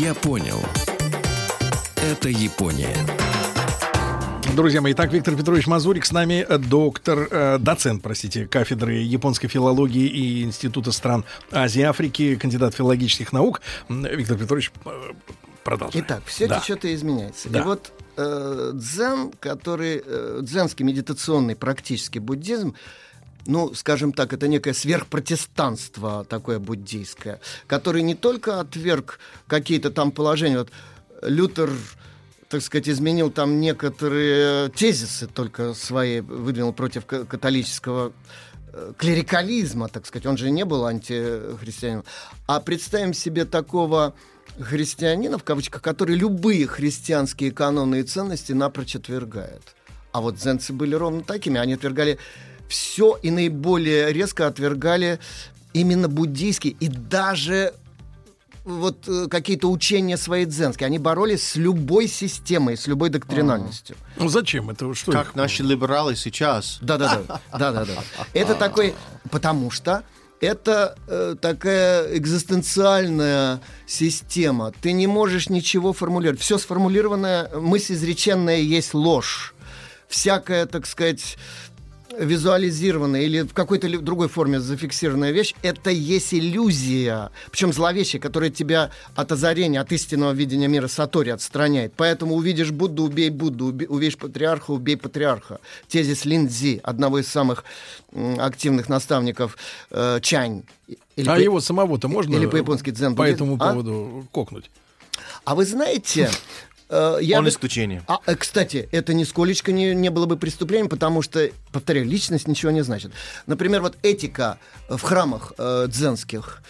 Я понял. Это Япония. Друзья мои, итак, Виктор Петрович Мазурик с нами, э, доктор, э, доцент, простите, кафедры японской филологии и Института стран Азии и Африки, кандидат филологических наук. Виктор Петрович, э, продолжим. Итак, все Да. течет и изменяется. Да. И вот э, дзен, который э, дзенский медитационный практически буддизм, ну, скажем так, это некое сверхпротестанство такое буддийское, который не только отверг какие-то там положения. Вот Лютер так сказать, изменил там некоторые тезисы только свои, выдвинул против ка- католического э, клерикализма, так сказать. Он же не был антихристианином. А представим себе такого христианина, в кавычках, который любые христианские каноны и ценности напрочь отвергает. А вот дзенцы были ровно такими. Они отвергали все и наиболее резко отвергали именно буддийские и даже вот э, какие-то учения свои дзенские. Они боролись с любой системой, с любой доктринальностью. Ну зачем? Это что? Как их- наши либералы сейчас. Да-да-да. Да-да-да. Это такой... Потому что это э, такая экзистенциальная система. Ты не можешь ничего формулировать. Все сформулированное, мысль изреченная есть ложь. Всякая, так сказать, визуализированная или в какой-то другой форме зафиксированная вещь, это есть иллюзия. Причем зловещая, которая тебя от озарения, от истинного видения мира Сатори отстраняет. Поэтому увидишь Будду, убей Будду, увидишь патриарха, убей патриарха. Тезис Линдзи, одного из самых активных наставников э, Чань. Или а по- его самого-то можно или по-японски дзен по этому А? поводу кокнуть? А вы знаете, э, я Он бы- исключение. А, э, кстати, это нисколечко не, не было бы преступлением, потому что, повторяю, личность ничего не значит. Например, вот этика в храмах э, дзенских.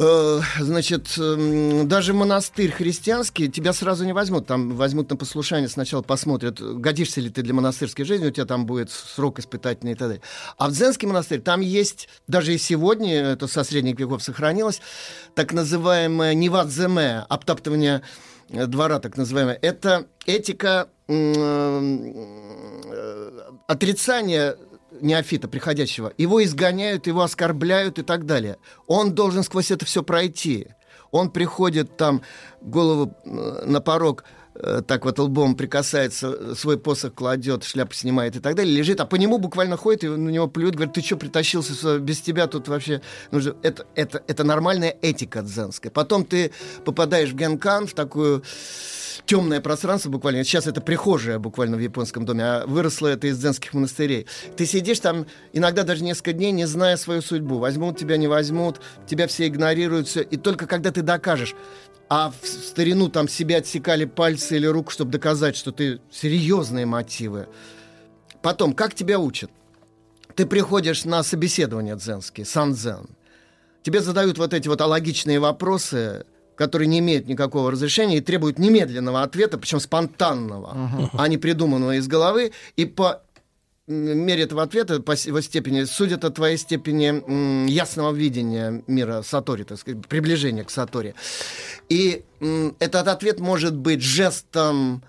Э, значит, эм, даже монастырь христианский тебя сразу не возьмут. Там возьмут на послушание, сначала посмотрят, годишься ли ты для монастырской жизни, у тебя там будет срок испытательный и так далее. А в дзенский монастырь там есть, даже и сегодня, это со средних веков сохранилось, так называемое невадземе, обтаптывание двора, так называемое. Это этика э, отрицания неофита, приходящего. Его изгоняют, его оскорбляют и так далее. Он должен сквозь это все пройти. Он приходит там, голову э, на порог э, так вот лбом прикасается, свой посох кладет, шляпу снимает и так далее, лежит, а по нему буквально ходит, и на него плюют, говорит, ты что притащился без тебя тут вообще нужно... Это, это, это нормальная этика дзенская. Потом ты попадаешь в Генкан, в такую темное пространство буквально. Сейчас это прихожая буквально в японском доме, а выросло это из дзенских монастырей. Ты сидишь там иногда даже несколько дней, не зная свою судьбу. Возьмут тебя, не возьмут, тебя все игнорируют, все. И только когда ты докажешь, а в старину там себе отсекали пальцы или руку, чтобы доказать, что ты серьезные мотивы. Потом, как тебя учат? Ты приходишь на собеседование дзенские, сан-дзен. Тебе задают вот эти вот алогичные вопросы, которые не имеют никакого разрешения и требуют немедленного ответа, причем спонтанного, uh-huh. а не придуманного из головы. И по мере этого ответа, по его степени, судят о твоей степени м, ясного видения мира Сатори, так сказать, приближения к Сатори. И м, этот ответ может быть жестом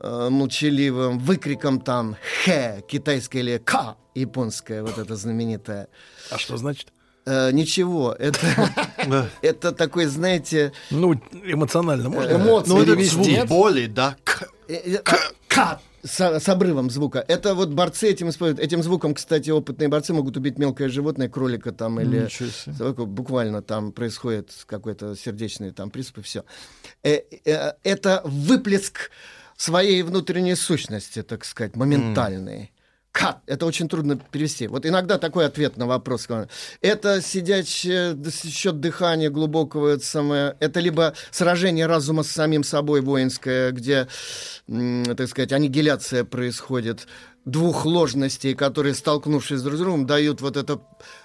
э, молчаливым, выкриком там «хэ» китайское или «ка» японское, вот это знаменитое. А что значит? Э, ничего, это, это такой, знаете... Ну, эмоционально можно? Эмоции. Ну, это звук боли, да? Э, э, К. С, с обрывом звука. Это вот борцы этим используют. Этим звуком, кстати, опытные борцы могут убить мелкое животное, кролика там или собаку. буквально там происходит какой-то сердечный там приступ и все. Это выплеск своей внутренней сущности, так сказать, моментальный. Cut. Это очень трудно перевести. Вот иногда такой ответ на вопрос. Это сидячее счет дыхания глубокого, это, самое, это либо сражение разума с самим собой воинское, где, так сказать, аннигиляция происходит двух ложностей, которые, столкнувшись друг с другом, дают вот это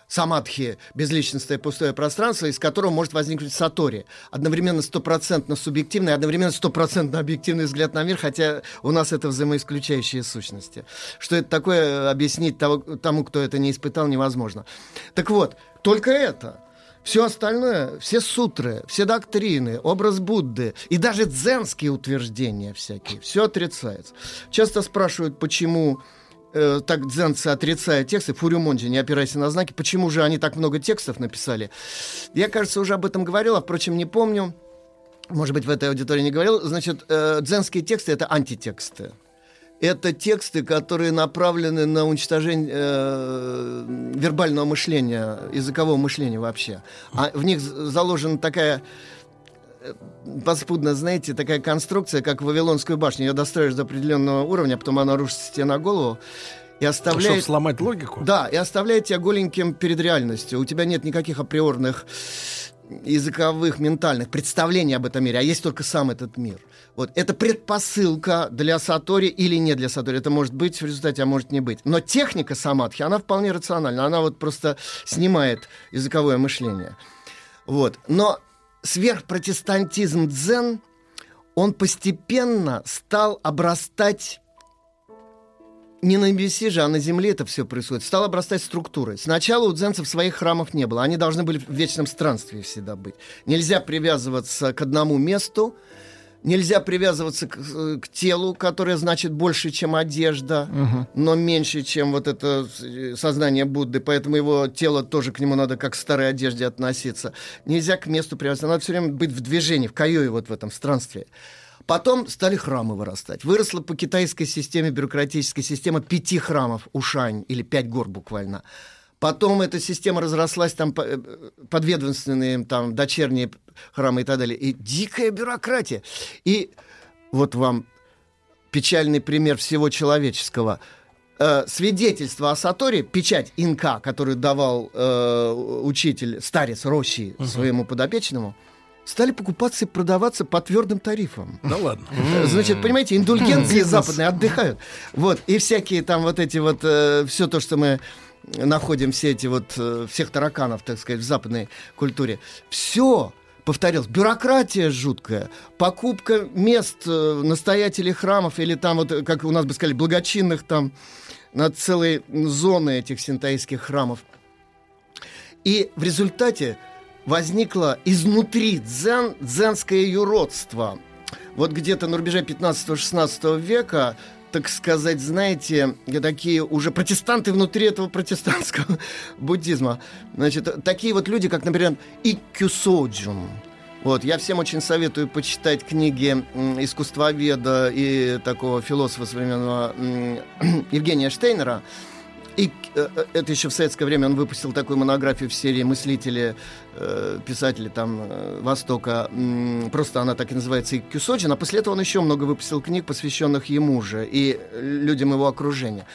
самадхи, безличностное пустое пространство, из которого может возникнуть сатори. Одновременно стопроцентно субъективный, одновременно стопроцентно объективный взгляд на мир, хотя у нас это взаимоисключающие сущности. Что это такое, объяснить того, тому, кто это не испытал, невозможно. Так вот, только это. Все остальное, все сутры, все доктрины, образ Будды и даже дзенские утверждения всякие, все отрицается. Часто спрашивают, почему э, так дзенцы отрицают тексты, Фурюмонджи, не опирайся на знаки, почему же они так много текстов написали? Я, кажется, уже об этом говорил, а, впрочем, не помню. Может быть, в этой аудитории не говорил. Значит, э, дзенские тексты — это антитексты. Это тексты, которые направлены на уничтожение э, вербального мышления, языкового мышления вообще. А в них заложена такая подспудно, знаете, такая конструкция, как Вавилонскую башню. Ее достроишь до определенного уровня, потом она рушится тебе на голову. И оставляет... Чтобы сломать логику? Да, и оставляет тебя голеньким перед реальностью. У тебя нет никаких априорных языковых, ментальных представлений об этом мире, а есть только сам этот мир. Вот. Это предпосылка для Сатори или не для Сатори. Это может быть в результате, а может не быть. Но техника самадхи, она вполне рациональна. Она вот просто снимает языковое мышление. Вот. Но сверхпротестантизм дзен, он постепенно стал обрастать не на небесе же, а на земле это все происходит. Стал обрастать структурой. Сначала у дзенцев своих храмов не было. Они должны были в вечном странстве всегда быть. Нельзя привязываться к одному месту, Нельзя привязываться к, э, к телу, которое значит больше, чем одежда, угу. но меньше, чем вот это э, сознание Будды, поэтому его тело тоже к нему надо как к старой одежде относиться. Нельзя к месту привязываться, надо все время быть в движении, в каюе вот в этом странстве. Потом стали храмы вырастать. Выросла по китайской системе, бюрократической системе пяти храмов, Ушань, или пять гор буквально. Потом эта система разрослась, там э, подведомственные, там, дочерние храмы и так далее. И дикая бюрократия. И вот вам печальный пример всего человеческого. Э, свидетельство о Саторе, печать инка, которую давал э, учитель, старец Рощи угу. своему подопечному, стали покупаться и продаваться по твердым тарифам. Да ладно. Значит, понимаете, индульгенции западные отдыхают. Вот, и всякие там вот эти вот, э, все то, что мы находим, все эти вот, э, всех тараканов, так сказать, в западной культуре. Все повторилось, бюрократия жуткая, покупка мест э, настоятелей храмов или там вот, как у нас бы сказали, благочинных там, над целой зоны этих синтаистских храмов. И в результате возникло изнутри дзен, дзенское юродство. Вот где-то на рубеже 15-16 века так сказать, знаете, такие уже протестанты внутри этого протестантского буддизма. Значит, такие вот люди, как, например, Иккюсоджун. Вот, я всем очень советую почитать книги искусствоведа и такого философа современного Евгения Штейнера. И э, э, это еще в советское время он выпустил такую монографию в серии «Мыслители», э, писатели там Востока. Просто она так и называется «Иккю Соджин». А после этого он еще много выпустил книг, посвященных ему же и людям его окружения.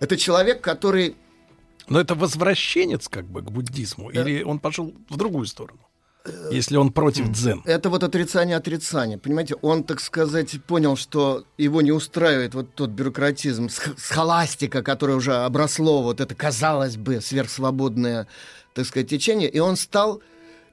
Это человек, который Но это возвращенец как бы к буддизму, или он пошел в другую сторону? Если он против дзен. Это вот отрицание отрицания. Понимаете, он, так сказать, понял, что его не устраивает вот тот бюрократизм, сх- схоластика, которое уже обросло, вот это, казалось бы, сверхсвободное, так сказать, течение, и он стал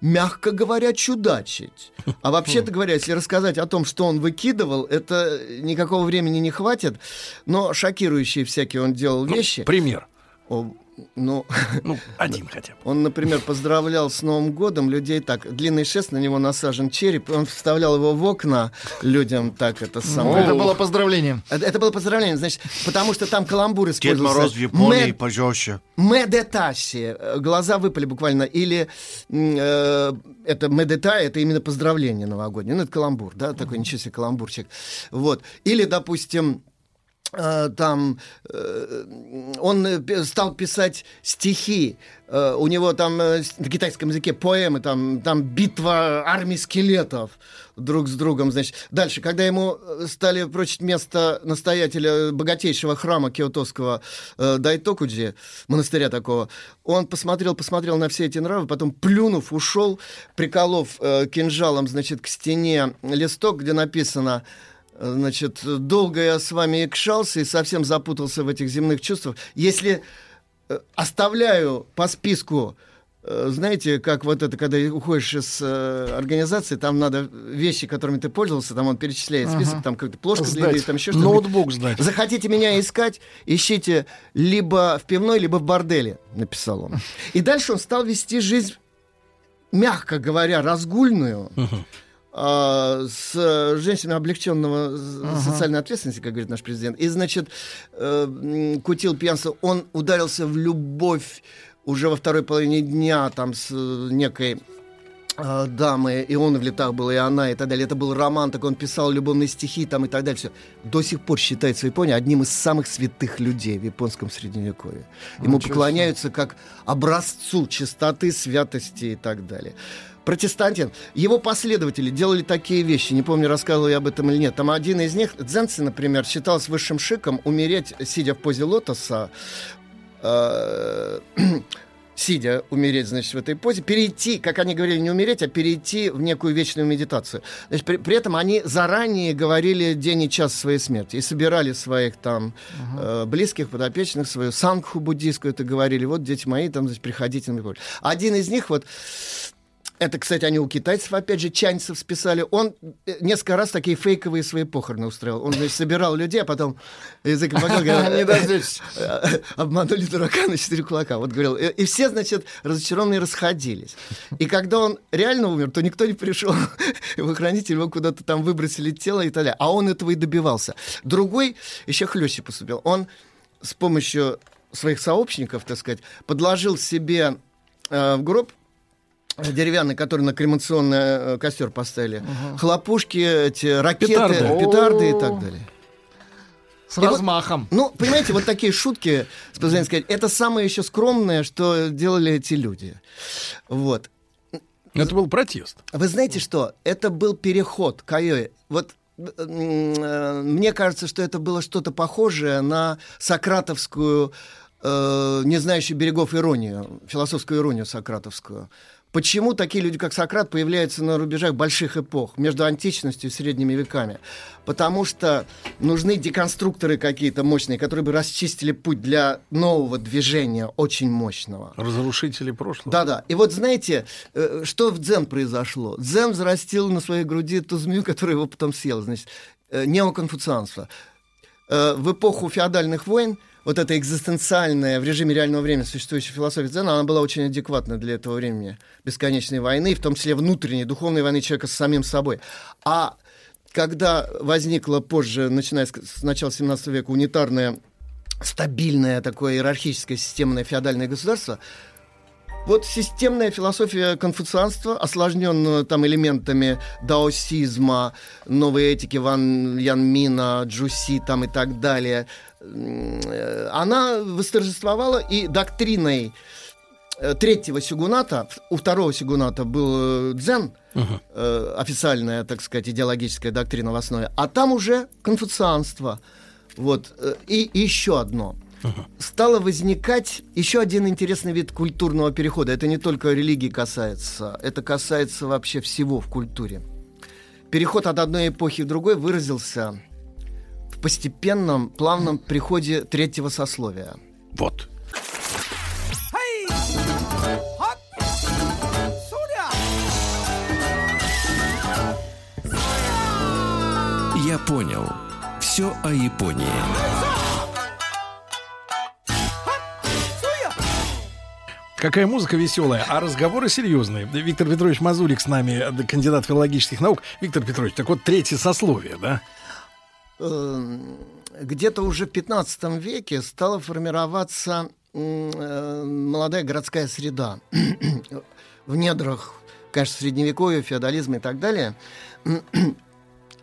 мягко говоря, чудачить. А вообще-то говоря, если рассказать о том, что он выкидывал, это никакого времени не хватит, но шокирующие всякие он делал вещи. Пример. О, ну, Ну, один хотя бы. он, например, поздравлял с Новым годом людей так. Длинный шест, на него насажен череп. Он вставлял его в окна людям так это самое. Это было поздравление. Это, это было поздравление, значит, потому что там каламбур Дед использовался. Мороз в Японии Мэ- пожестче. Медетаси. Глаза выпали буквально. Или э, это медета, это именно поздравление новогоднее. Ну, это каламбур, да, такой ничего себе каламбурчик. Вот. Или, допустим, там э, он э, стал писать стихи. Э, у него там э, на китайском языке поэмы, там, там битва армий скелетов друг с другом, значит. Дальше, когда ему э, стали прочить место настоятеля богатейшего храма киотовского э, Дайтокуджи, монастыря такого, он посмотрел, посмотрел на все эти нравы, потом плюнув, ушел, приколов э, кинжалом, значит, к стене листок, где написано э, Значит, долго я с вами икшался и совсем запутался в этих земных чувствах. Если э, оставляю по списку, э, знаете, как вот это, когда уходишь из э, организации, там надо вещи, которыми ты пользовался, там он перечисляет список, Ага. там какая-то плошка Сдать. длинная, там еще что-то. Ноутбук сдать. Захотите меня искать, ищите либо в пивной, либо в борделе, написал он. И дальше он стал вести жизнь, мягко говоря, разгульную, а, с женщинами облегченного Ага. социальной ответственности, как говорит наш президент. И, значит, э, кутил пьянство. Он ударился в любовь уже во второй половине дня там с э, некой э, дамы, и он в летах был, и она, и так далее. Это был роман, так он писал любовные стихи там и так далее. Все. До сих пор считается в Японии одним из самых святых людей в японском средневековье. Ему Ничего поклоняются как образцу чистоты, святости и так далее. Протестантин. Его последователи делали такие вещи. Не помню, рассказывал я об этом или нет. Там один из них, Дзенци, например, считалось высшим шиком умереть, сидя в позе лотоса, э, сидя, умереть, значит, в этой позе, перейти, как они говорили, не умереть, а перейти в некую вечную медитацию. Значит, при, при этом они заранее говорили день и час своей смерти и собирали своих там э, близких, подопечных, свою сангху буддийскую, это говорили, вот, дети мои, там, значит, приходите. Один из них, вот, это, кстати, они у китайцев, опять же, чаньцев списали. Он э, несколько раз такие фейковые свои похороны устроил. Он, значит, собирал людей, а потом язык показал, говорил, Не дождетесь. э, обманули дурака на четыре кулака. Вот говорил. И, и все, значит, разочарованные расходились. И когда он реально умер, то никто не пришел. Его хранитель его куда-то там выбросили тело и так далее. А он этого и добивался. Другой еще хлеще поступил. Он с помощью своих сообщников, так сказать, подложил себе э, в гроб деревянный, который на кремационный э, костер поставили, хлопушки, эти ракеты, Петарды. петарды, и так далее. С И вот- размахом. ну, понимаете, вот такие шутки, с позволения сказать, это самое еще скромное, что делали эти люди. Вот. Это был протест. Вы знаете что? Это был переход к Айое. Вот э, мне кажется, что это было что-то похожее на сократовскую, э, не знающую берегов иронию, философскую иронию сократовскую. Почему такие люди, как Сократ, появляются на рубежах больших эпох, между античностью и средними веками? Потому что нужны деконструкторы какие-то мощные, которые бы расчистили путь для нового движения, очень мощного. Разрушители прошлого. Да-да. И вот знаете, э, что в дзен произошло? Дзен взрастил на своей груди ту змею, которая его потом съела. Значит, э, неоконфуцианство. Э, В эпоху феодальных войн вот эта экзистенциальная в режиме реального времени существующая философия дзена, она была очень адекватна для этого времени бесконечной войны, в том числе внутренней, духовной войны человека с самим собой. А когда возникла позже, начиная с начала 17 века, унитарное, стабильное такое иерархическое системное феодальное государство, Вот системная философия конфуцианства, осложненная там элементами даосизма, новой этики Ван Ян Мина, Джуси там и так далее, она восторжествовала и доктриной э, третьего сигуната, у второго сигуната был э, дзен, э, официальная, так сказать, идеологическая доктрина в основе, а там уже конфуцианство. Вот. э, И, и еще одно. Стало возникать еще один интересный вид культурного перехода. Это не только религии касается, это касается вообще всего в культуре. Переход от одной эпохи в другой выразился постепенном, плавном приходе третьего сословия. Вот. Я понял. Все о Японии. Какая музыка веселая, а разговоры серьезные. Виктор Петрович Мазурик с нами, кандидат филологических наук. Виктор Петрович, так вот третье сословие, да? Эм, Где-то уже в 15 веке стала формироваться э, молодая городская среда в недрах, конечно, средневековья, феодализма и так далее.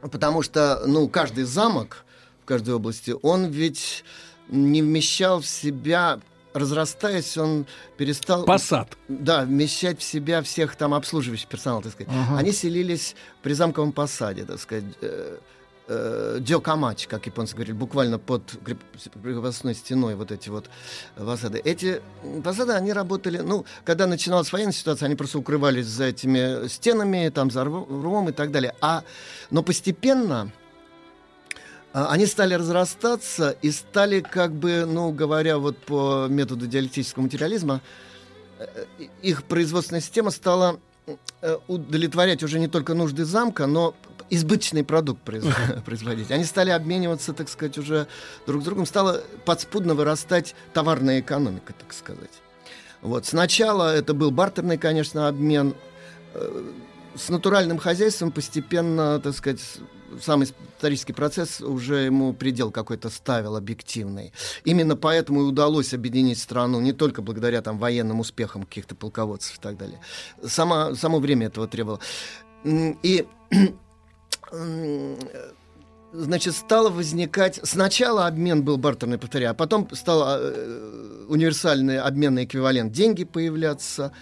Потому что, ну, каждый замок в каждой области, он ведь не вмещал в себя, разрастаясь, он перестал... Посад. Да, вмещать в себя всех там обслуживающих персонал, так сказать. Ага. Они селились при замковом посаде, так сказать, э, Дёкамач, как японцы говорили, буквально под креп- крепостной стеной вот эти вот посады. Эти посады, они работали, ну, когда начиналась военная ситуация, они просто укрывались за этими стенами, там, за рв- рвом и так далее. А, но постепенно а, они стали разрастаться и стали, как бы, ну, говоря вот по методу диалектического материализма, э, их производственная система стала э, удовлетворять уже не только нужды замка, но избыточный продукт произ- производить. Они стали обмениваться, так сказать, уже друг с другом. Стала подспудно вырастать товарная экономика, так сказать. Вот. Сначала это был бартерный, конечно, обмен. Э, С натуральным хозяйством постепенно, так сказать, сам исторический процесс уже ему предел какой-то ставил объективный. Именно поэтому и удалось объединить страну не только благодаря там, военным успехам каких-то полководцев и так далее. Сама, само время этого требовало. И значит, стало возникать... Сначала обмен был бартерный, повторяю, а потом стал э, универсальный обменный эквивалент деньги появляться.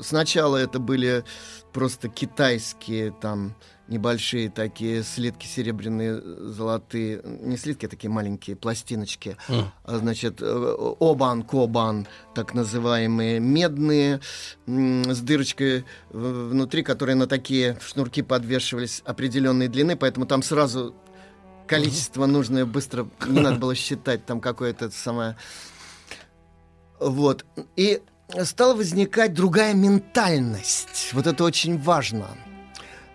Сначала это были просто китайские там небольшие такие слитки серебряные, золотые, не слитки, а такие маленькие пластиночки. А, Значит, э, обан, кобан, так называемые, медные, с дырочкой внутри, которые на такие шнурки подвешивались определенной длины, поэтому там сразу количество нужное быстро, не надо было считать там какое-то самое... Вот. И стала возникать другая ментальность. Вот это очень важно.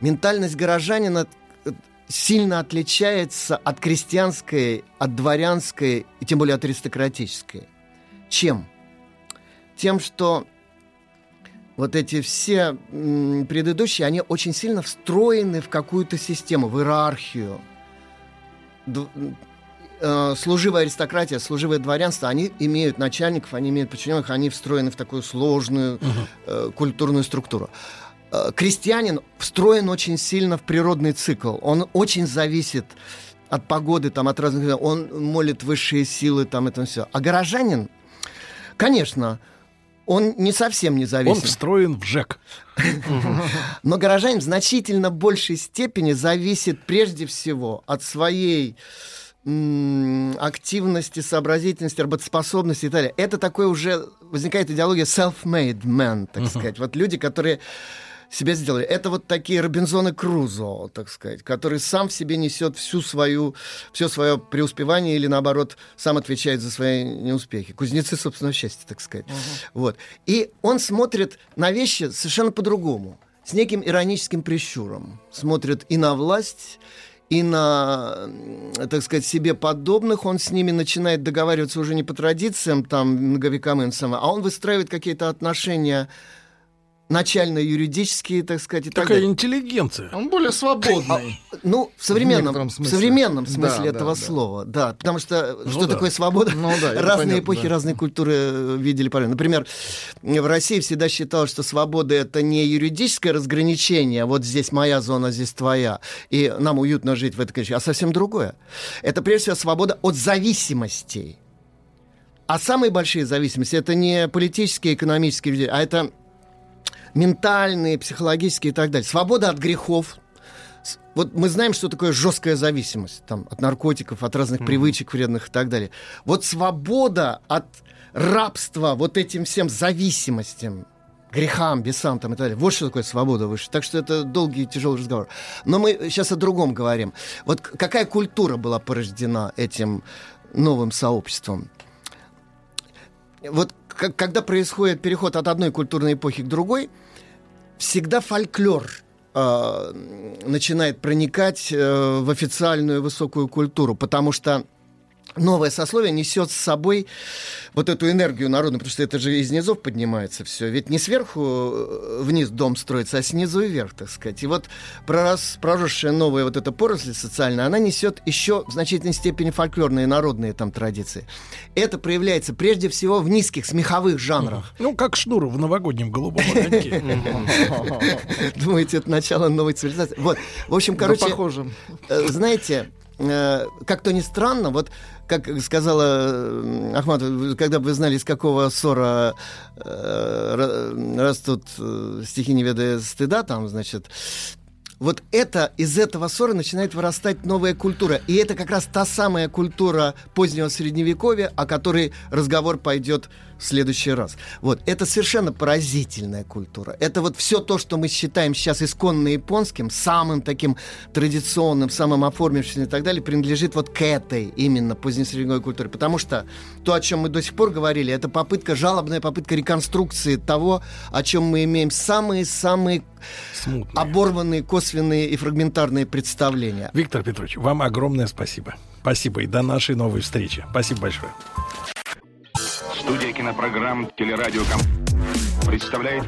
Ментальность горожанина э, сильно отличается от крестьянской, от дворянской и тем более от аристократической. Чем? Тем, что вот эти все предыдущие, они очень сильно встроены в какую-то систему, в иерархию. Д- э, служивая аристократия, служивое дворянство, они имеют начальников, они имеют подчиненных, они встроены в такую сложную э, культурную структуру. Э, крестьянин встроен очень сильно в природный цикл. Он очень зависит от погоды, там, от разных... Он молит высшие силы, там, это все. А горожанин, конечно, он не совсем независим. Он встроен в ЖЭК. Но горожанин в значительно большей степени зависит прежде всего от своей активности, сообразительности, работоспособности и так далее. Это такое уже возникает идеология self-made man, так сказать. Вот люди, которые себя сделали. Это вот такие Робинзоны Крузо, так сказать, который сам в себе несет всю свою, все свое преуспевание или, наоборот, сам отвечает за свои неуспехи. Кузнецы собственного счастья, так сказать. Вот. И он смотрит на вещи совершенно по-другому, с неким ироническим прищуром. Смотрит и на власть, и на, так сказать, себе подобных. Он с ними начинает договариваться уже не по традициям, там, многовековым, а он выстраивает какие-то отношения начально-юридические, так сказать, и так Такая далее. интеллигенция. Он более свободный. Ну, в современном, в смысле. современном Да, смысле да, этого да. слова, да. Потому что Ну что да. такое свобода? Ну да, разные понятно, эпохи, да. разные культуры э, видели по Например, в России всегда считалось, что свобода это не юридическое разграничение, вот здесь моя зона, здесь твоя, и нам уютно жить в этой конечности, а совсем другое. Это прежде всего свобода от зависимостей. А самые большие зависимости это не политические, экономические, а это ментальные, психологические и так далее. Свобода от грехов. Вот мы знаем, что такое жесткая зависимость там, от наркотиков, от разных привычек вредных и так далее. Вот свобода от рабства вот этим всем зависимостям, грехам, бесам там и так далее. Вот что такое свобода выше. Так что это долгий и тяжелый разговор. Но мы сейчас о другом говорим. Вот какая культура была порождена этим новым сообществом? Вот к- когда происходит переход от одной культурной эпохи к другой, всегда фольклор э, начинает проникать э, в официальную высокую культуру, потому что новое сословие несет с собой вот эту энергию народную, потому что это же из низов поднимается все. Ведь не сверху э, вниз дом строится, а снизу вверх, так сказать. И вот пророс, проросшая новая вот эта поросль социальная, она несет еще в значительной степени фольклорные народные там традиции. Это проявляется прежде всего в низких смеховых жанрах. Ну, как шнур в новогоднем голубом огоньке. Думаете, это начало новой цивилизации? Вот, в общем, короче, похоже. э, знаете, э, как то ни странно, вот как сказала э, Ахмат, когда бы вы знали, из какого ссора э, ра- растут э, стихи не ведая стыда, там, значит, вот это, из этого ссора начинает вырастать новая культура. И это как раз та самая культура позднего средневековья, о которой разговор пойдет в следующий раз. Вот, это совершенно поразительная культура. Это вот все то, что мы считаем сейчас исконно японским, самым таким традиционным, самым оформившимся и так далее, принадлежит вот к этой именно позднесредневековой культуре. Потому что то, о чем мы до сих пор говорили, это попытка, жалобная попытка реконструкции того, о чем мы имеем самые-самые оборванные, косвенные и фрагментарные представления. Виктор Петрович, вам огромное спасибо. Спасибо и до нашей новой встречи. Спасибо большое. Студия кинопрограмм «Телерадиоком» представляет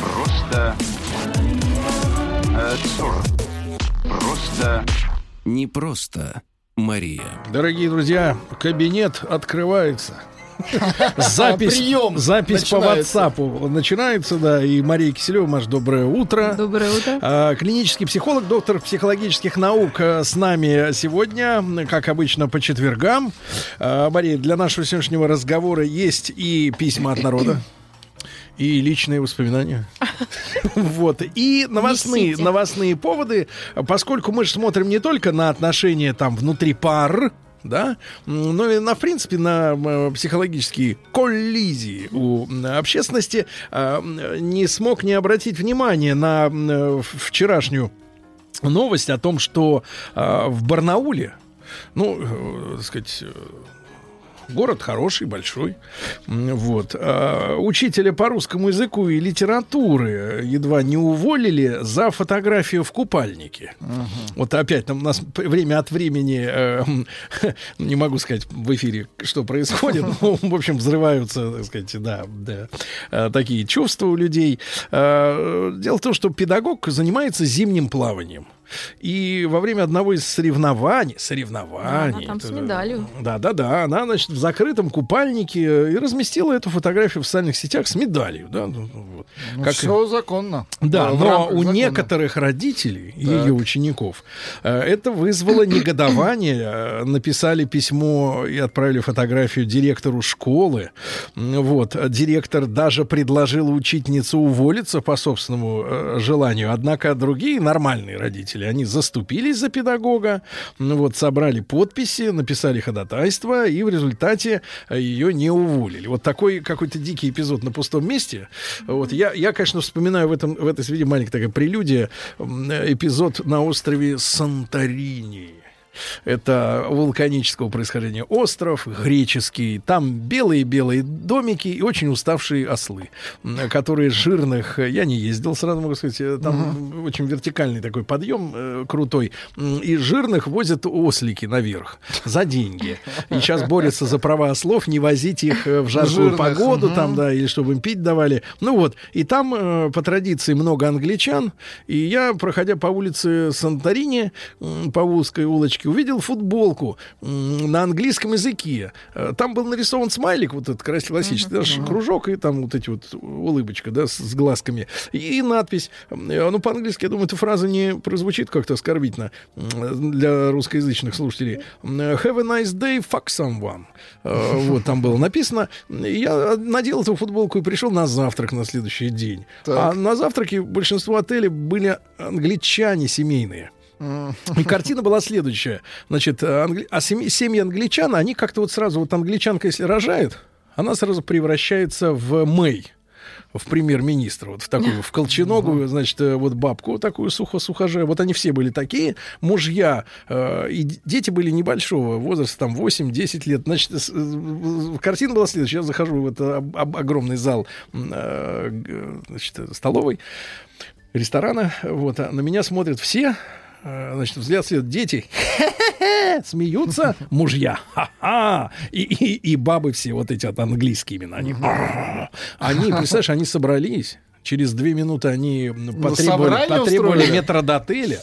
Просто э. Просто Не просто Мария. Дорогие друзья, кабинет открывается. Запись, Прием запись по. WhatsApp начинается, да. И Мария Киселева, Маш, доброе утро. Доброе утро. А, Клинический психолог, доктор психологических наук э, с нами сегодня, как обычно, по четвергам. А, Мария, для нашего сегодняшнего разговора есть и письма от народа. И личные воспоминания. Вот. И новостные, Несите. новостные поводы, поскольку мы же смотрим не только на отношения там внутри пар, да, но и на, в принципе, на психологические коллизии у общественности, а, не смог не обратить внимание на вчерашнюю новость о том, что а, в Барнауле, ну, э, так сказать, э, Город хороший, большой. Вот. А, Учителя по русскому языку и литературы едва не уволили за фотографию в купальнике. Вот опять там у нас время от времени, э, не могу сказать в эфире, что происходит, но, в общем, взрываются, так сказать, да, да, э, такие чувства у людей. Э, Дело в том, что педагог занимается зимним плаванием. И во время одного из соревнований, соревнований, Она там с это- медалью. да, да, да. Она, значит, в закрытом купальнике и разместила эту фотографию в социальных сетях с медалью. Да, ну, вот. Ну, Как- все законно. да, В но у закона. некоторых родителей, ее учеников, э, это вызвало негодование. Э, Написали письмо и отправили фотографию директору школы. Вот. Директор даже предложил учительнице уволиться по собственному э, желанию. Однако другие нормальные родители, они заступились за педагога, ну вот, собрали подписи, написали ходатайство, и в результате э, ее не уволили. Вот такой какой-то дикий эпизод на пустом месте. Вот я, я, конечно, вспоминаю в, этом, в этой связи маленькая такая прелюдия м, эпизод на острове Санторини. Это вулканического происхождения остров, греческий. Там белые-белые домики и очень уставшие ослы, которые жирных... э, Я не ездил, сразу могу сказать. э, Там очень вертикальный такой подъем э, крутой. И жирных возят ослики наверх за деньги. И сейчас борются за права ослов, не возить их э, в жаркую Жирных, погоду, мгм. там, да, или чтобы им пить давали. Ну вот, и там э, по традиции много англичан. И я, проходя по улице Санторини, по узкой улочке, увидел футболку на английском языке. Э, Там был нарисован смайлик, вот этот классический, наш кружок, и там вот эти вот улыбочка, да, с, с глазками. И, надпись. Э, Ну, по-английски, я думаю, эта фраза не прозвучит как-то оскорбительно для русскоязычных слушателей. М, Have a nice day, fuck someone. Э, Вот там было написано. И Я надел эту футболку и пришел на завтрак на следующий день. А на завтраке большинство отелей были англичане семейные. И картина была следующая. Значит, англи- а семьи, семьи англичан, они как-то вот сразу, вот англичанка, если рожает, она сразу превращается в Мэй в премьер-министра, вот в такую, в колченогую, значит, э, вот бабку такую сухо-сухоже. Вот они все были такие, мужья, э, и дети были небольшого возраста, там 8-10 лет. Значит, с- э, картина была следующая. Я захожу в этот об- об- огромный зал э, значит, столовой, ресторана, вот, а на меня смотрят все, э, значит, взгляд след дети, смеются мужья, ха-ха, и, и, и бабы все вот эти вот английские именно, они, они, представляешь, они собрались, Через две минуты они потребовали, собрание потребовали метродотеля,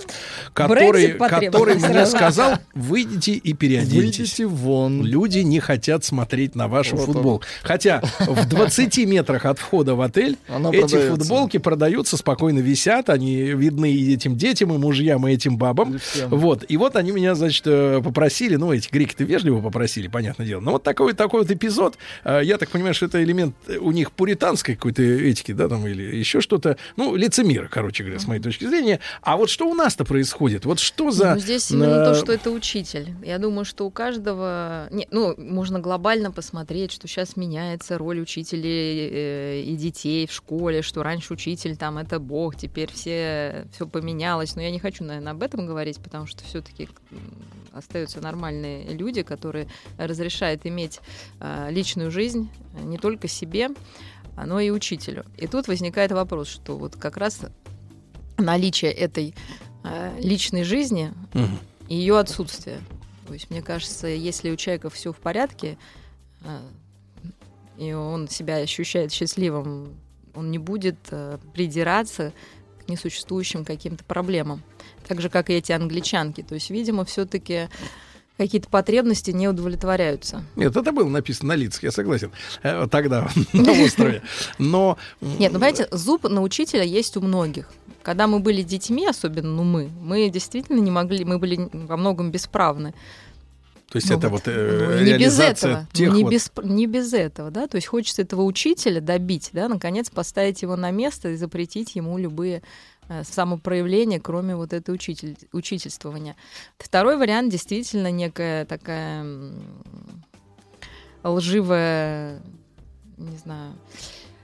который, который мне сказал, выйдите и переоденьтесь. Выйдите вон. Люди не хотят смотреть на вашу Вот он. футболку. Хотя в 20 метрах от входа в отель Она эти продается. футболки продаются, спокойно висят, они видны и этим детям, и мужьям, и этим бабам. Вот. И вот они меня, значит, э, попросили, ну, эти греки-то вежливо попросили, понятное дело. Но вот такой, такой вот эпизод, э, я так понимаю, что это элемент у них пуританской какой-то этики, да, там, или еще что-то, ну, лицемира, короче говоря, с моей точки зрения. А вот что у нас-то происходит? Вот что за... Ну, здесь именно то, э, что это учитель. Я думаю, что у каждого... Не, ну, можно глобально посмотреть, что сейчас меняется роль учителей э, и детей в школе, что раньше учитель там это бог, теперь все, все поменялось. Но я не хочу, наверное, об этом говорить, потому что все-таки остаются нормальные люди, которые разрешают иметь э, личную жизнь не только себе, а, но и учителю. И тут возникает вопрос, что вот как раз наличие этой э, личной жизни и ее отсутствие. То есть, мне кажется, если у человека все в порядке, э, и он себя ощущает счастливым, он не будет э, придираться к несуществующим каким-то проблемам. Так же, как и эти англичанки. То есть, видимо, все-таки какие-то потребности не удовлетворяются. Нет, это было написано на лицах, я согласен. Э, Тогда на острове. Но... Нет, ну понимаете, зуб на учителя есть у многих. Когда мы были детьми, особенно ну, мы, мы действительно не могли, мы были во многом бесправны. То есть Ну это вот, вот э, Ну, не без этого, тех не, вот- без, не без этого, да, то есть хочется этого учителя добить, да, наконец поставить его на место и запретить ему любые самопроявления, кроме вот этой учитель, учительствования. Второй вариант действительно некая такая лживая, не знаю.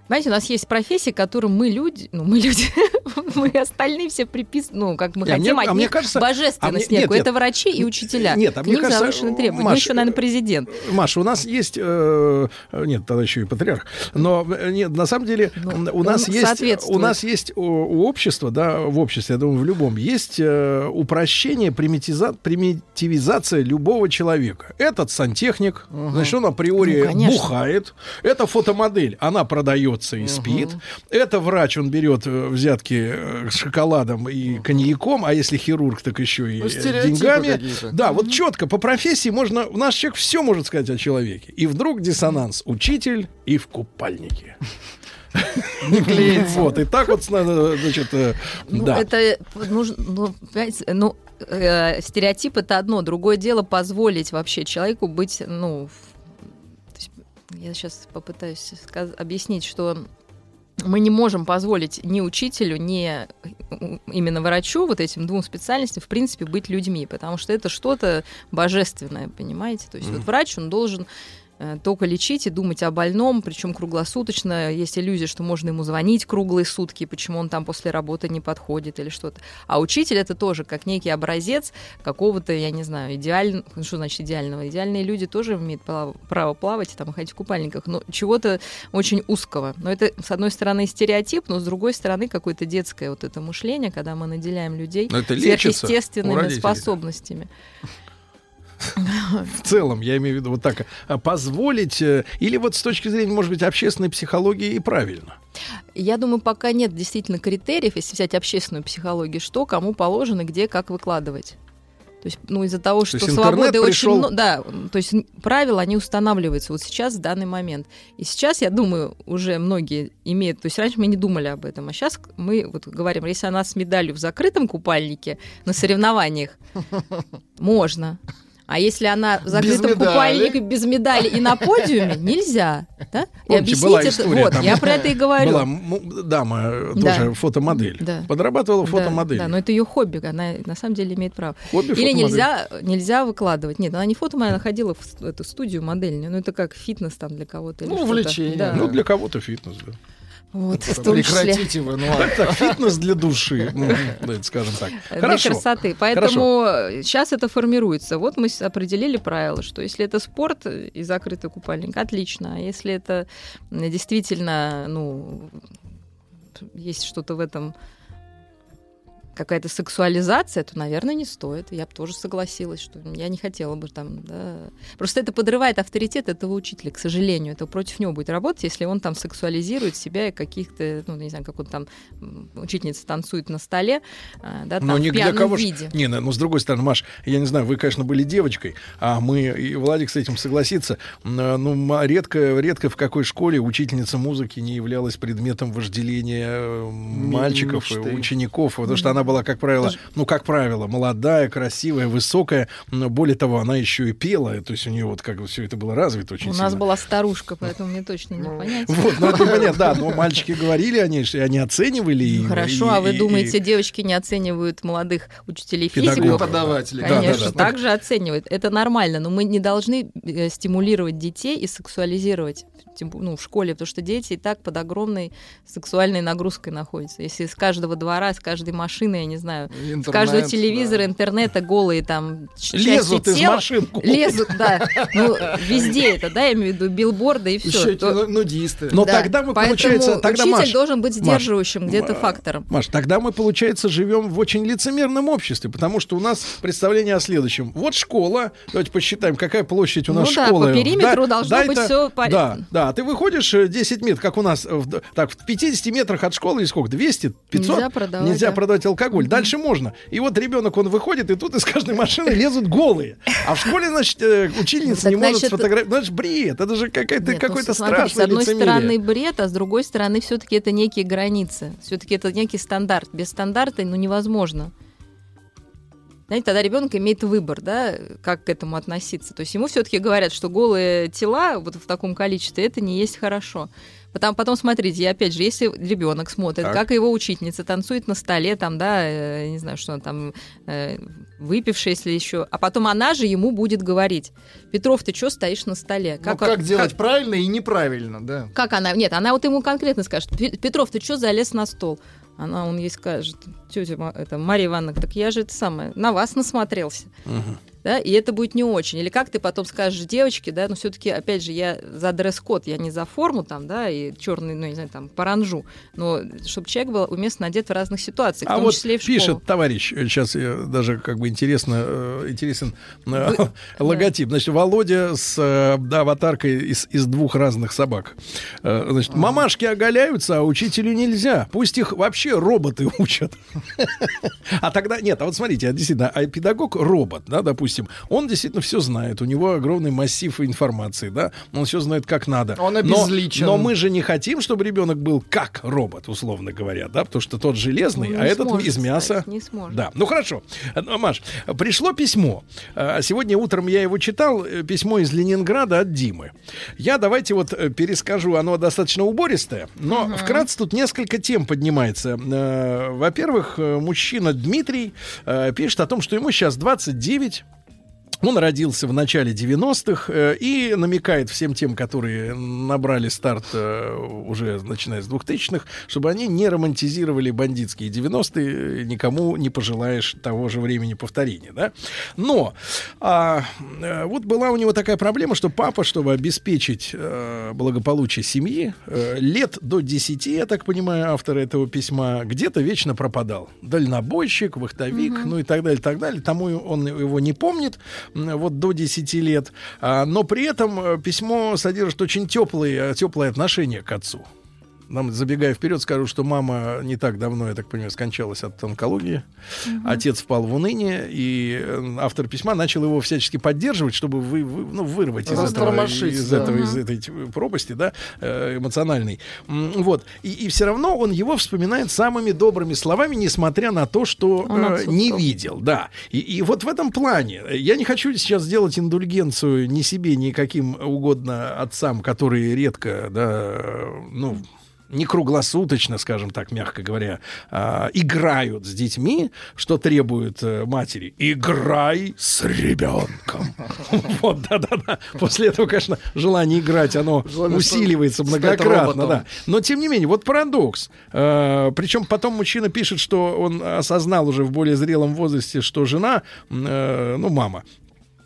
Знаете, у нас есть профессии, которым мы люди, ну мы люди, мы остальные все приписываем, ну как мы Не, а хотим мне- от а мне них кажется- божественность а мне- некую. нет. Это врачи и учителя. Нет, а К мне ним кажется, завышены требования. Маш, ну еще, наверное, президент. Маша, у нас есть, э, нет, тогда еще и патриарх, но э, нет, на самом деле у нас есть, у нас есть у, у общества, да, в обществе, я думаю, в любом есть э, упрощение, примитиза- примитивизация любого человека. Этот сантехник, значит, он априори Ну, конечно. бухает. Это фотомодель, она продается и спит. Это врач, он берет э, взятки э, с шоколадом и коньяком, а если хирург, так еще и Ну, э, деньгами. Да, вот четко по профессии можно, наш человек все может сказать о человеке. И вдруг диссонанс. Учитель и в купальнике. Не клеится. Вот, и так вот, значит, Ну, да. это нужно, ну, понимаете, ну, э, стереотип это одно, другое дело позволить вообще человеку быть, ну, в- я сейчас попытаюсь объяснить, что мы не можем позволить ни учителю, ни э, именно врачу, вот этим двум специальностям, в принципе, быть людьми, потому что это что-то божественное, понимаете? То есть вот врач, он должен только лечить и думать о больном, причем круглосуточно. Есть иллюзия, что можно ему звонить круглые сутки, почему он там после работы не подходит или что-то. А учитель это тоже как некий образец какого-то, я не знаю, идеального, ну, что значит идеального? Идеальные люди тоже имеют право, плавать и там ходить в купальниках, но чего-то очень узкого. Но это, с одной стороны, стереотип, но с другой стороны, какое-то детское вот это мышление, когда мы наделяем людей сверхъестественными родителей. способностями. В целом, я имею в виду вот так, а, позволить, э, или вот с точки зрения, может быть, общественной психологии и правильно. Я думаю, пока нет действительно критериев, если взять общественную психологию, что кому положено, где, как выкладывать. То есть, ну, из-за того, что есть свободы интернет очень пришел- много. Да, то есть правила, они устанавливаются вот сейчас, в данный момент. И сейчас, я думаю, уже многие имеют... То есть раньше мы не думали об этом, а сейчас мы вот говорим, если она с медалью в закрытом купальнике на соревнованиях, можно. А если она в закрытом медали. купальнике без медали и на подиуме, нельзя. Да? И Помните, была это... история, Вот, там я про это и говорю. Была дама, э, Да. тоже фотомодель. Да. Подрабатывала Да, фотомодель. Да, но это ее хобби, она на самом деле имеет право. Хобби Или нельзя, нельзя выкладывать. Нет, она не фотомодель, она ходила в эту студию модельную. Ну, это как фитнес там для кого-то. Ну, увлечение. Да. Ну, для кого-то фитнес, да. Вот, в том числе. Прекратите вы, ну Так, ладно. так, фитнес для души, ну, скажем так. Для Хорошо. красоты. Поэтому сейчас это формируется. Вот мы определили правила, что если это спорт и закрытый купальник, отлично. А если это действительно, ну, есть что-то в этом какая-то сексуализация, то, наверное, не стоит. Я бы тоже согласилась, что я не хотела бы там, да. Просто это подрывает авторитет этого учителя, к сожалению. Это против него будет работать, если он там сексуализирует себя и каких-то, ну, не знаю, как он там, учительница танцует на столе, а, да, там, Но в ни для пьяном кого ж- виде. Не, ну, ну, с другой стороны, Маш, я не знаю, вы, конечно, были девочкой, а мы, и Владик с этим согласится, э, ну, редко, редко в какой школе учительница музыки не являлась предметом вожделения э, мальчиков, мечты. учеников, потому что она была, как правило, ну, как правило, молодая, красивая, высокая, но более того, она еще и пела, то есть у нее вот как бы все это было развито очень У сильно. нас была старушка, поэтому мне точно не понять. Вот, ну это понятно, да, но мальчики говорили о ней, что они оценивали. и- Хорошо, и- а вы и- думаете, и- девочки не оценивают молодых учителей. Да, да, Конечно, да. так же оценивают. Это нормально, но мы не должны э, стимулировать детей и сексуализировать тем ну, в школе, потому что дети и так под огромной сексуальной нагрузкой находятся. Если с каждого двора, с каждой машины, я не знаю, с Интернет, каждого да. телевизора, интернета голые там Лезут части из тела, машин. Лезут, да. Ну, везде это, да, я имею в виду билборды и Еще все. эти ну- нудисты. Но Да, тогда мы, поэтому получается, тогда, учитель Маш, должен быть Маш, сдерживающим где-то М, фактором. Маш, тогда мы, получается, живем в очень лицемерном обществе, потому что у нас представление о следующем. Вот школа, давайте посчитаем, какая площадь у нас Ну да, школы. по периметру должно быть это- всё по- Да, да, ты выходишь э, 10 метров, как у нас, э, в- так, в 50 метрах от школы, или сколько, 200, 500? Нельзя продавать, Нельзя да. продавать алкоголь. Дальше можно. И вот ребенок, он выходит, и тут из каждой машины лезут голые. А в школе, значит, э, учительница Так, не может значит, сфотографировать. Ну, же бред, это же какая-то, ну, какой-то смотри, страшный С одной лицемерие. стороны бред, а с другой стороны все-таки это некие границы. Все-таки это некий стандарт. Без стандарта ну, невозможно. Знаете, тогда ребенок имеет выбор, да, как к этому относиться. То есть ему все-таки говорят, что голые тела вот в таком количестве это не есть хорошо. Потом, потом смотрите, опять же, если ребенок смотрит, Так. как его учительница танцует на столе, там, да, э, не знаю, что она там, э, выпившая, если еще, а потом она же ему будет говорить, Петров, ты что стоишь на столе? Ну, как, делать правильно и неправильно, да. Как она? Нет, она вот ему конкретно скажет, «Пе- Петров, ты что залез на стол? Она, он ей скажет, тетя это, Марья Ивановна, так я же это самое, на вас насмотрелся. Да, и это будет не очень. Или как ты потом скажешь девочке, да, но все-таки, опять же, я за дресс-код, я не за форму там, да, и черный, ну, не знаю, там, паранжу, но чтобы человек был уместно одет в разных ситуациях, в А том вот числе и в пишет школу. товарищ, сейчас даже как бы интересно, э, интересен э, логотип. Значит, Володя с э, да, аватаркой из, из двух разных собак. Э, Значит, мамашки оголяются, а учителю нельзя. Пусть их вообще роботы учат. А тогда, нет, а вот смотрите, а действительно, а педагог робот, да, допустим, он действительно все знает, у него огромный массив информации, да, он все знает как надо. Он Но- обезличен. Но, мы же не хотим, чтобы ребенок был как робот, условно говоря, да, потому что тот железный, Ну, а этот из мяса. стать, не сможет. Да, ну хорошо. Э, ну, Маш, пришло письмо. Э, Сегодня утром я его читал, э, письмо из Ленинграда от Димы. Я давайте вот э, перескажу, оно достаточно убористое, но вкратце тут несколько тем поднимается. Э, Во-первых, мужчина Дмитрий э, пишет о том, что ему сейчас 29, Он родился в начале 90-х э, и намекает всем тем, которые набрали старт э, уже начиная с 2000-х, чтобы они не романтизировали бандитские 90-е, никому не пожелаешь того же времени повторения, да? Но а, э, вот была у него такая проблема, что папа, чтобы обеспечить э, благополучие семьи, э, лет до 10, я так понимаю, автор этого письма, где-то вечно пропадал. Дальнобойщик, вахтовик, Мгм. ну и так далее, так далее. Тому он его не помнит, вот до 10 лет. А, но при этом э, письмо содержит очень теплые, теплые отношения к отцу. Нам, забегая вперед, скажу, что мама не так давно, я так понимаю, скончалась от онкологии. Отец впал в уныние, и э, автор письма начал его всячески поддерживать, чтобы вы, вы- ну, вырвать из этого, из, да. этого, из Мгм. этой пропасти, да, э, эмоциональной. Вот. И, и все равно он его вспоминает самыми добрыми словами, несмотря на то, что э, не видел. Да. И, и вот в этом плане я не хочу сейчас сделать индульгенцию ни себе, ни каким угодно отцам, которые редко, да, ну, не круглосуточно, скажем так, мягко говоря, а, играют с детьми, что требует э, матери. Играй с ребенком. Вот, да-да-да. После этого, конечно, желание играть, оно усиливается многократно, да. Но, тем не менее, вот парадокс. Причем потом мужчина пишет, что он осознал уже в более зрелом возрасте, что жена, э, ну, мама,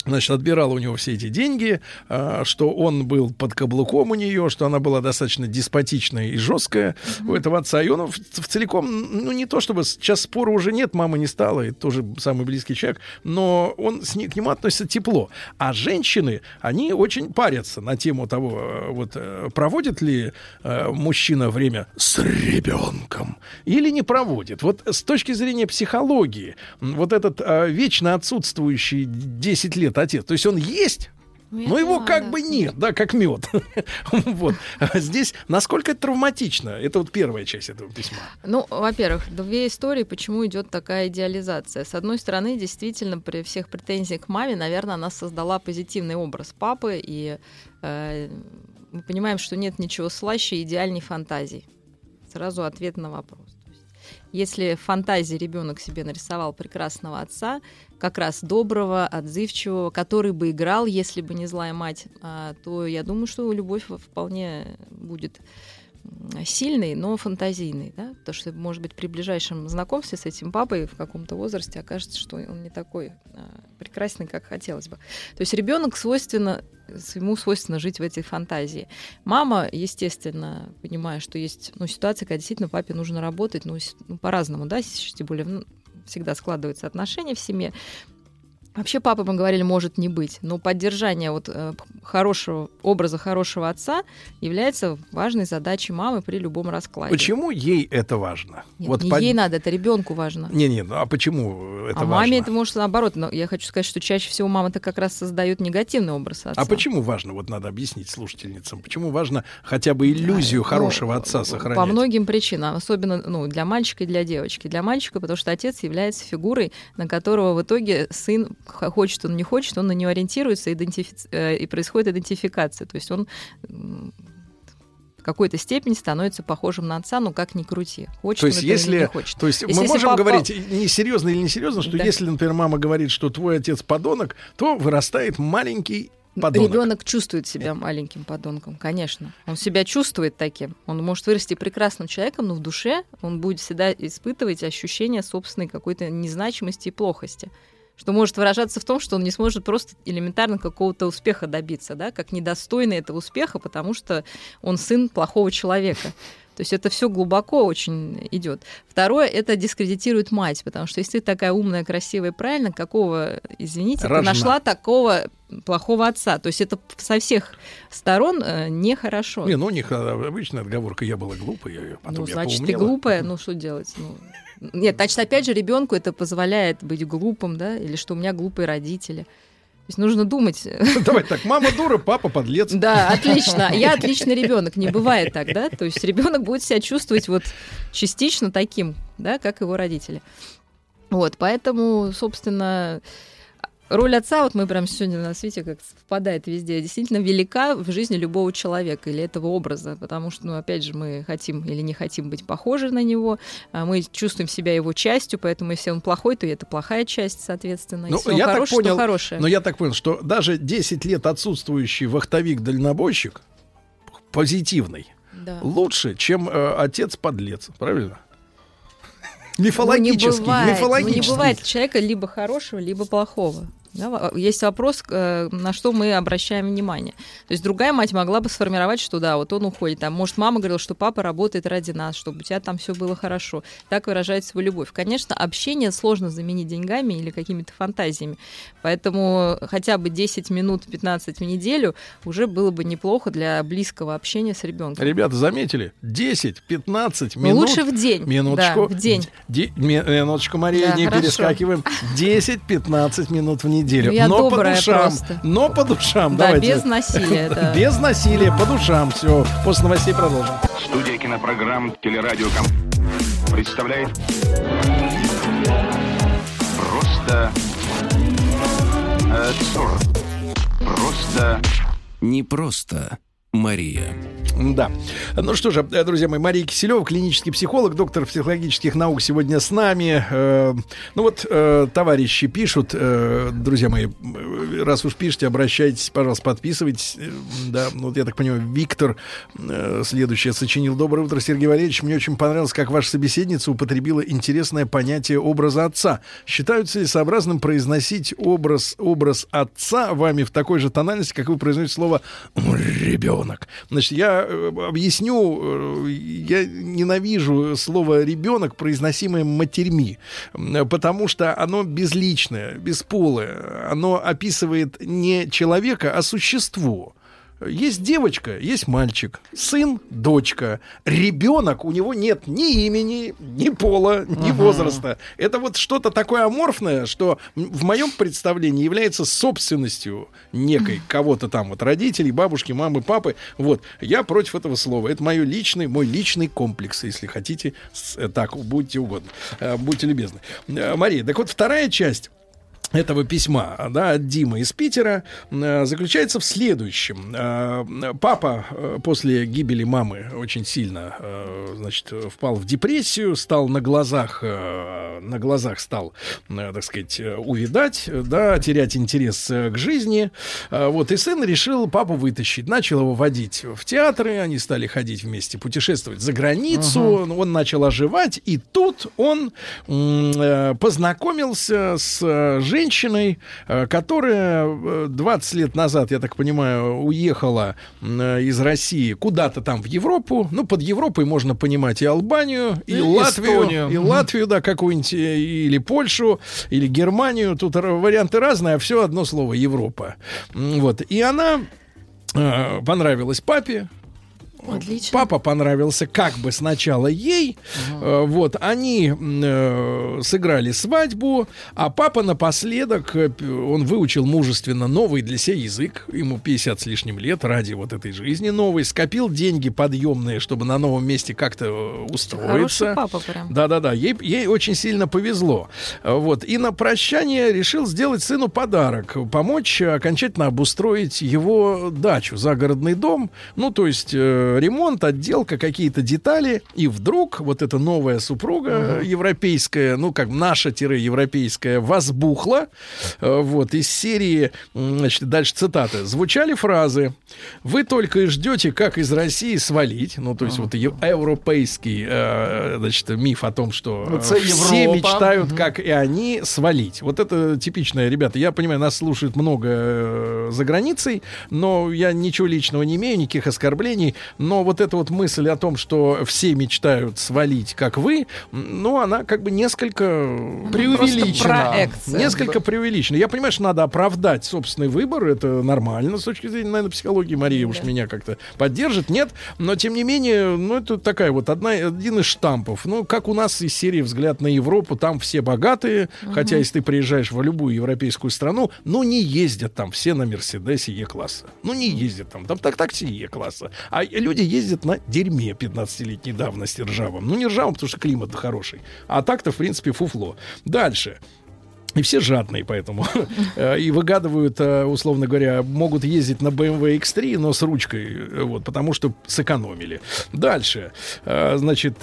Значит, отбирала у него все эти деньги, а, что он был под каблуком у нее, что она была достаточно деспотичная и жесткая у этого отца. И он в, в целиком, ну не то чтобы сейчас спора уже нет, мама не стала, и тоже самый близкий человек, но он с ней, к нему относится тепло. А женщины, они очень парятся на тему того, э, вот э, проводит ли э, мужчина время с ребенком или не проводит. Вот с точки зрения психологии, вот этот вечно отсутствующий 10 лет отец, то есть он есть, Ну, но его как да. бы нет, да, как мед. Вот. А Здесь насколько это травматично? Это вот первая часть этого письма. Ну, во-первых, две истории, почему идет такая идеализация. С одной стороны, действительно, при всех претензиях к маме, наверное, она создала позитивный образ папы, и э, мы понимаем, что нет ничего слаще идеальной фантазии. Сразу ответ на вопрос. Если в фантазии ребенок себе нарисовал прекрасного отца, как раз доброго, отзывчивого, который бы играл, если бы не злая мать, а, то я думаю, что любовь вполне будет сильный, но фантазийный, да, потому что, может быть, при ближайшем знакомстве с этим папой в каком-то возрасте окажется, что он не такой а, прекрасный, как хотелось бы. То есть ребенок свойственно ему свойственно жить в этой фантазии. Мама, естественно, понимая, что есть ну, ситуация, когда действительно папе нужно работать, ну, ну, по-разному, да, тем более ну, всегда складываются отношения в семье. Вообще папа, мы говорили, может не быть, но поддержание вот э, хорошего образа хорошего отца является важной задачей мамы при любом раскладе. Почему ей это важно? Нет, Вот не под- ей надо, это ребенку важно. Не, не, ну а почему это а важно? маме это может наоборот. Но я хочу сказать, что чаще всего мама-то как раз создает негативный образ отца. А почему важно? Вот надо объяснить слушательницам. Почему важно хотя бы иллюзию хорошего Ну, отца сохранять? По многим причинам, особенно ну, для мальчика и для девочки. Для мальчика, потому что отец является фигурой, на которого в итоге сын, хочет он не хочет, он на него ориентируется, идентифи- э, и происходит идентификация. То есть он в какой-то степени становится похожим на отца, ну как ни крути. Хочет То есть, он если, не хочет. то есть Если- мы можем папа- говорить не серьезно или не серьезно, что Да. если, например, мама говорит, что твой отец подонок, то вырастает маленький подонок. Ребенок чувствует себя маленьким подонком, конечно. Он себя чувствует таким. Он может вырасти прекрасным человеком, но в душе он будет всегда испытывать ощущение собственной какой-то незначимости и плохости. Что может выражаться в том, что он не сможет просто элементарно какого-то успеха добиться, да, как недостойный этого успеха, потому что он сын плохого человека. То есть это все глубоко очень идет. Второе, это дискредитирует мать, потому что если ты такая умная, красивая и правильная, какого, извините, Рожна. ты нашла такого плохого отца. То есть это со всех сторон э, нехорошо. Не, ну у них а, обычная отговорка, я была глупой, я, потом ну, я значит, ты поумнела. глупая, ну что делать? Ну, нет, значит, опять же, ребенку это позволяет быть глупым, да, или что у меня глупые родители. То есть нужно думать. Давай так, мама дура, папа подлец. Да, отлично. Я отличный ребенок. Не бывает так, да? То есть ребенок будет себя чувствовать вот частично таким, да, как его родители. Вот, поэтому, собственно, роль отца, вот мы прям сегодня на свете как впадает везде, действительно велика в жизни любого человека или этого образа, потому что, ну, опять же, мы хотим или не хотим быть похожи на него, а мы чувствуем себя его частью, поэтому если он плохой, то это плохая часть, соответственно. Ну, если он я так хороший, понял, то хорошая. но я так понял, что даже 10 лет отсутствующий вахтовик-дальнобойщик позитивный Да. лучше, чем э, отец-подлец, правильно? Ну, Мифологический, не бывает, ну, мифологический. не бывает человека либо хорошего, либо плохого. Да, во- есть вопрос, э, на что мы обращаем внимание. То есть другая мать могла бы сформировать, что да, вот он уходит. Там, может, мама говорила, что папа работает ради нас, чтобы у тебя там все было хорошо. Так выражает свою любовь. Конечно, общение сложно заменить деньгами или какими-то фантазиями. Поэтому хотя бы 10 минут, 15 в неделю уже было бы неплохо для близкого общения с ребенком. Ребята, заметили? 10-15 Ну, минут. лучше в день. Минуточку. Да, в день. Ди- ми- минуточку, Мария, Да, не хорошо. перескакиваем. 10-15 минут в неделю. Ну, я но по добрая душам. просто. Но по душам. Да, Давайте. без насилия, да. Без насилия, по душам. Все. После новостей продолжим. Студия кинопрограмм «Телерадиоком» представляет Просто... э. Просто... Не просто Мария. Да. Ну что же, друзья мои, Мария Киселева, клинический психолог, доктор психологических наук, сегодня с нами. Э, Ну вот, э, товарищи пишут, э, друзья мои, раз уж пишете, обращайтесь, пожалуйста, подписывайтесь. Да, ну вот я так понимаю, Виктор следующее сочинил. Доброе утро, Сергей Валерьевич. Мне очень понравилось, как ваша собеседница употребила интересное понятие образа отца. Считаются ли сообразным произносить образ, образ отца вами в такой же тональности, как вы произносите слово ребенок? Значит, я э, объясню, э, я ненавижу слово ребенок, произносимое матерьми, потому что оно безличное, бесполое. Оно описывает не человека, а существо. Есть девочка, есть мальчик, сын, дочка, ребенок, у него нет ни имени, ни пола, ни Ага. возраста. Это вот что-то такое аморфное, что в моем представлении является собственностью некой кого-то там, вот родителей, бабушки, мамы, папы. Вот, я против этого слова. Это мой личный, мой личный комплекс, если хотите, э, так, будьте угодно, Э, будьте любезны. Э, Мария, так вот вторая часть этого письма да, от Димы из Питера э, заключается в следующем. Э, Папа э, после гибели мамы очень сильно значит, впал в депрессию, стал на глазах, на глазах стал, так сказать, увидать, да, терять интерес к жизни. Вот, и сын решил папу вытащить. Начал его водить в театры, они стали ходить вместе, путешествовать за границу. Он начал оживать, и тут он познакомился с э, женщиной, э, которая э, 20 лет назад, я так понимаю, уехала э, из России куда-то там в Европу. Ну, под Европой можно понимать и Албанию, и, И Латвию, Эстонию. и. Латвию, да, какую-нибудь, э, или Польшу, или Германию. Тут варианты разные, а все одно слово Европа. Вот. И она э, понравилась папе. Отлично. Папа понравился как бы сначала ей. Э, вот, они э, сыграли свадьбу, а папа напоследок, э, он выучил мужественно новый для себя язык, ему 50 с лишним лет, ради вот этой жизни новой, скопил деньги подъемные, чтобы на новом месте как-то э, устроиться. Хороший папа прям. Да-да-да, ей, ей очень сильно повезло. Вот. И на прощание решил сделать сыну подарок. Помочь окончательно обустроить его дачу, загородный дом. Ну, то есть э, ремонт, отделка, какие-то детали. И вдруг вот эта новая супруга э, европейская, ну, как наша-европейская, возбухла. Э, Вот. Из серии, значит, дальше цитаты. Звучали фразы. Вы только и ждете, как из России свалить. Ну, то есть вот е- европейский, э, значит, миф о том, что э, все Европа. мечтают, как и они, свалить. Вот это типичное, ребята. Я понимаю, нас слушает много за границей, но я ничего личного не имею, никаких оскорблений. Но вот эта вот мысль о том, что все мечтают свалить, как вы, ну, она как бы несколько Преувеличена. Несколько преувеличено. Я понимаю, что надо оправдать собственный выбор. Это нормально с точки зрения, наверное, психологии. Мария уж меня как-то поддержит. Нет. Но, тем не менее, ну, это такая вот одна, один из штампов. Ну, как у нас из серии «Взгляд на Европу». Там все богатые. Хотя, если ты приезжаешь в любую европейскую страну, ну, не ездят там все на Мерседесе Е-класса. Ну, не ездят там. Там так такси Е-класса. А люди ездят на дерьме 15-летней давности ржавом. Ну, не ржавом, потому что климат хороший. А так-то, в принципе, фуфло. Дальше. И все жадные, поэтому. Э, и выгадывают, э, условно говоря, могут ездить на BMW X3, но с ручкой, э, вот, потому что сэкономили. Дальше. Значит,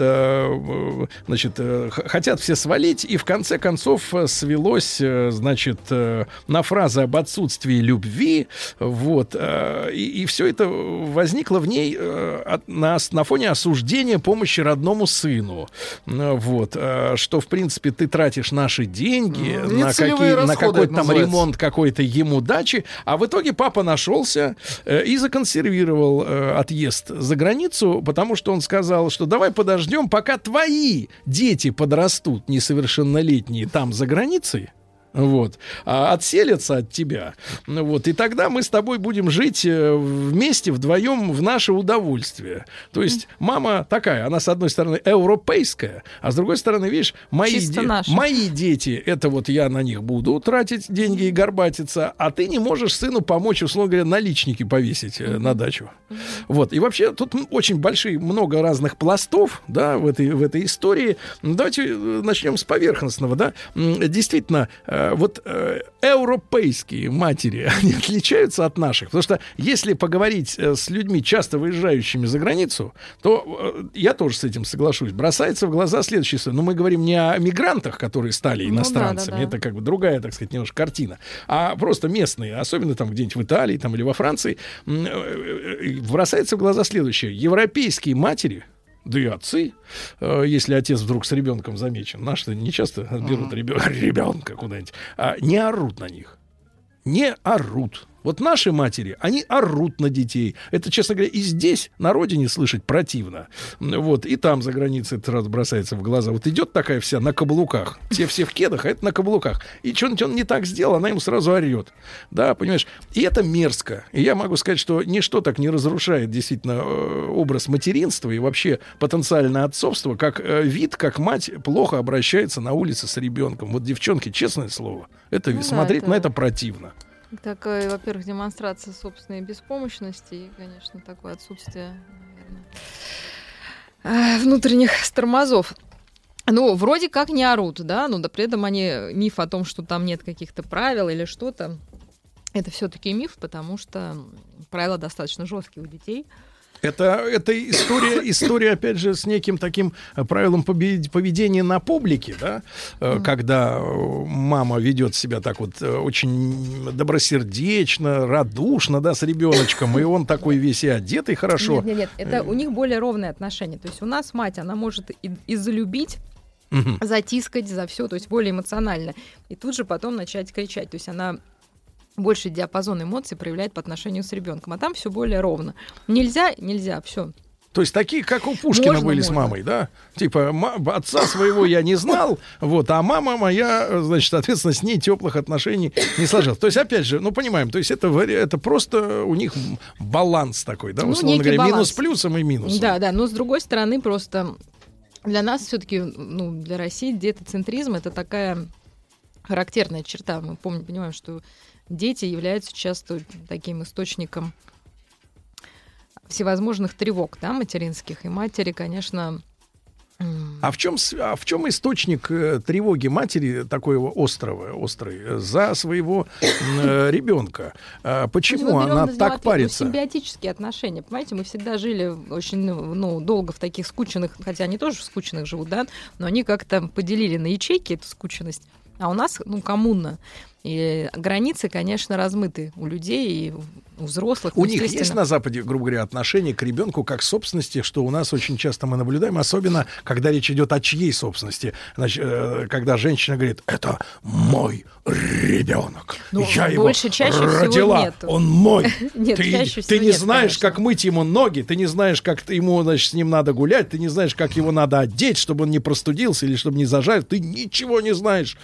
значит, хотят все свалить, и в конце концов свелось, значит, на фразы об отсутствии любви, вот, э, и, все это возникло в ней на, на фоне осуждения помощи родному сыну, вот, что, в принципе, ты тратишь наши деньги на, какие, на какой-то там ремонт какой-то ему дачи, а в итоге папа нашелся э, и законсервировал э, отъезд за границу, потому что он сказал, что давай подождем, пока твои дети подрастут несовершеннолетние там за границей. Вот, а отселятся от тебя. Вот, и тогда мы с тобой будем жить э, вместе, вдвоем, в наше удовольствие. То есть мама такая, она с одной стороны европейская, а с другой стороны, видишь, мои, де- мои дети, это вот я на них буду тратить деньги и горбатиться, а ты не можешь сыну помочь, условно говоря, наличники повесить э, на дачу. Вот. И вообще тут очень большие, много разных пластов, да, в этой, в этой истории. Давайте э, начнем с поверхностного, да. Действительно, э, вот э, европейские матери, они отличаются от наших. Потому что если поговорить э, с людьми, часто выезжающими за границу, то э, я тоже с этим соглашусь. Бросается в глаза следующее. Но мы говорим не о мигрантах, которые стали Ну да, иностранцами. да, да. Это как бы другая, так сказать, немножко картина. А просто местные, особенно там где-нибудь в Италии там, или во Франции, э, э, бросается в глаза следующее. Европейские матери, да и отцы, э, если отец вдруг с ребенком замечен, наши не часто берут ребенка куда-нибудь, а не орут на них. Не орут. Вот наши матери, они орут на детей. Это, честно говоря, и здесь, на родине, слышать противно. Вот, и там, за границей, это сразу бросается в глаза. Вот идет такая вся на каблуках. Все все в кедах, а это на каблуках. И что-нибудь он не так сделал, она ему сразу орет. Да, понимаешь? И это мерзко. И я могу сказать, что ничто так не разрушает действительно э, образ материнства и вообще потенциальное отцовство, как э, вид, как мать плохо обращается на улице с ребенком. Вот девчонки, честное слово, это Ну да, смотреть это- на это противно. Такая, во-первых, демонстрация собственной беспомощности и, конечно, такое отсутствие, наверное, э, внутренних тормозов. Ну, вроде как не орут, да, но да, при этом они миф о том, что там нет каких-то правил или что-то, это все-таки миф, потому что правила достаточно жесткие у детей. Это, это история, история, опять же, с неким таким э, правилом поведения на публике, да, Э, когда э, мама ведет себя так вот очень добросердечно, радушно, да, с ребеночком, и он такой весь и одетый хорошо. Нет, нет, нет, это у них более ровные отношения. То есть у нас мать, она может и, и залюбить, Мгм. затискать за все, то есть более эмоционально. И тут же потом начать кричать. То есть она больше диапазон эмоций проявляет по отношению с ребенком. А там все более ровно. Нельзя, нельзя, все. То есть такие, как у Пушкина Можно, были с можно. мамой, да? Типа, отца своего я не знал, вот, а мама моя, значит, соответственно, с ней теплых отношений не сложилось. То есть, опять же, ну, понимаем, то есть это, это просто у них баланс такой, да, Ну, условно некий говоря, минус баланс. плюсом и минусом. Да, да, но с другой стороны, просто для нас все-таки, ну, для России детоцентризм это такая характерная черта. Мы помним, понимаем, что дети являются часто таким источником всевозможных тревог, да, материнских. И матери, конечно, А в чем, а в чем источник э, тревоги матери такого острого, острой за своего э, ребенка? А почему мы она на так парится? Симбиотические отношения. Понимаете, мы всегда жили очень ну, ну, долго в таких скученных, хотя они тоже в скученных живут, да, но они как-то поделили на ячейки эту скученность. А у нас, ну, коммуна. И границы, конечно, размыты у людей и у взрослых. У них есть на Западе, грубо говоря, отношение к ребенку как к собственности, что у нас очень часто мы наблюдаем, особенно когда речь идет о чьей собственности. Значит, э, когда женщина говорит, это мой ребенок. Ну, Я его больше, чаще всего родила, нету. он мой. Нет, ты, чаще ты не нет, знаешь, конечно. как мыть ему ноги, ты не знаешь, как ему, значит, с ним надо гулять, ты не знаешь, как его надо одеть, чтобы он не простудился или чтобы не зажарил. Ты ничего не знаешь.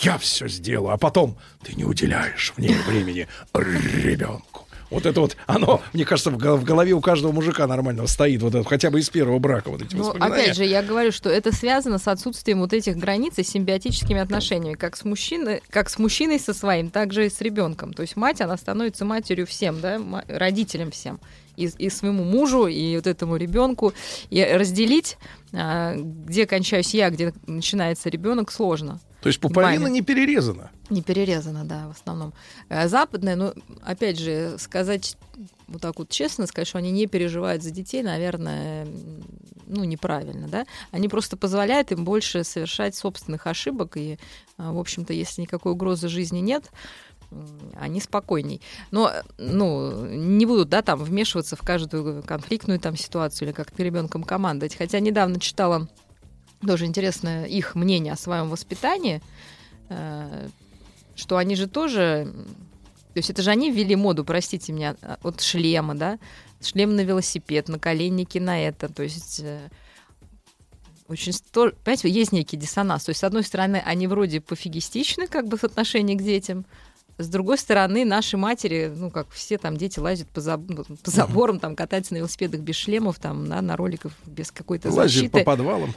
Я все сделаю, а потом ты не уделяешь мне времени ребенку. Вот это вот, оно, мне кажется, в гол- в голове у каждого мужика нормального стоит, вот это, хотя бы из первого брака вот эти. Ну, опять же, я говорю, что это связано с отсутствием вот этих границ и симбиотическими отношениями, как с мужчиной, как с мужчиной со своим, так же и с ребенком. То есть мать, она становится матерью всем, да, родителям всем. И, и своему мужу, и вот этому ребенку. И разделить, а, где кончаюсь я, где начинается ребенок, сложно. То есть пуповина Маме. не перерезана. Не перерезана, да, в основном. Э, Западная, ну, опять же, сказать вот так вот честно, сказать, что они не переживают за детей, наверное, ну, неправильно, да. Они просто позволяют им больше совершать собственных ошибок, и, а, в общем-то, если никакой угрозы жизни нет, они спокойней. Но, э, ну, не будут, да, там, вмешиваться в каждую конфликтную там ситуацию или как-то ребенком командовать. Хотя недавно читала тоже интересное их мнение о своем воспитании, э, что они же тоже, то есть это же они ввели моду, простите меня, а, от шлема, да, шлем на велосипед, наколенники на это, то есть э, очень, понимаете, есть некий диссонанс. То есть, с одной стороны, они вроде пофигистичны, как бы, в отношении к детям, с другой стороны, наши матери, ну, как все там дети лазят по, заб- ну, по заборам, там, катаются на велосипедах без шлемов, там, да, на роликах без какой-то защиты. по подвалам.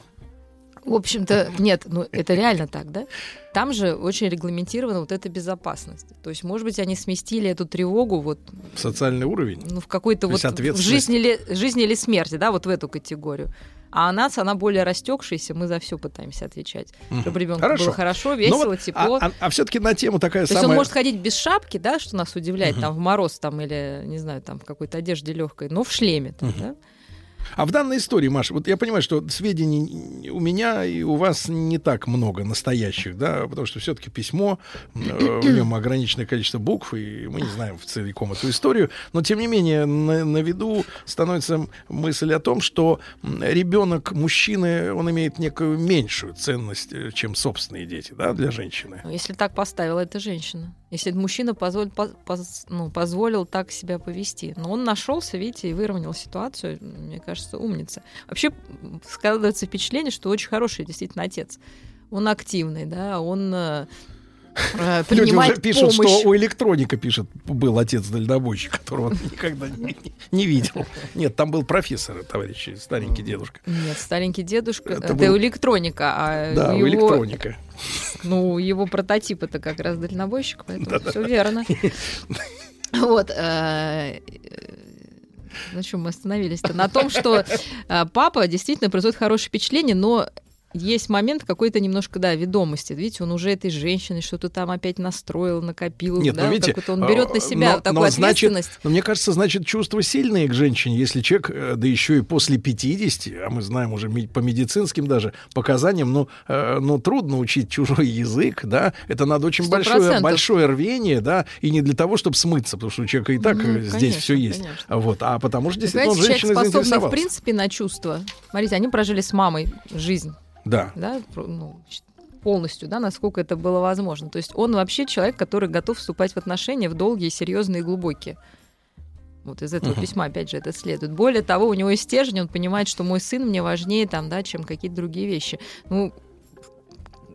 В общем-то, нет, ну это реально так, да? Там же очень регламентирована вот эта безопасность. То есть, может быть, они сместили эту тревогу вот Социальный уровень. ну, в какой-то То вот есть в жизни или, жизни или смерти, да, вот в эту категорию. А у нас она более растекшаяся, мы за все пытаемся отвечать. Мгм. Чтобы ребенку Хорошо. было хорошо, Ну весело, вот, тепло. А, все-таки на тему такая То есть самая... он может ходить без шапки, да, что нас удивляет, Мгм. там в мороз там или, не знаю, там в какой-то одежде легкой, но в шлеме, там, Мгм. да? А в данной истории, Маша, вот я понимаю, что сведений у меня и у вас не так много настоящих, да, потому что все-таки письмо, э, в нем ограниченное количество букв, и мы не знаем в целиком эту историю, но тем не менее на, на виду становится мысль о том, что ребенок мужчины, он имеет некую меньшую ценность, э, чем собственные дети, да, для женщины. Ну, Если так поставила эта женщина. Если этот мужчина позволил, поз- ну, позволил так себя повести. Но он нашелся, видите, и выровнял ситуацию. Мне кажется, умница. Вообще складывается впечатление, что очень хороший действительно отец. Он активный, да, он э, э, Люди уже пишут, помощь. что у электроника пишет, был отец дальнобойщик, которого он никогда не, не видел. Нет, там был профессор, товарищи, старенький дедушка. Нет, старенький дедушка. Это Это, был- электроника, а Да, у его, электроника. Ну, его прототип это как раз дальнобойщик, поэтому Да-да. все верно. Вот. э, На чем мы остановились-то? На том, что э, папа действительно производит хорошее впечатление, но есть момент какой-то немножко, да, ведомости. Видите, он уже этой женщиной что-то там опять настроил, накопил. Нет, да, ну видите, он берет э, на себя но- такую но значит- ответственность. Но мне кажется, значит, чувства сильные к женщине, если человек, э, да еще и после 50, а мы знаем уже по медицинским даже показаниям, ну, э, ну трудно учить чужой язык, да, это надо очень большое, большое рвение, да, и не для того, чтобы смыться, потому что у человека и так Ну, э, здесь конечно, все есть, конечно. вот, а потому что действительно он Понимаете, человек способный, в принципе, на чувства. Смотрите, они прожили с мамой жизнь. Да. да, ну, полностью, да, насколько это было возможно. То есть он вообще человек, который готов вступать в отношения в долгие, серьезные и глубокие. Вот из этого Мгм. письма, опять же, это следует. Более того, у него есть стержень, он понимает, что мой сын мне важнее, там, да, чем какие-то другие вещи. Ну,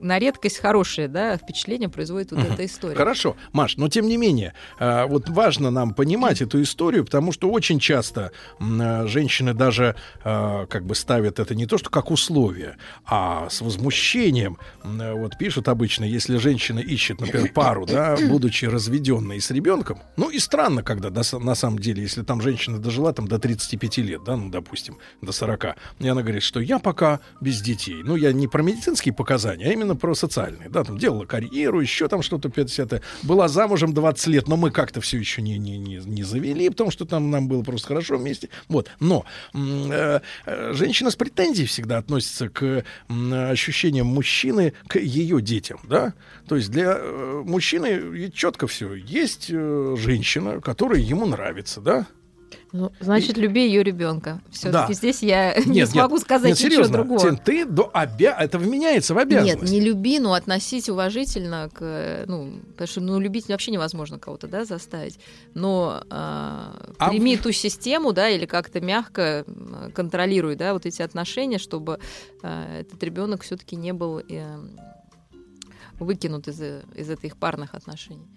на редкость хорошее, да, впечатление производит вот эта история. Хорошо, Маш, но тем не менее, э, вот важно нам понимать эту историю, потому что очень часто э, женщины даже э, как бы ставят это не то, что как условие, а с возмущением. Вот пишут обычно, если женщина ищет, например, пару, да, будучи разведенной с ребенком, ну и странно, когда на самом деле, если там женщина дожила там до 35 лет, да, ну, допустим, до 40, и она говорит, что я пока без детей. Ну, я не про медицинские показания, а именно про социальные, да, там делала карьеру, еще там что-то 50 была замужем 20 лет, но мы как-то все еще не, не, не, не завели, потому что там нам было просто хорошо вместе. Вот, но э, э, женщина с претензией всегда относится к м, ощущениям мужчины к ее детям, да, то есть для э, мужчины четко все, есть э, женщина, которая ему нравится, да, Ну, значит, люби ее ребенка. Все-таки Да. здесь я не Нет, смогу нет, сказать нет, ничего серьезно, другого. Тин, ты до обя... это вменяется в обязанность. Нет, не люби, но относись уважительно к, э, ну, потому что, ну, любить вообще невозможно кого-то, да, заставить. Но а, А прими ту систему, да, или как-то мягко контролируй, да, вот эти отношения, чтобы а, этот ребенок все-таки не был э, выкинут из, э, из этих парных отношений.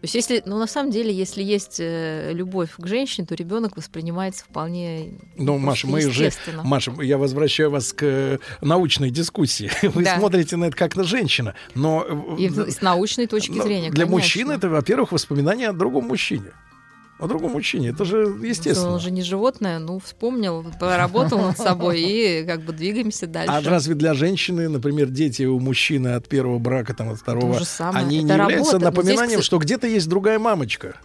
То есть, если, ну, на самом деле, если есть э, любовь к женщине, то ребенок воспринимается вполне Ну, Маша, мы уже. Маша, я возвращаю вас к э, научной дискуссии. Вы Да. смотрите на это как на женщина, но И э, с научной точки зрения, для конечно. мужчины это, во-первых, воспоминание о другом мужчине. О другом мужчине. Это же Он естественно. же не животное, ну, вспомнил, поработал над собой и как бы двигаемся дальше. А разве для женщины, например, дети у мужчины от первого брака, там, от второго, они не являются здесь, напоминанием, что где-то есть другая мамочка?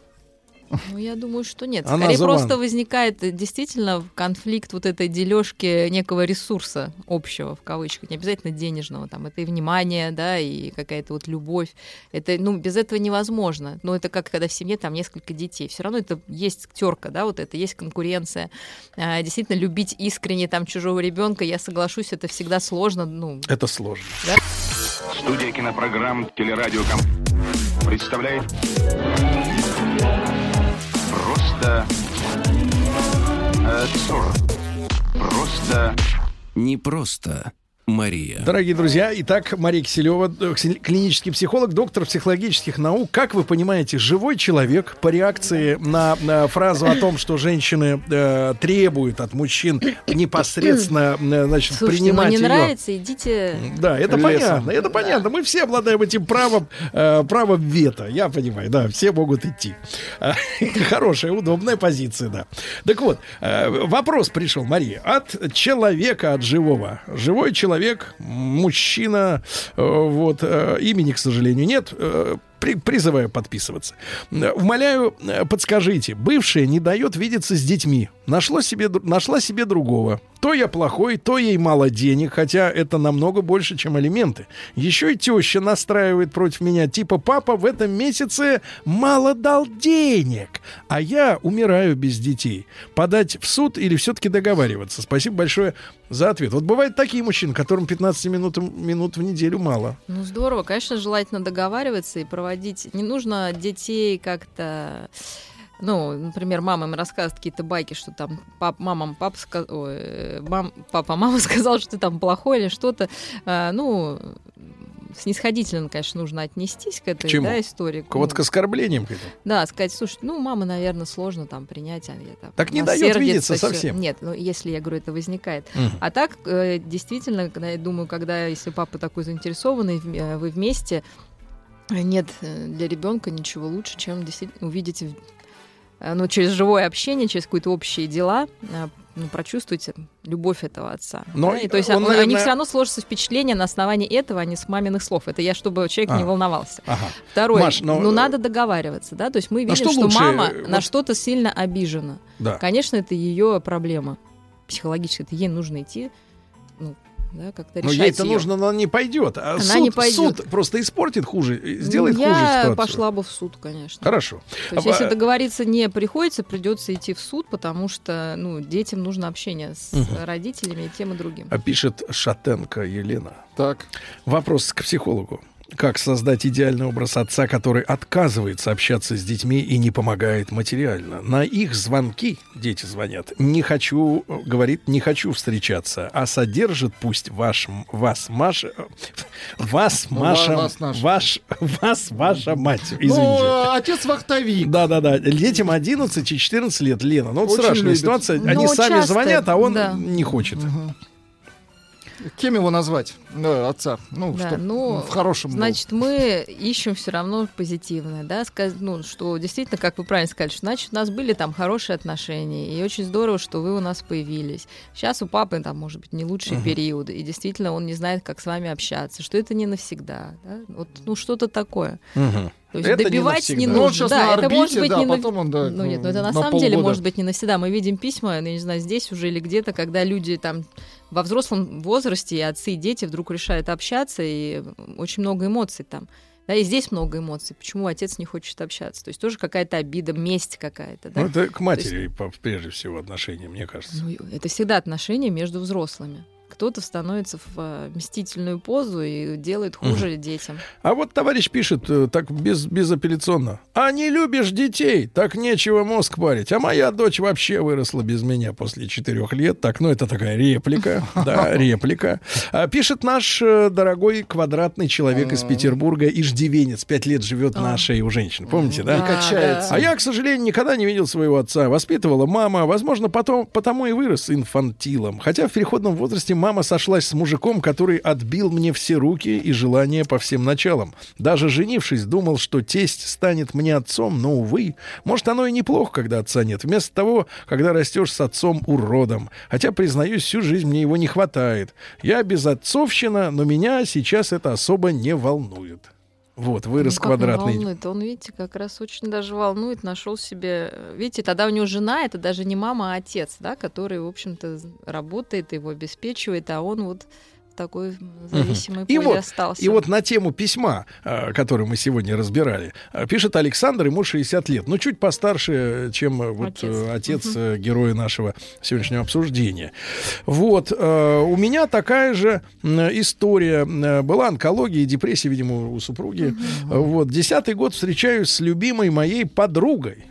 Ну, я думаю, что нет. Она Скорее за просто возникает э, действительно конфликт вот этой дележки некого ресурса общего, в кавычках, не обязательно денежного, там, это и внимание, да, и какая-то вот любовь. Это, ну, без этого невозможно. Но это как когда в семье там несколько детей. Все равно это есть терка, да, вот это есть конкуренция. А, действительно, любить искренне там чужого ребенка, я соглашусь, это всегда сложно, ну, Это сложно. да. Студия кинопрограмм «Телерадиоком» представляет Просто э. Просто Не просто Мария. Дорогие друзья, итак, Мария Киселева, э, клинический психолог, доктор психологических наук. Как вы понимаете, живой человек по реакции на, на фразу о том, что женщины э, требуют от мужчин непосредственно, э, значит, Слушайте, ну принимать не ее. нравится, идите. Да, это лесом. понятно, это понятно. Мы все обладаем этим правом, э, правом вето. Я понимаю, да, все могут идти. Хорошая, удобная позиция, да. Так вот, э, вопрос пришел, Мария, от человека, от живого. Живой человек, мужчина, э, вот, э, имени, к сожалению, нет, э, при- призываю подписываться. Умоляю, э, подскажите, бывшая не дает видеться с детьми. Нашло себе, нашла себе другого. То я плохой, то ей мало денег, хотя это намного больше, чем алименты. Еще и теща настраивает против меня, типа, папа в этом месяце мало дал денег, а я умираю без детей. Подать в суд или все-таки договариваться? Спасибо большое за ответ. Вот бывают такие мужчины, которым 15 минут, минут в неделю мало. Ну, здорово. Конечно, желательно договариваться и проводить. Не нужно детей как-то... Ну, например, мама им рассказывает какие-то байки, что там пап, мама, папа, ска- ой, э, мам, папа, мама сказал, что ты там плохой или что-то. А, ну, снисходительно, конечно, нужно отнестись к этой К чему? да, истории. К- Вот к оскорблениям. к этим. Да, сказать, слушай, ну, мама, наверное, сложно там принять, а я там... Так не дает видеться всё. совсем. Нет, ну, если, я говорю, это возникает. Мгм. А так, э, действительно, когда я думаю, когда, если папа такой заинтересованный, э, вы вместе, нет э, для ребенка ничего лучше, чем действительно увидеть, э, ну, через живое общение, через какие-то общие дела, э, ну, прочувствуйте любовь этого отца. Но Да, и то есть он, он- наверное- они все равно сложатся впечатление на основании этого, а не с маминых слов. Это я, чтобы человек не А. волновался. Ага. Второе, Маш, но- ну надо договариваться, да, то есть мы На видим, что что, лучше, мама э, на вот- что-то сильно обижена. Да. Конечно, это ее проблема психологически, это ей нужно идти, ну, да, как-то Но решать ей это её. нужно, но она не пойдет. А Она суд, не пойдет. суд просто испортит хуже, сделает Ну, хуже я ситуацию. пошла бы в суд, конечно. Хорошо. То есть, А, если а, договориться не приходится, придется идти в суд, потому что ну, детям нужно общение с Мгм. родителями и тем и другим. А пишет Шатенко Елена. Так. Вопрос к психологу. Как создать идеальный образ отца, который отказывается общаться с детьми и не помогает материально? На их звонки, дети звонят, не хочу, э, говорит, не хочу встречаться, а содержит пусть ваш, вас, Маша, э, вас, Ва- Маша, вас наша. ваш, вас, ваша мать, Ну, извините. отец вахтовик. Да, да, да. Детям 11 и 14 лет, Лена. Ну, вот страшная любит. ситуация. Ну, Они сами часто, звонят, а он да. не хочет. Кем его назвать? Да, отца. Ну, Да, чтоб ну, в хорошем был. Значит, мы ищем все равно позитивное, да, сказ- ну, что действительно, как вы правильно сказали, что, значит, у нас были там хорошие отношения, и очень здорово, что вы у нас появились. Сейчас у папы там, может быть, не лучшие Мгм. периоды, и действительно он не знает, как с вами общаться, что это не навсегда, да? вот, ну, что-то такое. Мгм. То есть Это не добивать не, навсегда. нужно. Ну, он щас да, на это орбите, может быть да, не на- потом он, да, Ну нет, ну это на, на самом деле полгода. может быть не навсегда. Мы видим письма, ну, я не знаю, здесь уже или где-то, когда люди там во взрослом возрасте, и отцы, и дети вдруг решают общаться, и очень много эмоций там. Да, и здесь много эмоций. Почему отец не хочет общаться? То есть тоже какая-то обида, месть какая-то. Да? Ну, это к То матери, есть, по- прежде всего, отношения, мне кажется. ну, это всегда отношения между взрослыми. Кто-то становится в э, мстительную позу и делает хуже детям. А вот товарищ пишет э, так без, безапелляционно. А не любишь детей, так нечего мозг парить. А моя дочь вообще выросла без меня после четырех лет. Так, ну это такая реплика. Да, реплика. А, пишет наш э, дорогой квадратный человек из Петербурга, иждивенец. Пять лет живет на шее у женщин. Помните, да? И качается. А я, к сожалению, никогда не видел своего отца. Воспитывала мама. Возможно, потом, потому и вырос инфантилом. Хотя в переходном возрасте мама сошлась с мужиком, который отбил мне все руки и желания по всем началам. Даже женившись, думал, что тесть станет мне отцом, но, увы. Может, оно и неплохо, когда отца нет. Вместо того, когда растешь с отцом уродом. Хотя, признаюсь, всю жизнь мне его не хватает. Я безотцовщина, но меня сейчас это особо не волнует. Вот, вырос Ну, как не квадратный. волнует? Он, видите, как раз очень даже волнует, нашел себе... Видите, тогда у него жена, это даже не мама, а отец, да, который, в общем-то, работает, его обеспечивает, а он вот такой зависимой И позе вот, остался. и вот на тему письма, э, которое мы сегодня разбирали, э, пишет Александр, ему 60 лет. Ну, чуть постарше, чем э, вот э, отец, э, героя нашего сегодняшнего обсуждения. Вот. У меня такая же история. Была онкология и депрессия, видимо, у супруги. Э, Вот. Десятый год встречаюсь с любимой моей подругой.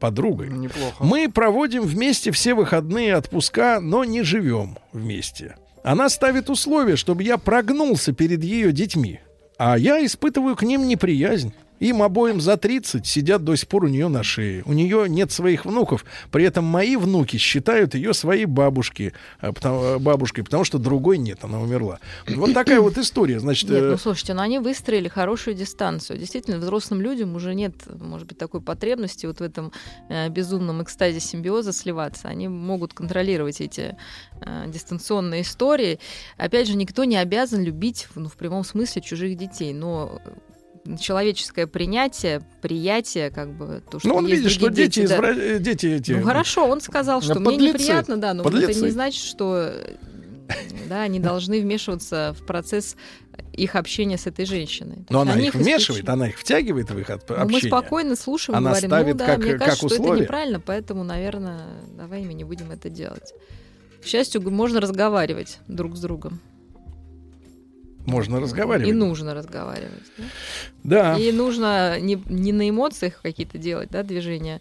Подругой. Неплохо. Мы проводим вместе все выходные отпуска, но не живем вместе. Она ставит условие, чтобы я прогнулся перед ее детьми. А я испытываю к ним неприязнь. Им обоим за 30 сидят до сих пор у нее на шее. У нее нет своих внуков. При этом мои внуки считают ее своей бабушки, а, потому- э, бабушкой, потому что другой нет, она умерла. Вот такая вот история. Значит, Нет, э, ну слушайте, ну они выстроили хорошую дистанцию. Действительно, взрослым людям уже нет, может быть, такой потребности вот в этом э, безумном экстазе симбиоза сливаться. Они могут контролировать эти э, дистанционные истории. Опять же, никто не обязан любить, ну, в прямом смысле, чужих детей. Но человеческое принятие, приятие, как бы то, что ну, он есть видит, что другие дети, да. извра- э, дети эти... Ну хорошо, он сказал, что Да, мне подлецы. неприятно, да, но это Подлецы. не значит, что э, да, они должны вмешиваться в процесс их общения с этой женщиной. Но она они их исключ- вмешивает, она их втягивает в их от- Ну, общение. мы спокойно слушаем, Она говорим, ставит ну да, как- мне как кажется, что это неправильно, поэтому, наверное, давай мы не будем это делать. К счастью, можно разговаривать друг с другом. Можно разговаривать. И нужно разговаривать. Да. да. И нужно не, не на эмоциях какие-то делать, да, движения,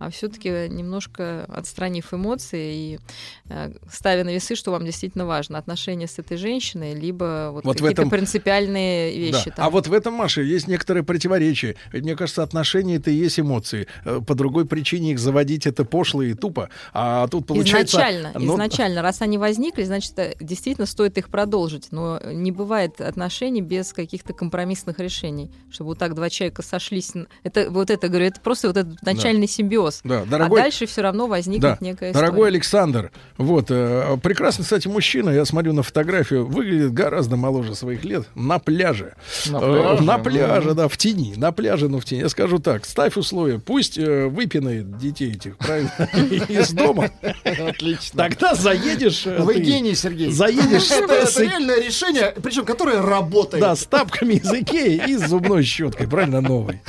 а все-таки немножко отстранив эмоции и э, ставя на весы, что вам действительно важно, отношения с этой женщиной, либо вот, Вот какие-то этом- принципиальные вещи. Да. там. А вот в этом, Маша, есть некоторые противоречия. Ведь, мне кажется, отношения это и есть эмоции. Э, По другой причине их заводить это пошло и тупо. А тут получается... изначально, ну, изначально, раз они возникли, значит, э, действительно стоит их продолжить. Но не бывает отношений без каких-то компромиссных решений, чтобы вот так два человека сошлись. Это вот это говорю, это просто вот этот начальный симбиоз. Да, дорогой- А дальше все равно возникнет Да. некая Дорогой история. Александр, вот, э, прекрасный, кстати, мужчина, я смотрю на фотографию, выглядит гораздо моложе своих лет, на пляже. На Э, пляже? на пляже, Мгм. да, в тени, на пляже, но в тени. Я скажу так, ставь условия, пусть э, выпинает детей этих, правильно, из дома. Отлично. Тогда заедешь... э, Вы гений, Сергей. Заедешь Это, реальное решение, причем которое работает. Да, с тапками из Икеи и с зубной щеткой, правильно, новой.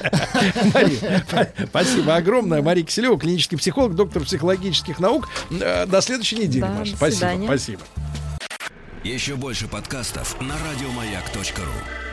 Спасибо огромное. Мария Киселева, клинический психолог, доктор психологических наук. Э, До следующей недели, Да, Маша. до Спасибо, спасибо. Еще больше подкастов на радиомаяк.ру.